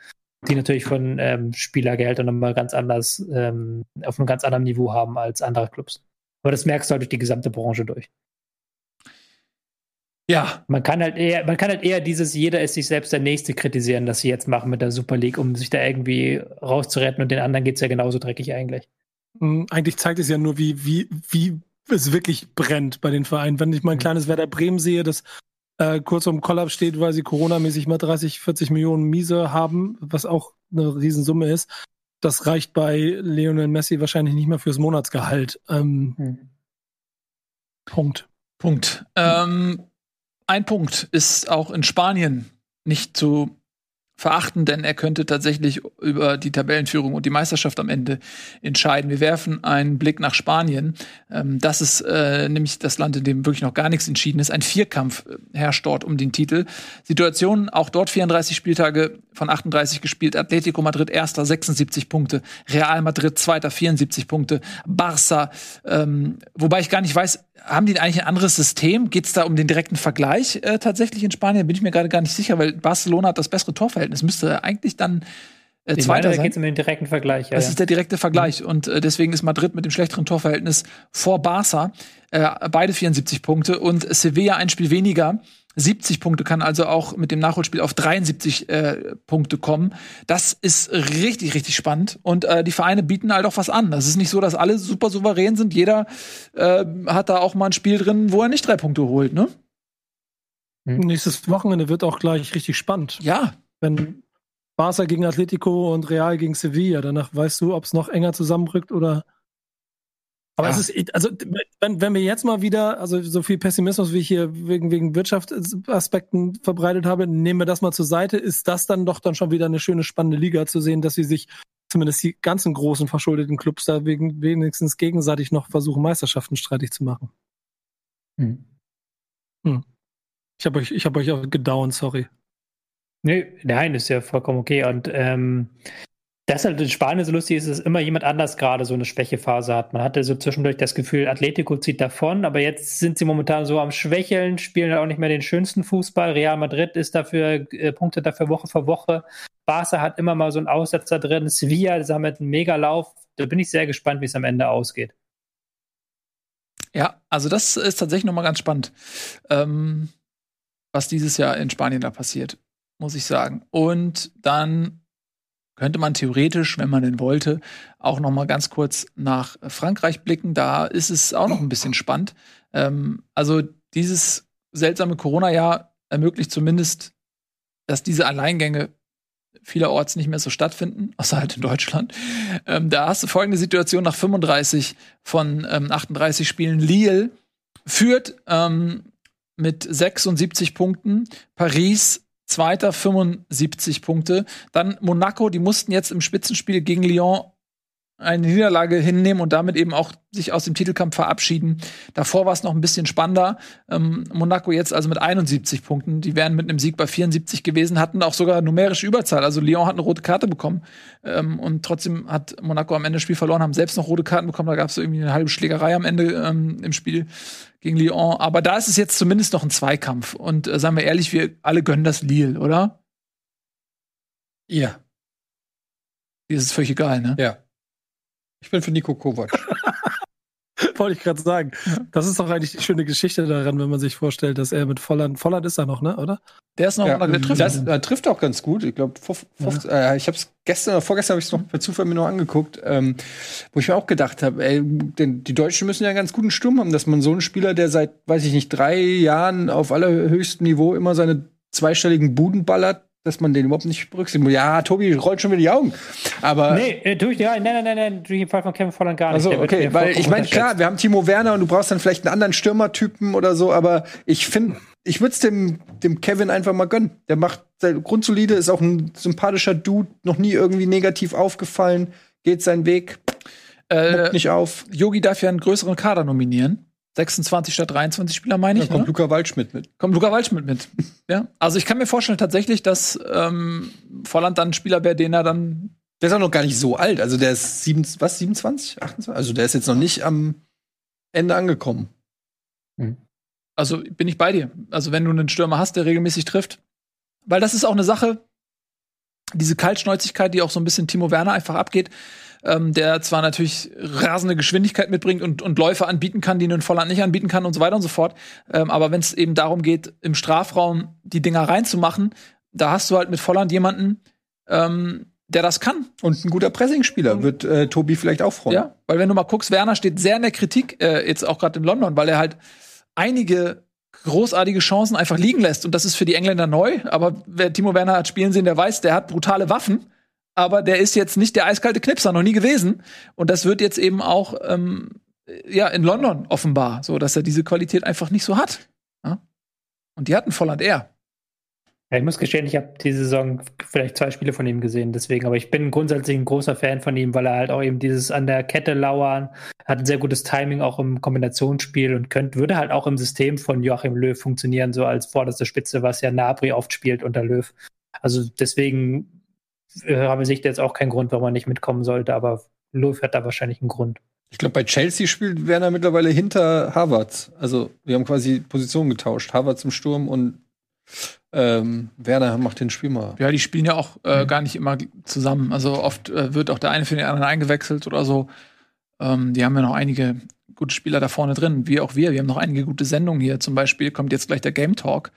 die natürlich von ähm, Spielergehältern nochmal ganz anders, ähm, auf einem ganz anderen Niveau haben als andere Clubs. Aber das merkst du halt durch die gesamte Branche durch. Ja. Man kann halt eher, man kann halt eher dieses, jeder ist sich selbst der Nächste kritisieren, das sie jetzt machen mit der Super League, um sich da irgendwie rauszuretten und den anderen geht es ja genauso dreckig eigentlich. Mhm, eigentlich zeigt es ja nur, wie, wie, wie es wirklich brennt bei den Vereinen. Wenn ich mal ein mhm. kleines Werder Bremen sehe, das äh, kurz um Kollaps steht, weil sie Corona-mäßig mal 30, 40 Millionen Miese haben, was auch eine Riesensumme ist, das reicht bei Lionel Messi wahrscheinlich nicht mehr fürs Monatsgehalt. Ähm, mhm. Punkt. Punkt. Ähm, ein Punkt ist auch in Spanien nicht zu verachten, denn er könnte tatsächlich über die Tabellenführung und die Meisterschaft am Ende entscheiden. Wir werfen einen Blick nach Spanien. Ähm, das ist äh, nämlich das Land, in dem wirklich noch gar nichts entschieden ist. Ein Vierkampf äh, herrscht dort um den Titel. Situation auch dort 34 Spieltage von 38 gespielt. Atletico Madrid erster 76 Punkte, Real Madrid zweiter 74 Punkte, Barça, ähm, wobei ich gar nicht weiß, haben die eigentlich ein anderes System? Geht es da um den direkten Vergleich äh, tatsächlich in Spanien? Bin ich mir gerade gar nicht sicher, weil Barcelona hat das bessere Torverhältnis. Müsste eigentlich dann äh, Ich Zweiter meine, da sein. geht es um den direkten Vergleich. Ja, Das ja. ist der direkte Vergleich. Und äh, deswegen ist Madrid mit dem schlechteren Torverhältnis vor Barca. Äh, beide 74 Punkte und Sevilla ein Spiel weniger. 70 Punkte kann also auch mit dem Nachholspiel auf 73 äh, Punkte kommen. Das ist richtig, richtig spannend. Und äh, die Vereine bieten halt auch was an. Das ist nicht so, dass alle super souverän sind. Jeder äh, hat da auch mal ein Spiel drin, wo er nicht drei Punkte holt, ne? Nächstes Wochenende wird auch gleich richtig spannend. Ja. Wenn Barca gegen Atletico und Real gegen Sevilla, danach weißt du, ob es noch enger zusammenrückt oder. Aber Ja. es ist, also, wenn, wenn wir jetzt mal wieder, also so viel Pessimismus, wie ich hier wegen, wegen Wirtschaftsaspekten verbreitet habe, nehmen wir das mal zur Seite, ist das dann doch dann schon wieder eine schöne, spannende Liga zu sehen, dass sie sich zumindest die ganzen großen verschuldeten Clubs da wegen, wenigstens gegenseitig noch versuchen, Meisterschaften streitig zu machen. Hm. Ich habe euch, ich habe euch auch gedauert, sorry. Nö, nein, ist ja vollkommen okay. Und ähm, das halt in Spanien so lustig ist, dass immer jemand anders gerade so eine Schwächephase hat. Man hatte so zwischendurch das Gefühl, Atletico zieht davon, aber jetzt sind sie momentan so am Schwächeln, spielen halt auch nicht mehr den schönsten Fußball. Real Madrid ist dafür, äh, Punkte dafür Woche für Woche. Barca hat immer mal so einen Aussetzer drin. Sevilla, sie haben halt einen Megalauf. Da bin ich sehr gespannt, wie es am Ende ausgeht. Ja, also das ist tatsächlich noch mal ganz spannend, ähm, was dieses Jahr in Spanien da passiert, muss ich sagen. Und dann könnte man theoretisch, wenn man denn wollte, auch noch mal ganz kurz nach Frankreich blicken. Da ist es auch noch ein bisschen spannend. Ähm, also dieses seltsame Corona-Jahr ermöglicht zumindest, dass diese Alleingänge vielerorts nicht mehr so stattfinden, außer halt in Deutschland. Ähm, da hast du folgende Situation nach 35 von ähm, 38 Spielen. Lille führt ähm, mit 76 Punkten, Paris zweiter 75 Punkte, dann Monaco, die mussten jetzt im Spitzenspiel gegen Lyon eine Niederlage hinnehmen und damit eben auch sich aus dem Titelkampf verabschieden. Davor war es noch ein bisschen spannender. Ähm, Monaco jetzt also mit 71 Punkten. Die wären mit einem Sieg bei 74 gewesen, hatten auch sogar numerische Überzahl. Also Lyon hat eine rote Karte bekommen ähm, und trotzdem hat Monaco am Ende das Spiel verloren, haben selbst noch rote Karten bekommen. Da gab es so irgendwie eine halbe Schlägerei am Ende ähm, im Spiel gegen Lyon. Aber da ist es jetzt zumindest noch ein Zweikampf. Und äh, sagen wir ehrlich, wir alle gönnen das Lille, oder? Ja. Dir ist es völlig egal, ne? Ja. Ich bin für Nico Kovac. Wollte ich gerade sagen. Das ist doch eigentlich die schöne Geschichte daran, wenn man sich vorstellt, dass er mit Volland, Volland ist er noch, ne, oder? Der ist noch, Ja, der trifft. das äh, trifft auch ganz gut. Ich glaube, äh, ich habe es gestern oder vorgestern habe ich es noch per Zufall mir noch angeguckt, ähm, wo ich mir auch gedacht habe, ey, denn die Deutschen müssen ja einen ganz guten Sturm haben, dass man so einen Spieler, der seit, weiß ich nicht, drei Jahren auf allerhöchstem Niveau immer seine zweistelligen Buden ballert, dass man den überhaupt nicht berücksichtigt. Ja, Tobi rollt schon wieder die Augen. Aber Nee, äh, tue ich nein, nein, nein, nein, tue ich im Fall von Kevin Volland gar nicht. also okay, weil ich meine klar, wir haben Timo Werner und du brauchst dann vielleicht einen anderen Stürmertypen oder so, aber ich finde, ich würde es dem dem Kevin einfach mal gönnen. Der macht der grundsolide, ist auch ein sympathischer Dude, noch nie irgendwie negativ aufgefallen, geht seinen Weg, Äh, nicht auf. Yogi darf ja einen größeren Kader nominieren. 26 statt 23 Spieler, meine Da ich. kommt ne? Luca Waldschmidt mit. Kommt Luca Waldschmidt mit. ja. Also ich kann mir vorstellen tatsächlich, dass ähm, Volland dann ein Spieler wäre, den er dann. Der ist auch noch gar nicht so alt, also der ist sieben, was 27, 28, also der ist jetzt noch nicht am Ende angekommen. Also bin ich bei dir. Also wenn du einen Stürmer hast, der regelmäßig trifft. Weil das ist auch eine Sache, diese Kaltschnäuzigkeit, die auch so ein bisschen Timo Werner einfach abgeht, ähm, der zwar natürlich rasende Geschwindigkeit mitbringt und, und Läufe anbieten kann, die ein Volland nicht anbieten kann und so weiter und so fort. Ähm, aber wenn es eben darum geht, im Strafraum die Dinger reinzumachen, da hast du halt mit Volland jemanden, ähm, der das kann. Und ein guter Pressingspieler wird äh, Tobi vielleicht auch freuen. Ja, weil wenn du mal guckst, Werner steht sehr in der Kritik, äh, jetzt auch gerade in London, weil er halt einige großartige Chancen einfach liegen lässt. Und das ist für die Engländer neu. Aber wer Timo Werner hat spielen sehen, der weiß, der hat brutale Waffen. Aber der ist jetzt nicht der eiskalte Knipser, noch nie gewesen. Und das wird jetzt eben auch ähm, ja in London offenbar, so dass er diese Qualität einfach nicht so hat. Ja? Und die hatten Volland eher. Ja, ich muss gestehen, ich habe diese Saison vielleicht zwei Spiele von ihm gesehen, deswegen, aber ich bin grundsätzlich ein großer Fan von ihm, weil er halt auch eben dieses an der Kette lauern, hat ein sehr gutes Timing auch im Kombinationsspiel und könnte, würde halt auch im System von Joachim Löw funktionieren, so als vorderste Spitze, was ja Nabri oft spielt unter Löw. Also deswegen habe ich jetzt auch keinen Grund, warum er nicht mitkommen sollte, aber Löw hat da wahrscheinlich einen Grund. Ich glaube, bei Chelsea spielt Werner mittlerweile hinter Havertz. Also wir haben quasi Positionen getauscht. Havertz im Sturm und ähm, Werner macht den Spiel mal. Ja, die spielen ja auch äh, mhm. gar nicht immer zusammen. Also oft äh, wird auch der eine für den anderen eingewechselt oder so. Ähm, die haben ja noch einige gute Spieler da vorne drin, wie auch wir. Wir haben noch einige gute Sendungen hier. Zum Beispiel kommt jetzt gleich der Game Talk.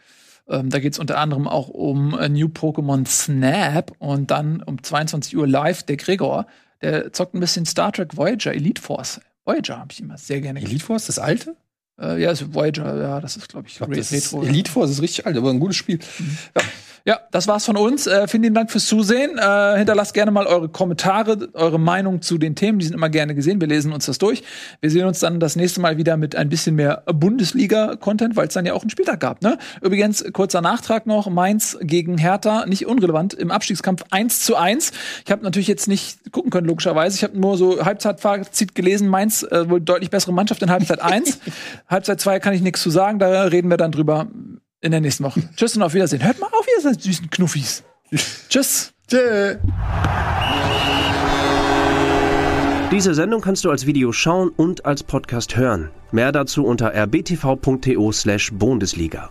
Ähm, da geht es unter anderem auch um äh, New Pokémon Snap und dann um 22 Uhr live der Gregor. Der zockt ein bisschen Star Trek Voyager Elite Force. Voyager habe ich immer sehr gerne Elite Force, das alte? Äh, ja, also Voyager, ja, das ist, glaube ich, ich glaub, das ist Elite Force ist richtig alt, aber ein gutes Spiel. Mhm. Ja. Ja, das war's von uns. Äh, vielen Dank fürs Zusehen. Äh, hinterlasst gerne mal eure Kommentare, eure Meinung zu den Themen. Die sind immer gerne gesehen. Wir lesen uns das durch. Wir sehen uns dann das nächste Mal wieder mit ein bisschen mehr Bundesliga-Content, weil es dann ja auch einen Spieltag gab. Ne? Übrigens, kurzer Nachtrag noch. Mainz gegen Hertha, nicht unrelevant, im Abstiegskampf 1 zu 1. Ich habe natürlich jetzt nicht gucken können, logischerweise. Ich habe nur so Halbzeitfazit gelesen. Mainz äh, wohl deutlich bessere Mannschaft in Halbzeit 1. Halbzeit 2 kann ich nichts zu sagen. Da reden wir dann drüber in der nächsten Woche. Tschüss und auf Wiedersehen. Hört mal auf, ihr seid süßen Knuffis. Tschüss. Tschö. Diese Sendung kannst du als Video schauen und als Podcast hören. Mehr dazu unter rbtv.to slash Bundesliga.